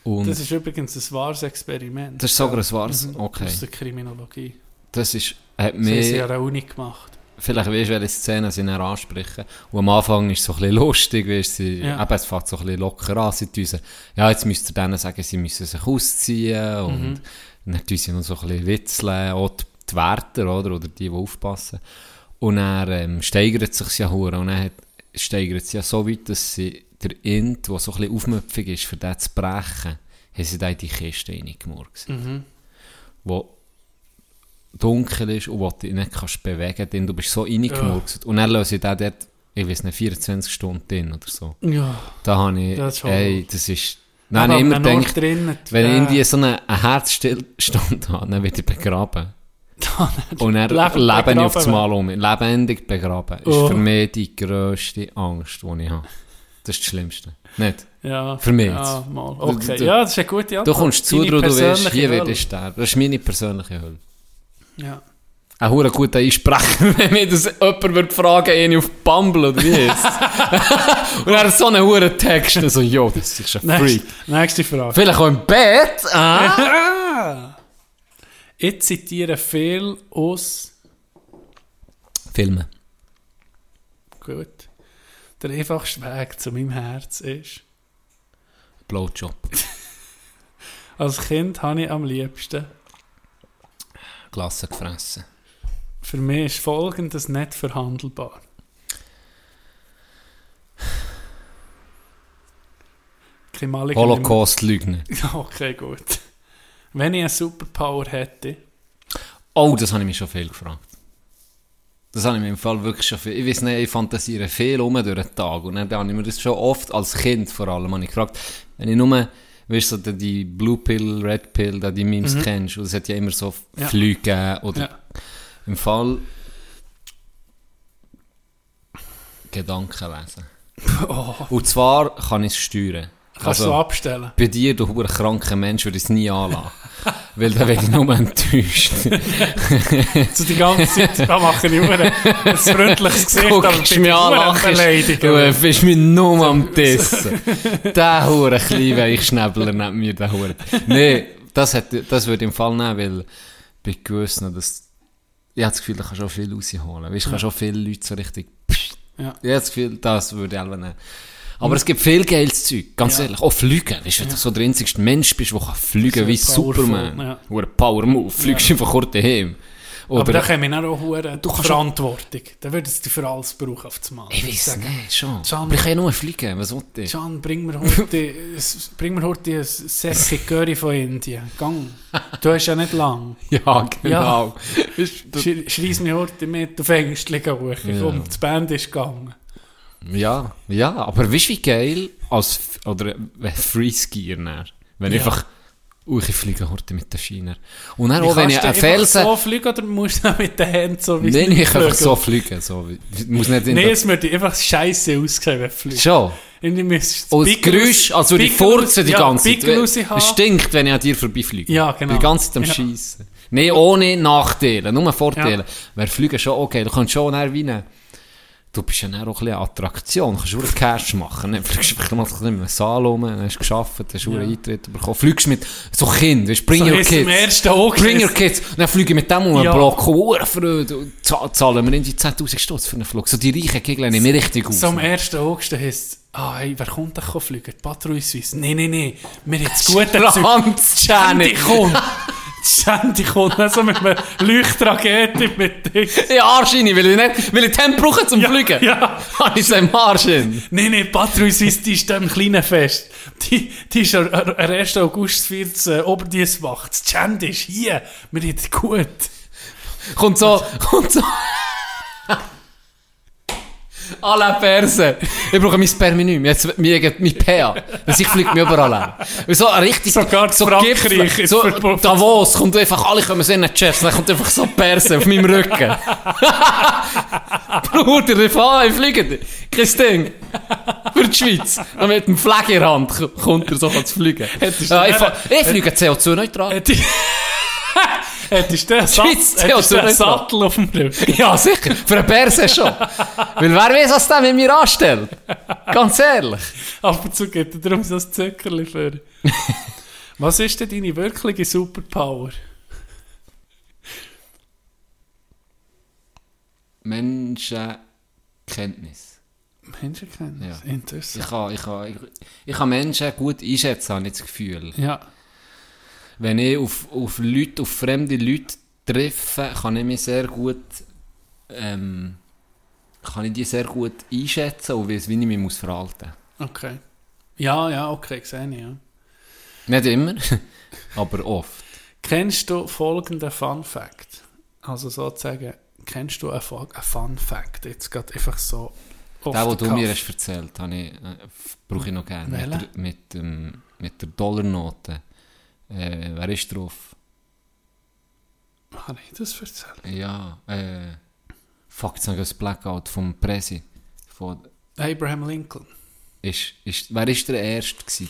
Und Das ist übrigens ein wahres Experiment. Das ist sogar ein wahres? Mhm, Okay. Aus der Kriminologie. das ist, hat haben sie mich... an der Uni gemacht. vielleicht weißt du, welche Szenen sie dann ansprechen. Und am Anfang ist es so ein bisschen lustig, weißt, sie, Ja. eben, es fängt so ein bisschen locker an, sie tun so, ja, jetzt müsst ihr denen sagen, sie müssen sich ausziehen und Mhm. Dann tun sie noch so ein bisschen witzeln, auch die, Wärter, oder, oder die, die aufpassen. Und dann ähm, steigert es sich ja hure und dann steigert es ja so weit, dass sie der Int, der so ein bisschen aufmüpfig ist, für den zu brechen, haben sie da in die Kiste reingemurkt Mhm. wo dunkel ist und wo du dich nicht kannst bewegen denn du bist so reingemurkst. Und dann löse ich den dort, ich weiß nicht, 24 Stunden drin oder so. Ja. Da habe ich, Das ey, das ist... Habe ich immer gedacht, Drin, wenn ich äh, irgendwie so einen, Herzstillstand habe, dann werde ich begraben. Und dann Lebend lebe ich auf das Mal um. Lebendig begraben ist Oh. für mich die grösste Angst, die ich habe. Das ist das Schlimmste. Nicht? Ja, Für mich Ja, mal. Okay, Du- ja, das ist eine gute Du Antwort. kommst zu, du persönliche hier Hölle. ich sterben. Das ist meine persönliche Hölle. Ja. Ein hure guter Einsprecher, wenn mir das jemand würde fragen, eine auf Bumble oder wie jetzt. Und er hat so einen hure Text, so, jo, das ist ein Freak. Nächste, Frage. Vielleicht auch im Bett, ah? Ich zitiere viel aus... Filme. Gut. Der einfachste Weg zu meinem Herz ist... Blowjob. Als Kind habe ich am liebsten... Klasse gefressen. Für mich ist Folgendes nicht verhandelbar. Holocaust-Lügner. Okay, gut. Wenn ich eine Superpower hätte, Oh, das habe ich mich schon viel gefragt. Das habe ich mir im Fall wirklich schon viel... Ich weiß nicht, ich fantasiere viel um durch den Tag. Und dann habe ich mir das schon oft, als Kind vor allem, habe ich gefragt, wenn ich nur... Weißt du, so die- Blue Pill, Red Pill, die Memes kennst, und es hat ja immer so Ja. Flüge oder ja, Im Fall Gedanken lesen. Und zwar kann ich es steuern. kannst du abstellen. bei dir, du hure kranker Mensch, würde ich es nie anlassen. Weil dann werde ich nur enttäuscht. So die ganze Zeit, da mache ich nur ein ein freundliches Gesicht, aber Guckst bin mich an, lachst. Du bist mir nur am Dissen. der hure kleine Weichschnäbler neben mir, der hure. Nee, das, hat, das würde ich im Fall nehmen, weil bei gewissen, das, ich habe das Gefühl, da kannst du auch viel rausholen. Weißt du, kannst auch viele Leute so richtig, pssst. Ja. Ich habe das Gefühl, das würde ich nehmen. Aber es gibt viel geiles Zeug, ganz Ja. ehrlich. Auch Fliegen. Weißt du, wenn du so der einzigste Mensch bist, der kann fliegen wie powerful, Superman. ja. Hure Power Move. Fliegst einfach kurz daheim. Aber Oder, da käme ich dann auch kannst Verantwortung. Da würdest du für alles brauchen auf das Mal. ich weiß nicht, schon. Can- Aber ich kann ja nur fliegen, was wollte ich? Can, bring mir heute, bring mir heute ein Säckchen Curry von Indien. Gang. Du hast ja nicht lang. Ja, genau. Weißt du, Sch Schreiss mich heute mit auf Ängstchen hoch. Ja. Komm, das Band ist gegangen. Ja, ja, aber weißt du, wie geil, als, oder äh, Freeskier, dann, wenn Ja. einfach Und ich fliege heute mit den Schienen. Und dann auch, wenn kannst ich du einen Felsen... so fliegen oder musst du mit den Händen so wie Nein, ich kann einfach so fliegen. So. Ich muss nicht in Nein, es würde einfach scheiße aussehen, wenn du fliegst. Schon. Und das Geräusch, raus- als würde ich Pickel raus- furzen die ganze Zeit. Es stinkt, wenn ich an dir vorbeifliege. Ja, genau. Ich die ganze Zeit am Ja. Schiessen. Nein, ohne Nachteile, nur Vorteile. Ja. Wer fliegen schon okay, du kannst schon näher wie Du bist ja dann auch ein bisschen eine Attraktion, du kannst einen Cash machen. Dann fliegst du einfach mal einem Saal rum, dann hast du geschafft, hast du einen Eintritt bekommen. Fliegst mit so Kind, weißt, bring So your du im kids. ersten Auge Bring your kids. Und dann fliege ich mit dem um einen Ja. Block, Freude. Und za- Zahlen wir in die 10'000 Stutz für einen Flug. So die reichen Kegel nehmen mir richtig aus. So am ersten August heisst es, ah, hey, wer kommt denn fliegen? Die Patrouille Suisse. Nein, nein, nein, wir haben das gute Zeug. Franz Die Janet. kommt. Die also mit einem Leuchtrakete mit Dings. Ja, Arschini, weil ich nicht, weil ich Tempo brauche zum Fliegen. Ja. Habe ich im Arsch hin. Nein, nein, Patrouille Suisse, die ist da im kleinen Fest. Die, die ist am am 1. August 14 Oberdienstwacht. Die Shandy ist hier. Wir es gut. Kommt so, kommt so. À la Perse. Ich brauche mein Sperminuum, jetzt mein, mein PA. Das ich fliege mir überall an. So richtig, Sogar so Frankreich so. Davos, kommt einfach, alle kommen so in den Chefs, dann kommt einfach so Perse auf meinem Rücken. Bruder, ich fahre, ich fliege. Kein Ding. Für die Schweiz. Und mit dem Flag in der Hand kommt er so zu fliegen. Ja, ich, ich fliege CO2-neutral. Hätte- Hättest du den Schweiz, Sattel, hättest du den CO2 Sattel auf dem Rücken? Ja, sicher. Für einen Perse schon. Weil wer weiß, was der mit mir anstellt. Ganz ehrlich. Ab und zu gibt er darum so ein Zuckerli für. Was ist denn deine wirkliche Superpower? Menschenkenntnis. Menschenkenntnis. Ja. Interessant. Ich kann, ich, kann, ich, ich kann Menschen gut einschätzen, habe ich das Gefühl. Ja. Wenn ich auf, auf Leute, auf fremde Leute treffe, kann ich mich sehr gut, ähm, kann ich die sehr gut einschätzen und weiss, wie ich mich muss verhalten muss. Okay. Ja, ja, okay, sehe ich, ja. Nicht immer, aber oft. Kennst du folgenden Fun Fact? Also sozusagen, kennst du einen, Fun- Fact? Jetzt gerade einfach so. off Den, du mir hast erzählt hast, äh, brauche ich noch gerne. Mit der, mit, mit der Dollarnote. Äh, wer ist drauf? Habe ich das erzählt? Ja, äh, fuck, jetzt habe ich das Blackout vom Presi. Von, Abraham Lincoln. ist, ist, wer ist der Erste gewesen?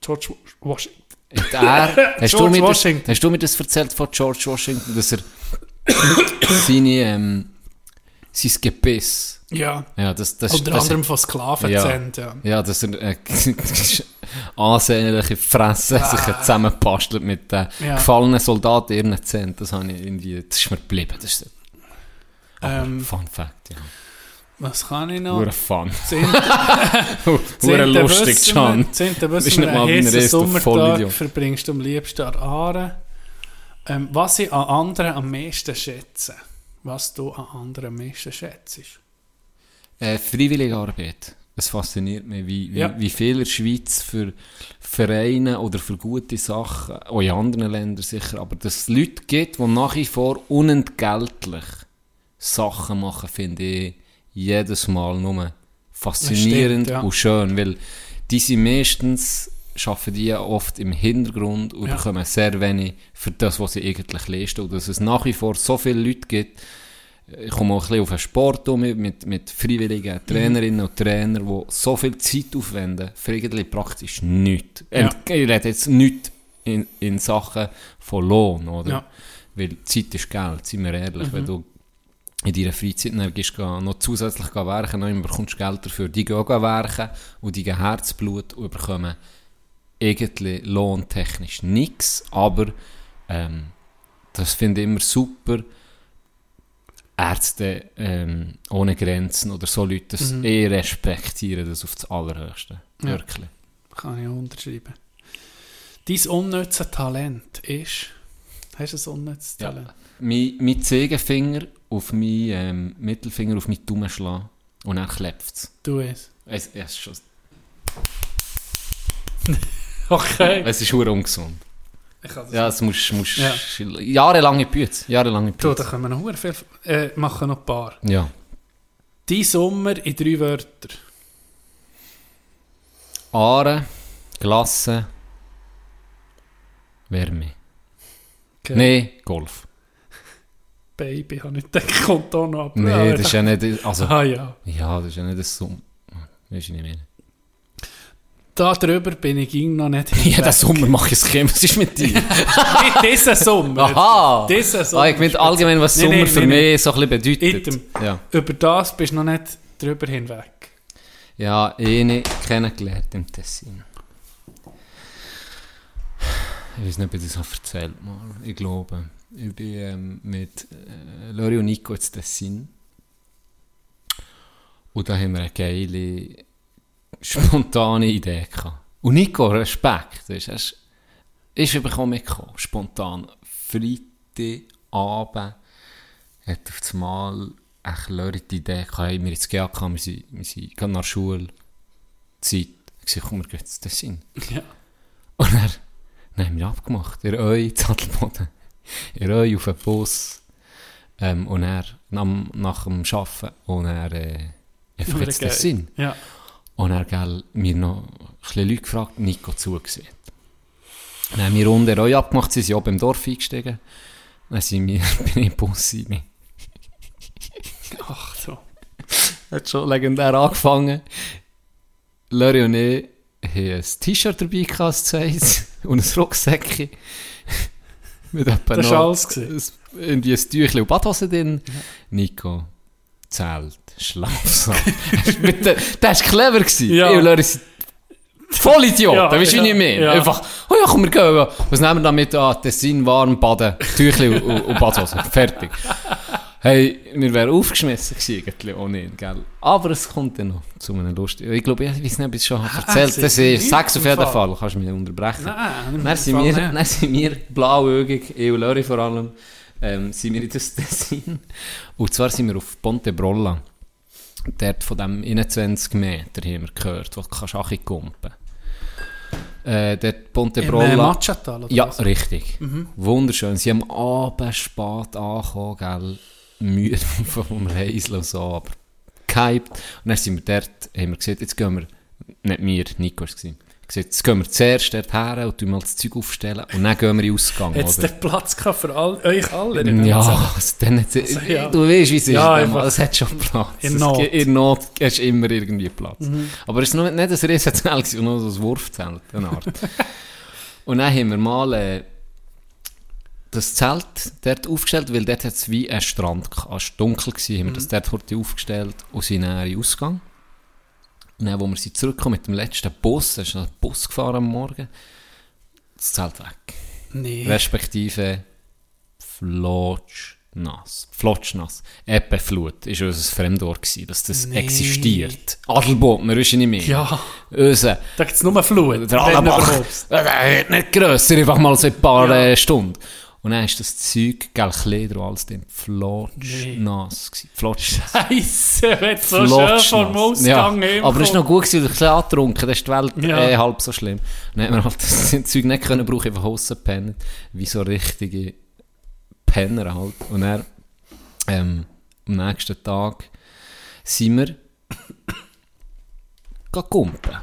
George Washington. Ist er, hast, du George mir das, Washington. hast du mir das erzählt von George Washington, dass er seine, ähm, sein Gebiss, Ja. ja, das, das, Unter das, anderem von Sklaven Ja. ja. Ja, dass er äh, ansehnliche Fresse sich zusammenbastelt mit den Ja. gefallenen Soldaten ihren Zähnen. Das, habe ich irgendwie, das ist mir geblieben. Das ist Ähm, Fun Fact, ja. Was kann ich noch? Hure Fun. Hure lustig, John. wir- Zehnte Bist wissen wir, mal einen heissen Sommertag verbringst du am liebsten an Aare. Ähm, was ich an anderen am meisten schätze. Was du an anderen am meisten schätzt. Äh, freiwillige Arbeit. Es fasziniert mich, wie, wie, Ja. wie viel in der Schweiz für Vereine oder für gute Sachen, auch in anderen Ländern sicher, aber dass es Leute gibt, die nach wie vor unentgeltlich Sachen machen, finde ich jedes Mal nur faszinierend stimmt, ja. und schön, weil die sind meistens arbeiten die oft im Hintergrund und Ja. bekommen sehr wenig für das, was sie eigentlich leisten. Und dass es nach wie vor so viele Leute gibt, ich komme auch ein bisschen auf den Sport um, mit, mit freiwilligen Trainerinnen und Trainern, die so viel Zeit aufwenden, für irgendwie praktisch nichts. Ja. Ich rede jetzt nicht in, in Sachen von Lohn, oder? Ja. Weil Zeit ist Geld, seien wir ehrlich. Mhm. Wenn du in deiner Freizeit gehst, geh- noch zusätzlich werken, dann bekommst du Geld dafür. Die gehen auch werken und die gehen Herzblut und bekommen irgendwie lohntechnisch nichts, aber ähm, das finde ich immer super. Ärzte ähm, ohne Grenzen oder so Leute, das Mhm. eh respektieren, das auf das Allerhöchste. Ja. Wirklich. Kann ich unterschreiben. Dein unnützes Talent ist... Hast du ein unnützes Ja. Talent? Mein, mein Zeigefinger auf meinen ähm, Mittelfinger auf meinen Daumen schlagen und dann klebt es. Du es. Es, es, ist schon- Okay. es ist schon ungesund. Ich Ja, es muss, muss Ja. jahrelange Bütze. Jahrelange Bütze. da können wir noch viel... Äh, machen noch ein paar. Ja. Dein Sommer in drei Wörter. Aare, Glasse, Wärme. Gell? Nein, Golf. Baby, habe ich gedacht, kommt auch noch ab. Nein, das ist ja nicht... Also, Ah ja. ja, das ist ja nicht das Sommer. Weißt du nicht mehr. Da drüber bin ich ging noch nicht Jeden Sommer mache ich es Chemie. Was ist mit dir? Nicht diesen Sommer. Aha! Diesen Sommer. Ah, ich meine allgemein, was Sommer nein, für nein, mich so ein bisschen bedeutet. Ja. Über das bist du noch nicht drüber hinweg. Ja, eine kennengelernt im Tessin. Ich weiß nicht, ob ich das erzählt mal. Ich glaube, ich bin ähm, mit äh, Lori und Nico ins Tessin. Und da haben wir eine geile, spontane Idee gehabt. Und Nico, Respekt, weißt, er ist, ist überkommen mitgekommen, spontan. Freitagabend hat auf das Mal echt Lori die Idee gehabt, hey, wir ins GAK, wir sind, wir sind gerade nach der Schule, Zeit. Ich gesagt, komm, wir gehen ins Tessin. Ja. Und dann haben wir abgemacht. Ihr euch, Zattelboden. Ihr euch auf den Bus. Ähm, und er nach, nach dem Arbeiten. Und er äh, einfach jetzt den Sinn. Ja. Und er gell, mir noch ein bisschen Leute gefragt, Nico zugesehen. Dann haben wir unten euch abgemacht, sie sind oben im Dorf eingestiegen. Dann sind wir, bin ich im Bus rein. Ach so. Hat schon legendär angefangen. Lori und ich haben ein T-Shirt dabei gehabt, zweites, und ein Rucksäckchen. Mit etwa Das war alles irgendwie ein Tüchlein und Badhose drin. Nico, Zelt, Schlafsack. Der war clever. Gewesen. Ja. Ich und Lori sind Vollidioten, Ja, weißt du ja, nicht mehr. ja. Einfach, oh ja, komm, wir gehen. Was nehmen wir damit an? Tessin, warm, baden, Tüchlein und, und Badhose. Fertig. Hey, wir wären aufgeschmissen gewesen, ohne ihn, gell? Aber es kommt dann noch zu einem lustigen... Ich glaube, ich weiß nicht, ob ich es schon habe erzählt sie- Das ist, sag's auf jeden Fall. Fall. Kannst du mich unterbrechen. Nein, Dann sind, wir, dann sind wir blauäugig, ich und Lori vor allem, ähm, sind wir in das Tessin. Und zwar sind wir auf Ponte Brolla. Dort von dem 21 Meter haben wir gehört, wo du kannst auch kumpen äh, Dort Ponte Im äh, Brolla. Machatal, oder Ja, was? richtig. Wunderschön. Sie haben Abend spät angekommen, gell? Müde vom Reisen und so, aber gehypt. Und dann sind wir dort, haben wir gesagt, jetzt gehen wir, nicht wir, Nico war es. Gesagt, jetzt gehen wir zuerst dort her und tun mal das Zeug aufstellen und dann gehen wir in den Ausgang. Hat es Platz gehabt für all, euch alle? Ja, also dann Also, ja. du weißt, wie es ist. Ja, einfach. es hat schon Platz. In Es Not. Mhm. gibt- In Not hast du immer irgendwie Platz. Aber es war nicht ein Riesenzelt, sondern nur so ein Wurfzelt. Eine Art. und dann haben wir mal äh, das Zelt dort aufgestellt, weil dort hat es wie ein Strand gehabt. Es war dunkel, gewesen, haben wir Mhm. das dort aufgestellt und sind dann in den Ausgang. Und dann, wo wir sind zurückgekommen mit dem letzten Bus, da ist noch ein Bus gefahren am Morgen, das Zelt weg Nee. respektive Flotschnass. Flotschnass. Eppeflut war unser Fremdwort, gewesen, dass das Nee. existiert. Adelbodner ist nicht mehr. Ja, Unser, da gibt es nur Flut. der Adelbach, der wird nicht grösser, einfach mal so ein paar Ja. äh, Stunden. Und dann ist das Zeug, gell, Kleider und alles, dann flotschnass gewesen. Flotschnass. Scheisse, wenn du so schön vom Ausgang ja, aber es war noch gut, gewesen, weil ich ein angetrunken dann ist die Welt Ja. eh halb so schlimm. Dann hat man halt das Zeug nicht können brauchen, einfach rauspennen, wie so richtige Penner halt. Und dann, ähm, am nächsten Tag sind wir kumpen.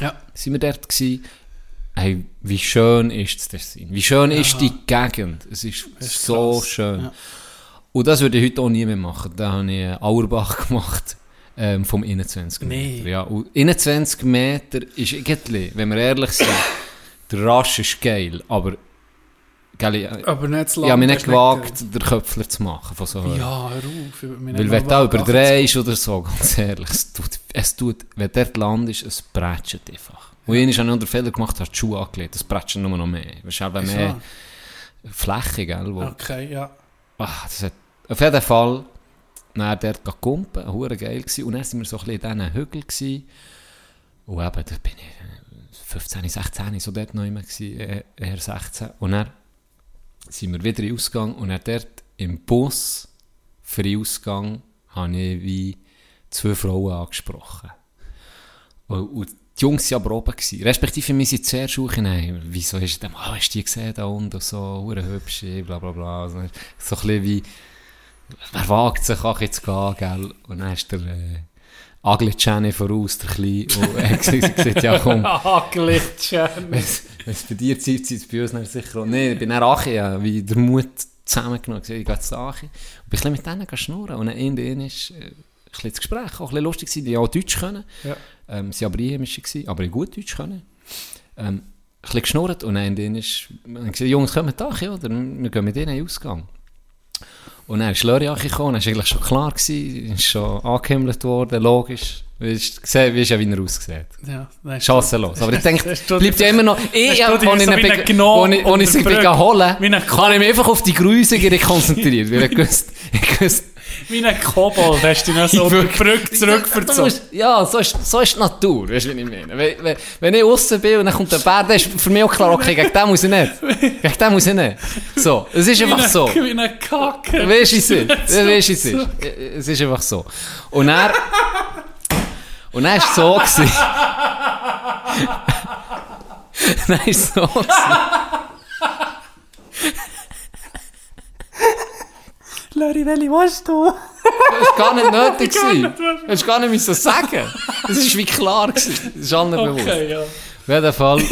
Ja. Sind wir dort gewesen, hey, wie schön ist das Tessin? Wie schön ist die Gegend? Es ist, ist so krass. schön. Ja. Und das würde ich heute auch nie mehr machen. Da habe ich Auerbach gemacht. Ähm, vom 21 Nee. Meter. Ja, und 21 Meter ist irgendwie, wenn wir ehrlich sind, der Rasch ist geil, aber gell, ich, Aber nicht zu ich habe mich lang, nicht gewagt, den Köpfler zu machen von so nicht- Ja, hör auf. Weil nicht wenn du überdrehst oder so, ganz ehrlich, es tut, es tut wenn du dort landest, es prätscht einfach. Und ich habe den Fehler gemacht, hast die Schuhe angelegt, das prätscht nur noch mehr. Weißt du, eben Wieso? mehr Fläche, gell, wo, Okay, ja. Ah, das hat, auf jeden Fall, dann dort gegangen kumpen, hure geil gewesen. Und dann sind wir so ein bisschen in diesen Hügeln gewesen. Und eben, da bin ich äh, 15, 16, so dort noch immer gewesen, äh, eher 16. Und dann sind wir wieder in Ausgang und dann dort im Bus für den Ausgang habe ich wie zwei Frauen angesprochen. Und, und die Jungs waren aber oben. Gewesen. Respektive, wir sind zuerst hey, wieso du denn, ah, hast du die gesehen da unten, so, hure hübsch, bla bla bla. So, so ein bisschen wie, wer wagt sich auch jetzt gehen, gell? Und dann ist der äh, Agli Jenny voraus, der Kleine, und er hat gesagt, ja komm, Ah, Glitschen. Wenn es bei dir Zeit ist, bei uns dann sicher auch. Nein, ich bin dann Achi, ja, wie der Mut zusammengenommen. Ich gesagt, ich gehe zu Achi. Und bin mit denen schnurren. Und dann in ist äh, ein bisschen das Gespräch auch ein bisschen lustig gewesen, die auch Deutsch können. Ja. Ähm, sie waren aber einheimische, gewesen, aber gut Deutsch können. Ähm, ein bisschen geschnurrt und dann in ist, hat gesagt, Jungs, kommen da, ja, oder? Wir gehen mit denen in den Ausgang. Und dann ist Lörri gekommen, dann war eigentlich schon klar, gewesen, ist schon angehimmelt worden, logisch. Weisst, gesehen, weisst ja, wie er aussieht. Ja, Chancenlos. Aber ich denke, bleibt ja immer noch... Ich, hast ja, als ich ihn wie ich- ich sie holen Wie habe ich mich einfach auf die Grusige konzentriert. Weil ich gewusst, ich gewusst, Wie ein Kobold hast du noch so die Brücke zurückverzogen. Ja, so ist, so ist die Natur, weißt du, wie ich meine. Wenn, wenn, ich außen bin und dann kommt der Bär, dann ist für mich auch klar, okay, gegen den muss ich nicht. Gegen den muss ich nicht. So, es ist einfach so. Wie eine Kacke. Weißt du, es ist? Weißt du, es ist? Es ist einfach so. Und er. Und dann war so. Gewesen. es so. Gewesen. Welche willst du? Das war gar nicht nötig. Das ist gar nicht müssen sagen. Das war wie klar. Gewesen. Das ist allen bewusst. Okay, ja. Auf jeden Fall.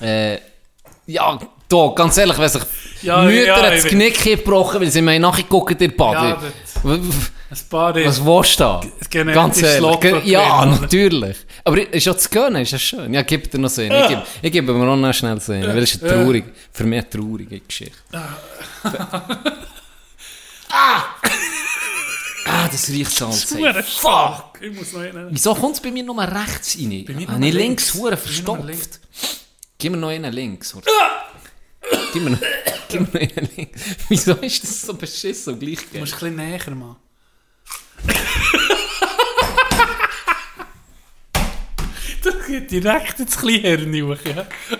äh, ja, da, ganz ehrlich, wenn sich Ja, Mütter ja, das Knick gebrochen, weil sie mir nachgeguckt in der Bade. Ja, das- Ein paar Was willst du da? Ganz ehrlich. Ge- Ja, natürlich. Aber ist ja zu gönnen, ist ja schön. Ja, gib dir noch Sinn. Ich gebe, ich gebe mir auch noch schnell Sinn. Weil es ist eine traurig, für mich eine traurige Geschichte. ah! Ah, das riecht ey. Hure Fuck! Ich muss noch einen. Wieso kommt es bei mir nur rechts rein? mir Habe nur ich links hure Bei mir verstopft? Gib mir noch einen links. Oder? gib, mir noch, gib mir noch einen links. Wieso ist das so beschissen und gleich Du geil? musst ein bisschen näher machen. Das geht direkt ins Kleinhirn hoch, ja.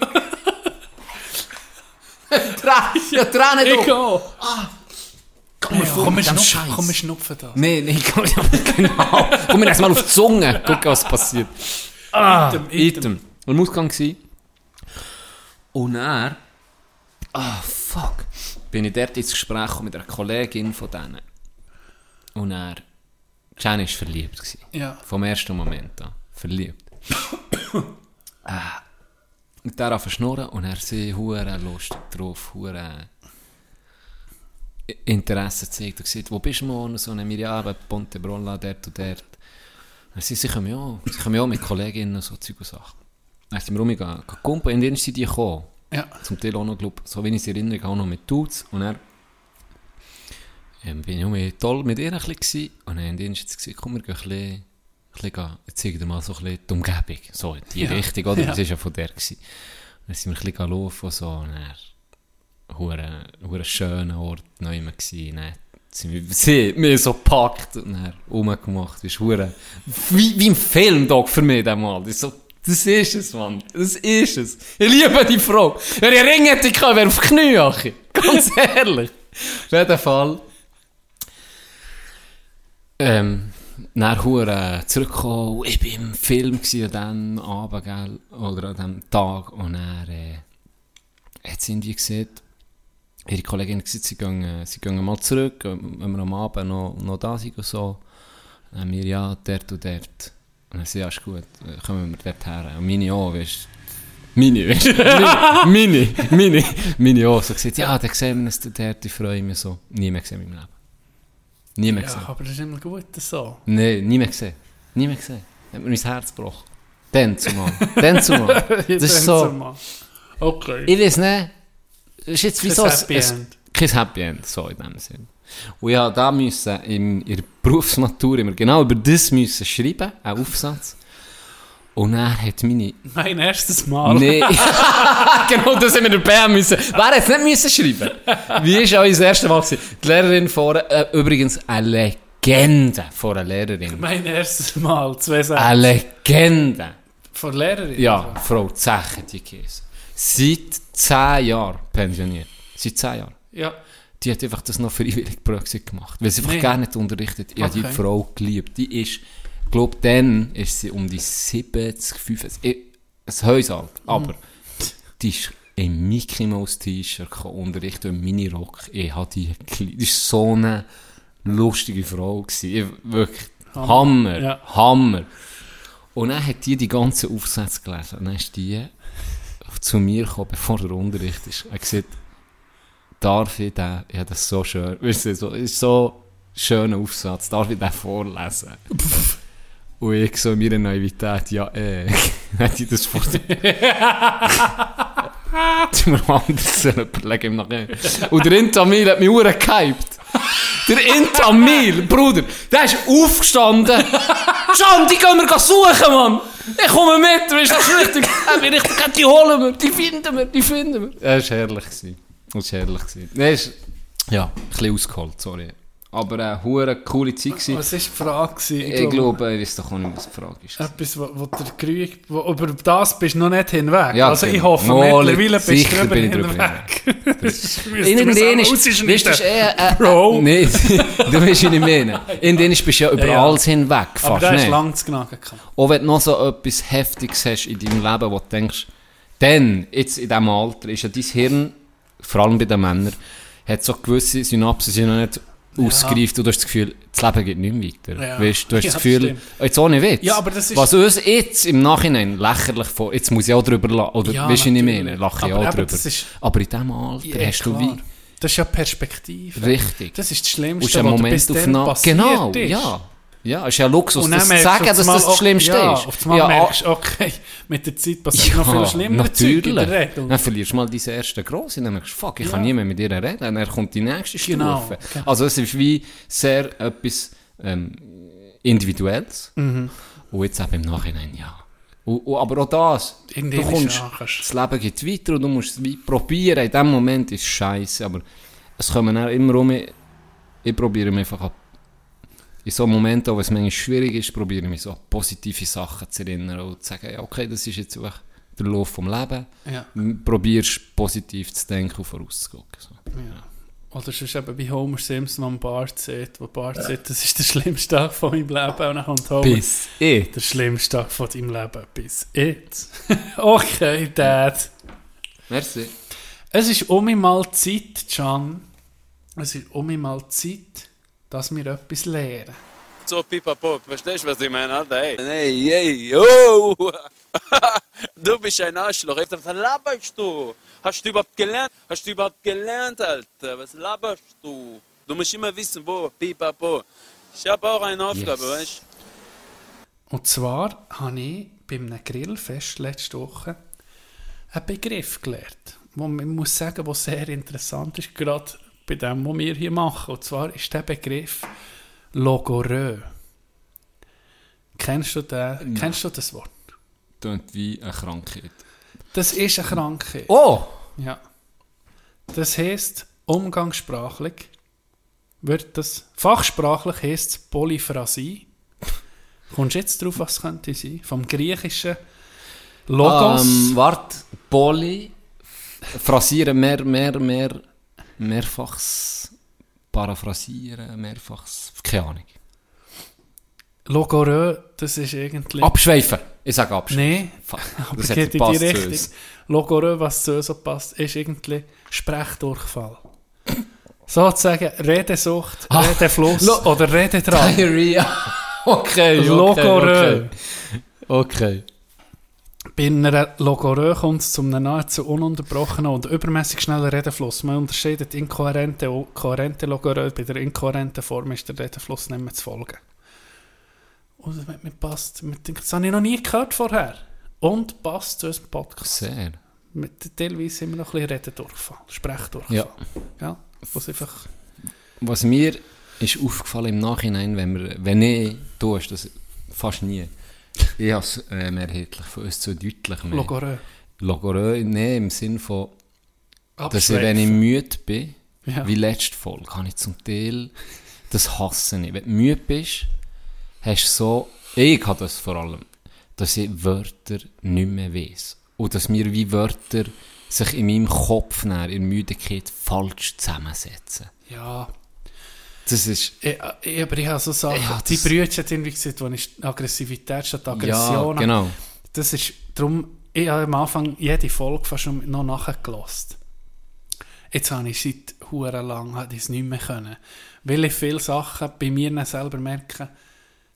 Tränen, ja, Tränen Ich auch. Komm, Hey, komm, schnupfen, komm, schnupfen das. Nee, nee, komm, ja, genau. Komm mir erst mal auf die Zunge. Guck, was passiert. Item, Item. Item. Und im Ausgang war. Und er. Ah, fuck. Bin ich dort ins Gespräch mit einer Kollegin von denen. Und er. Jenny war verliebt. Gewesen. Ja. Vom ersten Moment an. Verliebt. ah. Und der hat schnurren und er sie hure lustig drauf, hure Interesse gezeigt und gesagt, wo bist du morgen? So eine Miriam, Ponte Brolla, dort und dort. Und sie, sie kommen ja auch, sie kommen ja auch mit Kolleginnen und so Zeug und Sachen. Dann sind wir rumgegangen, Kumpel, in den sind die gekommen. Ja. Zum Teil auch noch, glaub, so wie ich sie erinnere, auch noch mit Dudes. Und er ähm, bin ich auch mit, toll mit ihr ein bisschen gewesen. Und dann haben die jetzt gesagt, komm, wir gehen ein bisschen, ein bisschen ich zeige dir mal so ein bisschen die Umgebung. So, in die Ja. Richtung, oder? Ja. Das war ja von der. Gewesen. Dann sind wir ein bisschen laufen und so. Und dann, hure, schöner Ort, neu immer gewesen. Dann sind wir, mich so gepackt und dann rumgemacht. Das ist wie, wie im Film, für mich, der Mal. Das ist so, das ist es, Mann. Das ist es. Ich liebe die Frau. Wenn ich Ring hätte, ich wäre auf die Knie, Achi. Ganz ehrlich. Auf jeden Fall. Ähm, dann hure zurückgekommen. Ich war im Film an diesem Abend, gell, oder an diesem Tag. Und dann, äh, hat sie die gesehen, ihre Kollegin gesagt, sie gehen, äh, sie gehen mal zurück, wenn wir am Abend noch, noch da sind und so. Dann haben wir, ja, dort und dort. Und dann sie, ja, ist gut, äh, kommen wir dort her. Und meine auch, weißt meine, weißt du, meine, meine, meine auch. So gesagt, ja, dann sehen wir uns dort, ich freue mich so. Nie mehr gesehen in meinem Leben. Nie mehr gesehen. Ja, aber das ist immer gut so. Nein, nie mehr gesehen. Nie mehr gesehen. Hat mir mein Herz gebrochen. Dann zumal. Dann zumal. Das ist so. Okay. Ich weiß nicht. Ist jetzt wie Kein so ein- Happy ein- End. Kein Happy End, so in dem Sinn. Und ja, da müssen in ihrer Berufsmatur immer genau über das müssen schreiben, einen Aufsatz. Und er hat meine... Mein erstes Mal. Nee. genau, das haben wir dabei müssen. Wer hat es nicht müssen schreiben? Wie ist auch das erste Mal gewesen? Die Lehrerin vorne, äh, übrigens eine Legende vor einer Lehrerin. Mein erstes Mal. Zwei Sätze. Eine Legende. Von Lehrerin? Ja, Frau Zeche, die Käse. Seit 10 Jahren pensioniert. Seit 10 Jahren. Ja. Die hat einfach das noch freiwillig Brexit gemacht. Weil sie einfach Nee. gar nicht unterrichtet. Ich habe die Okay. Frau geliebt. Die ist, ich glaube, dann ist sie um die 70, 75, ich- ein Häusalt. Aber die ist im Mickey Mouse T-Shirt unterrichtet im Minirock. Ich habe die geliebt. Die war so eine lustige Frau. Gewesen. Ich, wirklich, Hammer, Ja. Hammer. Und dann hat die die ganzen Aufsätze gelesen. Und dann ist die zu mir gekommen, bevor der Unterricht ist. Er hat darf ich den, ich habe das so schön, weißt du, so, ist so schöner Aufsatz, darf ich den vorlesen? Und ich so in meiner Naivität, ja, äh, hätte ich das vor Jetzt mir anders überlegen im Nachhinein. Und der Intamil hat mich hure gehypt. Der Intamil, Bruder, der ist aufgestanden. John, die können wir suchen, Mann. Ich komme mit, weißt du, richtig. Ich bin die holen wir, die finden wir, die finden wir. Das war herrlich. Das war herrlich. Nee, ist, ja, ein bisschen ausgeholt, sorry. Aber eine hure coole Zeit gewesen. Was war die Frage? gewesen? Ich glaube, ich weiß doch auch nicht, was die Frage ist. Etwas, wo, wo der Grüne, wo, über das bist du noch nicht hinweg. Ja, also ich genau. hoffe, mittlerweile bist du sicher drüber bin ich drüber hinweg. Das Irgendwann ist, weißt du, ist eh, äh, Bro. Äh, nee, du weißt, wie ich meine. Irgendwann bist du ja über Ja, ja. alles hinweg, Aber fast da ist nicht. lang zu knacken. Auch wenn du noch so etwas Heftiges hast in deinem Leben, wo du denkst, dann, jetzt in diesem Alter, ist ja dein Hirn, vor allem bei den Männern, hat so gewisse Synapsen sind noch nicht ausgereift und du hast das Gefühl, das Leben geht nicht mehr weiter. Ja. Weißt, du hast Ja, das das Gefühl, stimmt. jetzt ohne Witz, Ja, aber das ist- was uns jetzt im Nachhinein lächerlich vor, jetzt muss ich auch drüber lachen, oder Ja, weißt du, ich meine, lache ich auch drüber. das ist- aber in diesem Alter Ja, hast du klar. wie, Das ist ja Perspektive. richtig, Das ist das Schlimmste, was Moment bis aufeinander. passiert Genau, ist. ja. Ja, ist ja Luxus, Und das zu sagen, du dass das das Schlimmste ja, ist. Auf einmal ja, merkst du, okay, mit der Zeit passiert noch viel schlimmer Zeug in der Regel. Dann verlierst du mal deine erste Grosse, dann merkst du, fuck, ich Ja. kann nie mehr mit ihr reden, dann kommt die nächste Stufe. Genau, genau. Also es ist wie sehr etwas ähm, Individuelles. Mhm. Und jetzt eben im Nachhinein, ja. Und, und, aber auch das, du Irgendwann ist kommst, ja, das Leben geht weiter und du musst es wie probieren. In dem Moment ist es scheiße, aber es kommen dann immer um. Ich, ich probiere mich einfach an, in so Momenten, wo es manchmal schwierig ist, probiere ich mich so positive Sachen zu erinnern und zu sagen, ja, okay, das ist jetzt einfach der Lauf vom Leben. Ja. Probierst positiv zu denken und vorauszugucken. So. Ja. Oder sonst eben wie Homer Simpson am Bart sieht, wo Bart sieht, das ist der schlimmste Tag von meinem Leben. Und dann kommt Homer, Bis eh. der schlimmste Tag von deinem Leben. Bis jetzt. okay, Dad. Merci. Es ist um mich mal Zeit, Can. Es ist um mich mal Zeit, dass wir etwas lernen. So pipapo, verstehst du, was ich meine, Alter? Hey, hey, hey, oh! du bist ein Arschloch. Alter, Was laberst du? Hast du überhaupt gelernt? Hast du überhaupt gelernt, Alter? Was laberst du? Du musst immer wissen, wo, pipapo. Ich habe auch eine Aufgabe, Yes. weißt Und zwar habe ich bei einem Grillfest letzte Woche einen Begriff gelernt, wo man muss sagen, der sehr interessant ist, gerade bei dem, was wir hier machen. Und zwar ist der Begriff Logorö. Kennst du, den, kennst du das Wort? Tönt wie eine Krankheit. Das ist eine Krankheit. Oh! Ja. Das heisst, umgangssprachlich wird das, fachsprachlich heisst es Polyphrasie. Kommst du jetzt drauf, was könnte sein? Vom griechischen Logos. Ähm, warte, Poly, phrasieren, mehr, mehr, mehr, mehrfachs, paraphrasieren, mehrfachs, keine Ahnung. Logorö, das ist irgendwie... Abschweifen. Ich sage abschweifen. Nein, aber das geht in die Richtung. Logorö, was zu uns so passt, ist irgendwie Sprechdurchfall. Sozusagen Redesucht, Ah, Redefluss lo- oder Rededrang. Diarrhea. okay, okay, Logorö. okay. Okay. Bei einer Logorö kommt es zu einem nahezu ununterbrochenen und übermäßig schnellen Redefluss. Man unterscheidet inkohärente und kohärente Logorö. Bei der inkohärenten Form ist der Redefluss nicht mehr zu folgen. Und das mir passt. Das habe ich noch nie gehört vorher. Und passt zu unserem Podcast. Sehr. Mit, teilweise immer noch ein bisschen Rededurchfall, Sprechdurchfall. Ja. ja was einfach... Was mir ist aufgefallen im Nachhinein, wenn, wir, wenn ich, du hast das fast nie, ich habe es äh, mehrheitlich von uns zu deutlich mehr. Logorö. Logorö, nee, im Sinn von, dass ich, wenn ich müde bin, Ja. wie letzte Folge, habe ich zum Teil, das hasse ich. Wenn du müde bist, hast du so, ich habe das vor allem, dass ich Wörter nicht mehr weiss. Und dass mir wie Wörter sich in meinem Kopf nach, in Müdigkeit falsch zusammensetzen. Ja, Das ist, ich, ich, aber ich habe so Sachen, Ja, die Brüche hat irgendwie gesagt, wo ich Aggressivität statt ja, Aggression genau. Das ist darum, ich habe am Anfang jede Folge fast schon noch nachgelost. Jetzt habe ich seit hure lang es nicht mehr können. Weil ich viele Sachen bei mir selber merke,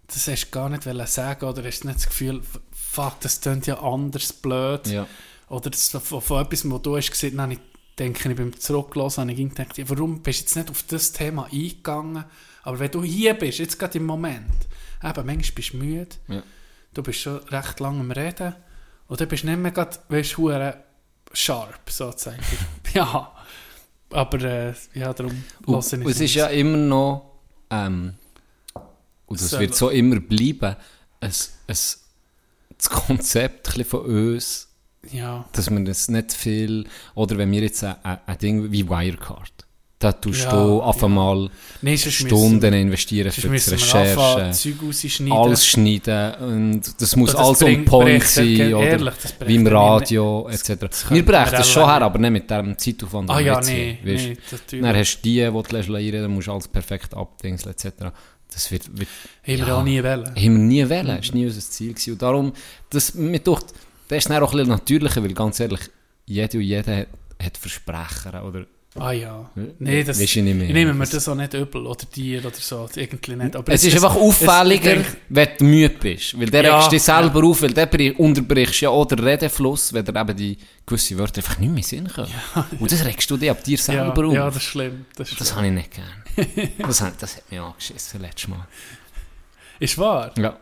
das hast du gar nicht sagen oder hast nicht das Gefühl, fuck, das klingt ja anders blöd. Ja. oder das, von, von etwas, was du hast gesehen, habe ich denke ich beim Zurücklassen, habe ich gedacht, ja, warum bist du jetzt nicht auf das Thema eingegangen? Aber wenn du hier bist, jetzt gerade im Moment, eben, manchmal bist du müde, Ja. du bist schon recht lange am Reden und dann bist du nicht mehr gerade, weißt du, sharp, sozusagen. ja, aber äh, ja, darum Und, lasse ich und es ist ja immer noch, ähm, und So- wird so immer bleiben, ein, ein, das Konzept von uns, ja, dass man das nicht viel, oder wenn wir jetzt ein, ein, Ding wie Wirecard, da tust Ja, du auf ja. einmal nee, sonst Stunden investieren müssen, für sonst die Recherche, Zeug rausschneiden. alles schneiden und das muss Das alles bringt- on point sein, oder ehrlich, wie im Radio nicht- etc. das Wir brechen das schon her, aber nicht mit dem Zeitaufwand, Ah ja, nee, nee. Dann hast du die, die du einreden dann musst du alles perfekt abdingseln etc. Das wird, wird Haben wir ja. auch nie wollen. haben wir nie wollen, das war nie unser Ziel. Gewesen. Und darum, das, mir dachte, das ist dann auch ein bisschen natürlicher, weil ganz ehrlich, jeder und jeder hat, hat Versprecher, oder? Ah ja. Nee, das, du nicht mehr. ich nehme mir das auch nicht übel, oder dir oder so, irgendwie nicht. Aber Es ist es- einfach es- auffälliger, ich denke- wenn du müde bist. Weil der Ja, regst dich selber auf, weil der bri- unterbrichst ja auch den Redefluss, wenn dir eben die gewisse Wörter einfach nicht mehr Sinn kommen. Und das regst du dich ab dir ja, selber auf. ja, das ist schlimm. Das ist, das habe ich nicht gern. das, hat, das hat mich angeschissen letztes Mal. ist wahr? Ja.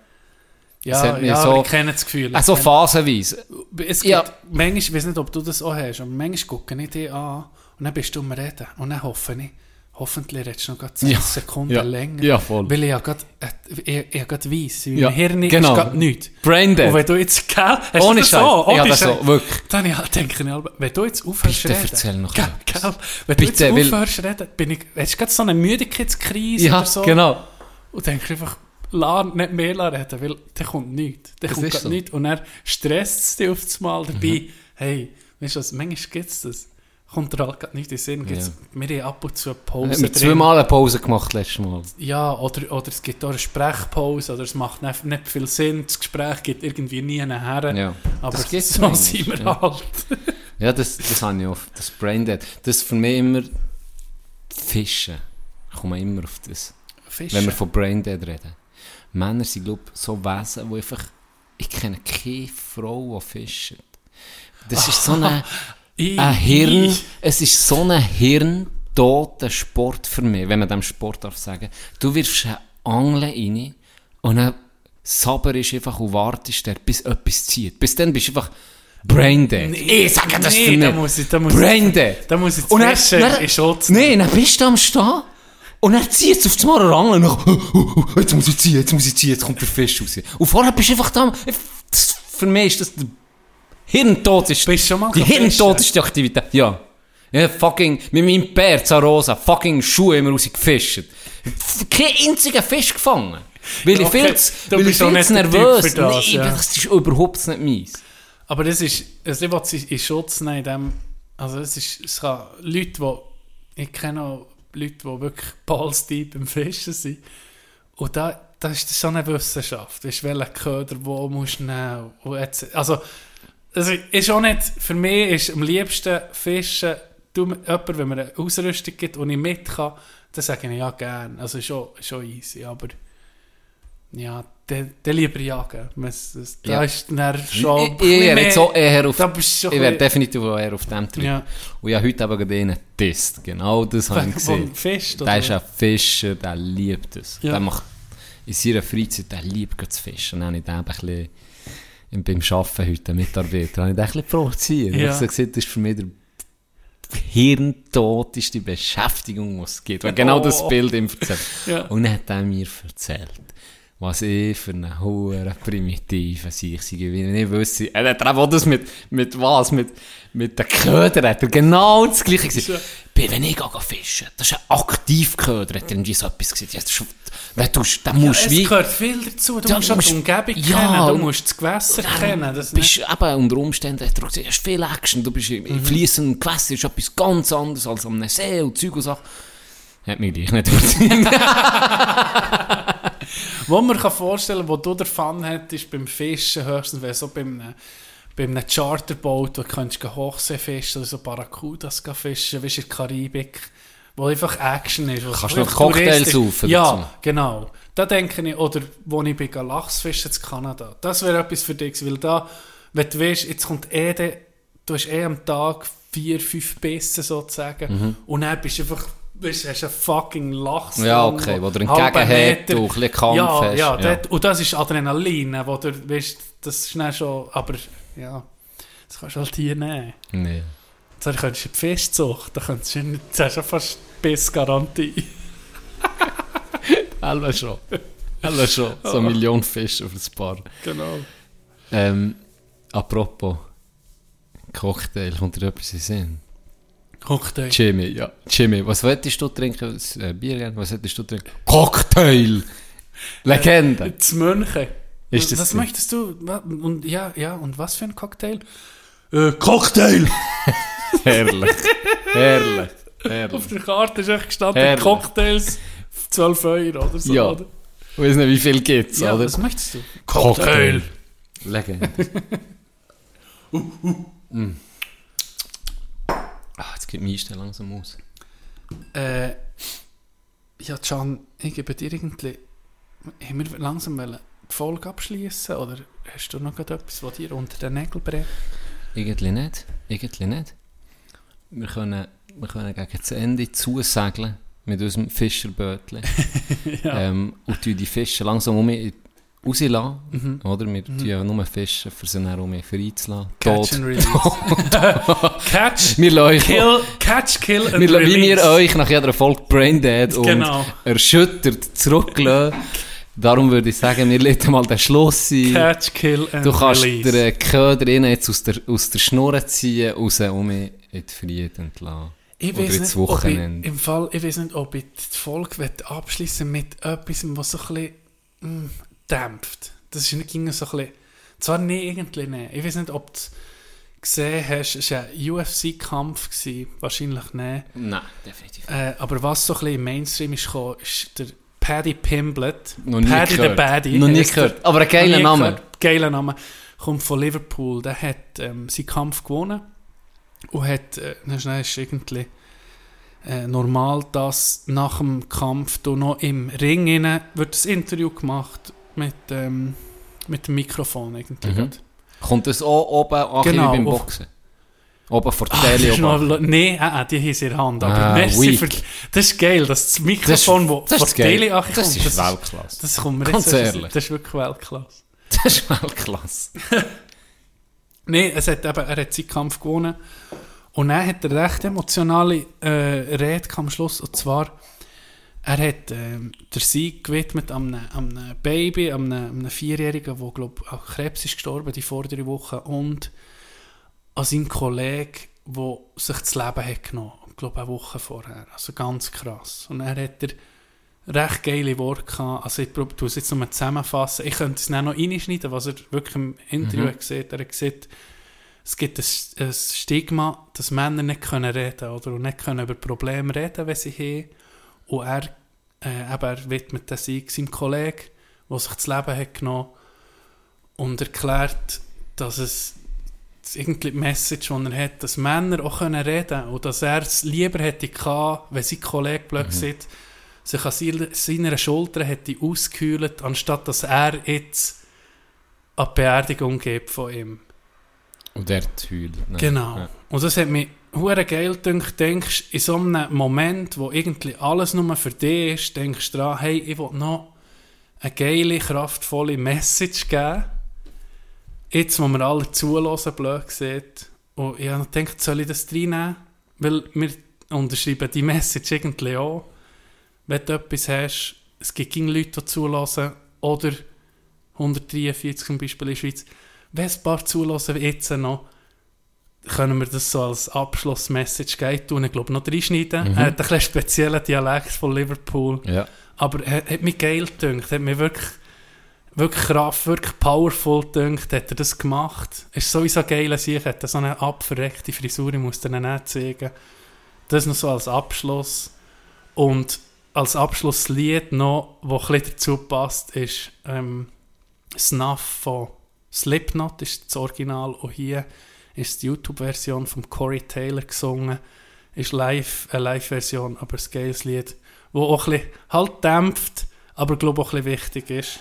Ja, ja so- aber ich kenne das Gefühl. Also kenne- phasenweise. Es gibt, Ja. manchmal, ich weiß nicht, ob du das auch hast, aber manchmal gucke ich dich an und dann bist du am Reden und dann hoffe ich, hoffentlich redest du noch gerade 10 Ja. Sekunden Ja. länger. Ja, voll. Weil ich ja gerade, äh, weiss, in Ja, Hirn genau. ist gerade nichts. Braindead. Und wenn du jetzt, gell, hast du Ohne das Scheiß. so? Ja, Ohne das so, wirklich. Dann ja, denke ich, aber, wenn du jetzt aufhörst Bitte reden, erzähl noch gell, gell, wenn Bitte, du weil- jetzt aufhörst reden, bin ich, hast du gerade so eine Müdigkeitskrise Ja, oder so? genau. Und denke ich einfach, la, nicht mehr reden, weil da kommt nichts. Da Das kommt so. nichts. Und er stresst es dich auf das Mal dabei. Hey, weißt du was, manchmal gibt es das. Kommt dir halt nicht in den Sinn. Gibt's, Wir haben ab und zu eine Wir Pause haben drin. zweimal eine Pause gemacht letztes Mal. Ja, oder, oder es gibt auch eine Sprechpause, oder es macht nicht, nicht viel Sinn, das Gespräch geht irgendwie nie nachher. Ja. Aber das gibt's so manchmal, sind wir ja. halt. Ja, das, das habe ich oft. Das Braindead. Das ist für mich immer Fischen. Ich komme immer auf das. Fische. Wenn wir von Braindead reden. Männer sind, glaube ich, so Wesen, die einfach... Ich kenne keine Frau, die fischt. Das ist so eine, ein Hirn... Es ist so ein hirntoter Sport für mich, wenn man dem Sport darf sagen. Du wirfst eine Angel rein und dann sabberst einfach und wartest, der, bis etwas zieht. Bis dann bist du einfach Braindead. Nee, ich sage das nee, für mich. da muss ich- da muss Braindead. Da muss ich dann- in Schutz Nein, dann bist du am Stehen und dann zieht es auf das Mal und dann, oh, oh, oh, jetzt muss ich ziehen, jetzt muss ich ziehen, jetzt kommt der Fisch raus. Und vorher bist du einfach da, für mich ist das der Hirntod ist, Bist du schon mal die gefischt? hirntodeste Aktivität, ja. Ja, fucking, mit meinem Bär Zarosa, fucking Schuhe immer rausgefischt. Kein einziger Fisch gefangen. Weil ich viel zu, du weil ich viel zu nervös für das, Nee, ja. das ist überhaupt nicht meins. Aber das ist, also ich will es in Schutz nehmen, dem, also es ist, es kann Leute, die, ich kenne auch Leute, die wirklich balls deep im Fischen sind. Und da, das ist so eine Wissenschaft, weißt, welchen Köder wo musst du nehmen und etc. Also, also ist auch nicht, für mich ist am liebsten Fischen, du, jemand, wenn mir eine Ausrüstung gibt und ich mit kann, dann sage ich ja gerne, also schon, schon easy, aber ja, dann dann lieber jagen. Das, das, da Ja. ist dann schon Ich, ich wäre jetzt so eher auf, da bist ich wäre definitiv auch eher auf dem Trip. Ja. Und ich habe heute eben gerade einen getestet. Genau das habe ich gesehen. Fisch, oder? Der ist ein Fischer, der liebt es. Ja. Der macht in seiner Freizeit, der liebt zu fischen. Dann habe ich den ein bisschen im- beim Arbeiten heute, Mitarbeiter, habe ich den ein bisschen provoziert. Ja. Ich habe gesagt, das ist für mich der hirntoteste Beschäftigung, die es gibt. Weil genau das Oh. Bild ihm erzählt. Ja. Und dann hat er mir erzählt, was ich für einen hohen primitiven Sieg sei. Wie ich nicht wüsste. Er hat auch das mit, mit was? Mit, mit den Ködern hat er genau das Gleiche gesagt. Wenn ich gehe fischen, das ist ein Aktivköder, hat er irgendwie so etwas gesagt. Ja, das ist, du, dann musst es du wie... gehört viel dazu. Du Ja, musst du auch die musst- Umgebung Ja, kennen, du musst das Gewässer Dann kennen. Das bist nicht, eben unter Umständen, hat er gesagt, du hast viel Action, du bist Mhm. im fließenden Gewässer, ist etwas ganz anderes als am See und Zeug und Sachen. Hat mich gleich nicht überzeugt. wo man kann vorstellen wo du den Fun hättest beim Fischen, höchstens wäre so beim beim einem Charterboot, wo du könntest gehen Hochsee fischen oder so Barracudas fischen, du, in der Karibik, wo einfach Action ist. Kannst so noch Cocktails saufen Ja, dazu. genau. Da denke ich, oder wo ich bin Lachsfischen in Kanada, das wäre etwas für dich, weil da, wenn du weißt, jetzt kommt eh der du hast eh am Tag vier, fünf Bissen sozusagen und dann bist du einfach, bist, hast einen fucking Lachs. Ja, okay, wo du einen halben entgegenhält, Meter- du ein bisschen Kampf ja, hast. Ja, Ja. und das ist Adrenalin, wo du, weißt, das ist dann schon, aber ja, das kannst du halt hier nehmen. Nee. Jetzt könntest du die Fischzucht, da könntest du nicht, das hast du fast Bissgarantie. Alle schon. Alle schon. So eine Million Fische auf das Paar. Genau. Ähm, apropos Cocktail, kommt dir etwas in Sinn? Cocktail. Jimmy, ja. Jimmy, was wolltest du trinken? Was, äh, Bier, was wolltest du trinken? Cocktail! Legende! Zu München. Ist das was so? möchtest du? Und ja, ja, und was für ein Cocktail? Äh, Cocktail! herrlich. herrlich. Herrlich. Auf der Karte ist echt gestanden, Herrlich. Cocktails 12 Euro oder so. Ja. Oder? Ich weiß nicht, wie viel gibt's, ja oder? was möchtest du? Cocktail. Legende. Mm. Ah, jetzt geht mein Einstell langsam aus. Äh, ja, Can, ich gebe dir irgendwie. Haben wir langsam wollen die Folge abschließen oder hast du noch etwas, was dir unter den Nägeln brennt? Irgendwie nicht. Irgendwie nicht. Wir können, wir können gegen das Ende zusegeln mit unserem Fischerbötchen. ähm, und die Fische langsam um mich rauslassen. Mhm. Oder? Wir tun ja nur fischen, für sie dann um mich freizulassen. Catch Tot. and release. catch, Wir euch, kill, catch, kill and wir, lassen- wie release. wir euch nach jeder Folge Braindead und Genau. erschüttert zurücklassen. Darum würde ich sagen, wir lassen mal den Schluss sein. Catch, kill and Du kannst release. den Köder jetzt aus der, aus der Schnur ziehen, raus um mich in die Frieden entlassen. Ich weiß nicht, ob ich, Wochenende. im Fall, ich weiß nicht, ob ich die Folge abschließen mit etwas, was so ein bisschen mm, dämpft. Das ist nicht ging so ein bisschen, zwar nicht irgendwie, nicht. ich weiß nicht, ob du gesehen hast, es war ein UFC-Kampf, wahrscheinlich nicht. Nein, definitiv. Äh, aber was so ein bisschen im Mainstream ist gekommen, ist der Paddy Pimblett. Noch nie Paddy gehört. the Baddy. Noch nie gehört. Aber ein geiler Name. gehört. Geiler Name. Kommt von Liverpool. Der hat ähm, seinen Kampf gewonnen. Und hat, äh, dann ist irgendwie äh, normal, dass nach dem Kampf du noch im Ring innen wird das Interview gemacht mit, ähm, mit dem Mikrofon irgendwie. Mhm. Kommt das auch oben an Genau, beim Boxen? Oben vor der Ah, das Tele nee, äh, die haben sie in der Hand. Aber Ah, merci für, das ist geil, dass das Mikrofon, das, das ist der. Tele ankommt, Das ist das, Weltklasse. das kommt mir jetzt, das ehrlich. Das ist wirklich Weltklasse. Das ist Weltklasse. Nein, es hat eben, er hat seinen Kampf gewonnen. Und dann hat er recht emotionale äh, Rede am Schluss. Und zwar, er hat ähm, der Sieg gewidmet an einem, an einem Baby, an einem, an einem Vierjährigen, der, glaube an Krebs ist gestorben, die vordere Woche. Und an seinem Kollegen, der sich das Leben hat genommen hat. Glaube, eine Woche vorher. Also ganz krass. Und dann hat er recht geile Worte gehabt. Also ich prob- tue es jetzt nochmal zusammenfassen. Ich könnte es dann noch reinschneiden, was er wirklich im Interview Mhm. hat gesehen Er hat gesagt, es gibt ein, ein Stigma, dass Männer nicht können reden oder und nicht können über Probleme reden, wenn sie haben. Und er, äh, eben, er widmet den Sieg seinem Kollegen, der sich das Leben hat genommen und erklärt, dass es irgendwie die Message, die er hat, dass Männer auch können reden und dass er es lieber hätte gehabt, wenn sein Kollege plötzlich sich an seiner- Schulter hätte ausgekühlt, anstatt dass er jetzt die Beerdigung gibt von ihm. Und der heult. ne? Genau. Ja. Und das hat mich hure geil gedacht, denkst in so einem Moment, wo irgendwie alles nur für dich ist, denkst du dran, hey, ich will noch eine geile, kraftvolle Message geben. Jetzt, wo wir alle zulassen, blöd gesagt. Und ich habe gedacht, soll ich das reinnehmen? Weil wir unterschreiben die Message irgendwie auch. Wenn du etwas hast, es gibt keine Leute, die zulassen, oder 143 zum Beispiel in der Schweiz, wenn ein paar zulassen jetzt noch, können wir das so als Abschlussmessage geben. Ich tue ihn, glaube ich, noch reinschneiden. Mhm. Er hat ein bisschen speziellen Dialekt von Liverpool. Ja. Aber er hat mich geil gedacht. Hat mich wirklich, wirklich kraft, wirklich powerful gedacht. Hat er das gemacht. Ist sowieso geil an sich. Hat er so eine abverreckte Frisur. Ich muss dir nicht zeigen. Das noch so als Abschluss. Und als Abschlusslied noch, das ein dazu passt, ist ähm, Snuff von Slipknot, ist das Original. Und hier ist die YouTube-Version von Corey Taylor gesungen. Ist live, eine Live-Version, aber ein geiles Lied, wo auch ein bisschen halt dämpft, aber glaube auch ein bisschen wichtig ist.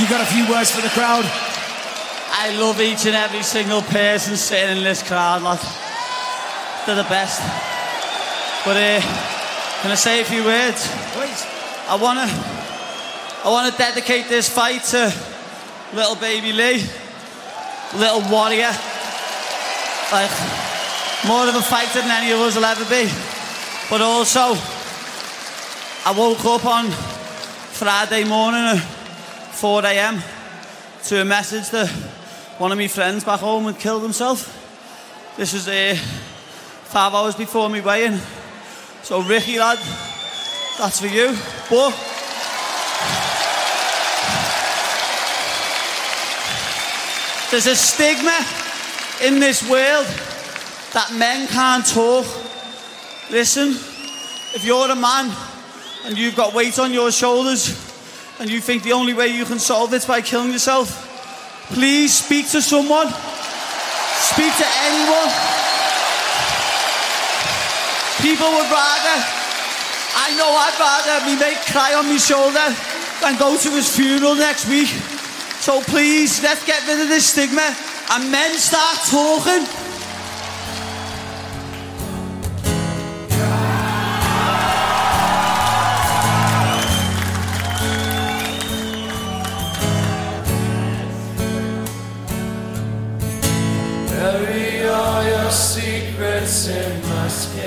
You got a few words for the crowd? I love each and every single person sitting in this crowd, lad. They're the best. But uh, can I say a few words? Please. I wanna, I wanna dedicate this fight to little baby Lee, little warrior. Like more of a fighter than any of us will ever be. But also, I woke up on Friday morning at 4 a.m. to a message that one of my friends back home had killed himself. This was uh, five hours before me weigh-in. So Ricky lad, that's for you. But there's a stigma in this world that men can't talk. Listen, if you're a man and you've got weight on your shoulders and you think the only way you can solve it's by killing yourself, please speak to someone. Speak to anyone. People would rather, I know I'd rather me mate cry on my shoulder than go to his funeral next week. So please, let's get rid of this stigma and men start talking. Bury all your secrets in my skin.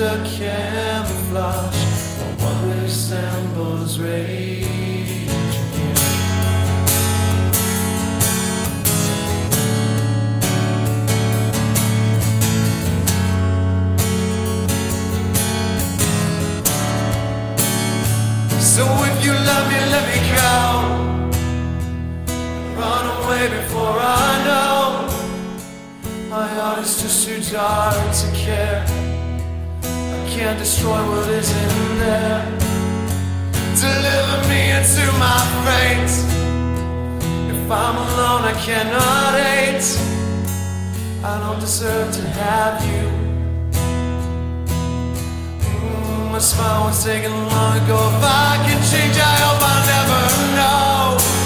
a camouflage, a one who soundboard's radio. Can't destroy what is in there. Deliver me into my fate. If I'm alone, I cannot hate. I don't deserve to have you. Mm, My smile was taken long ago. If I can change, I hope I'll never know.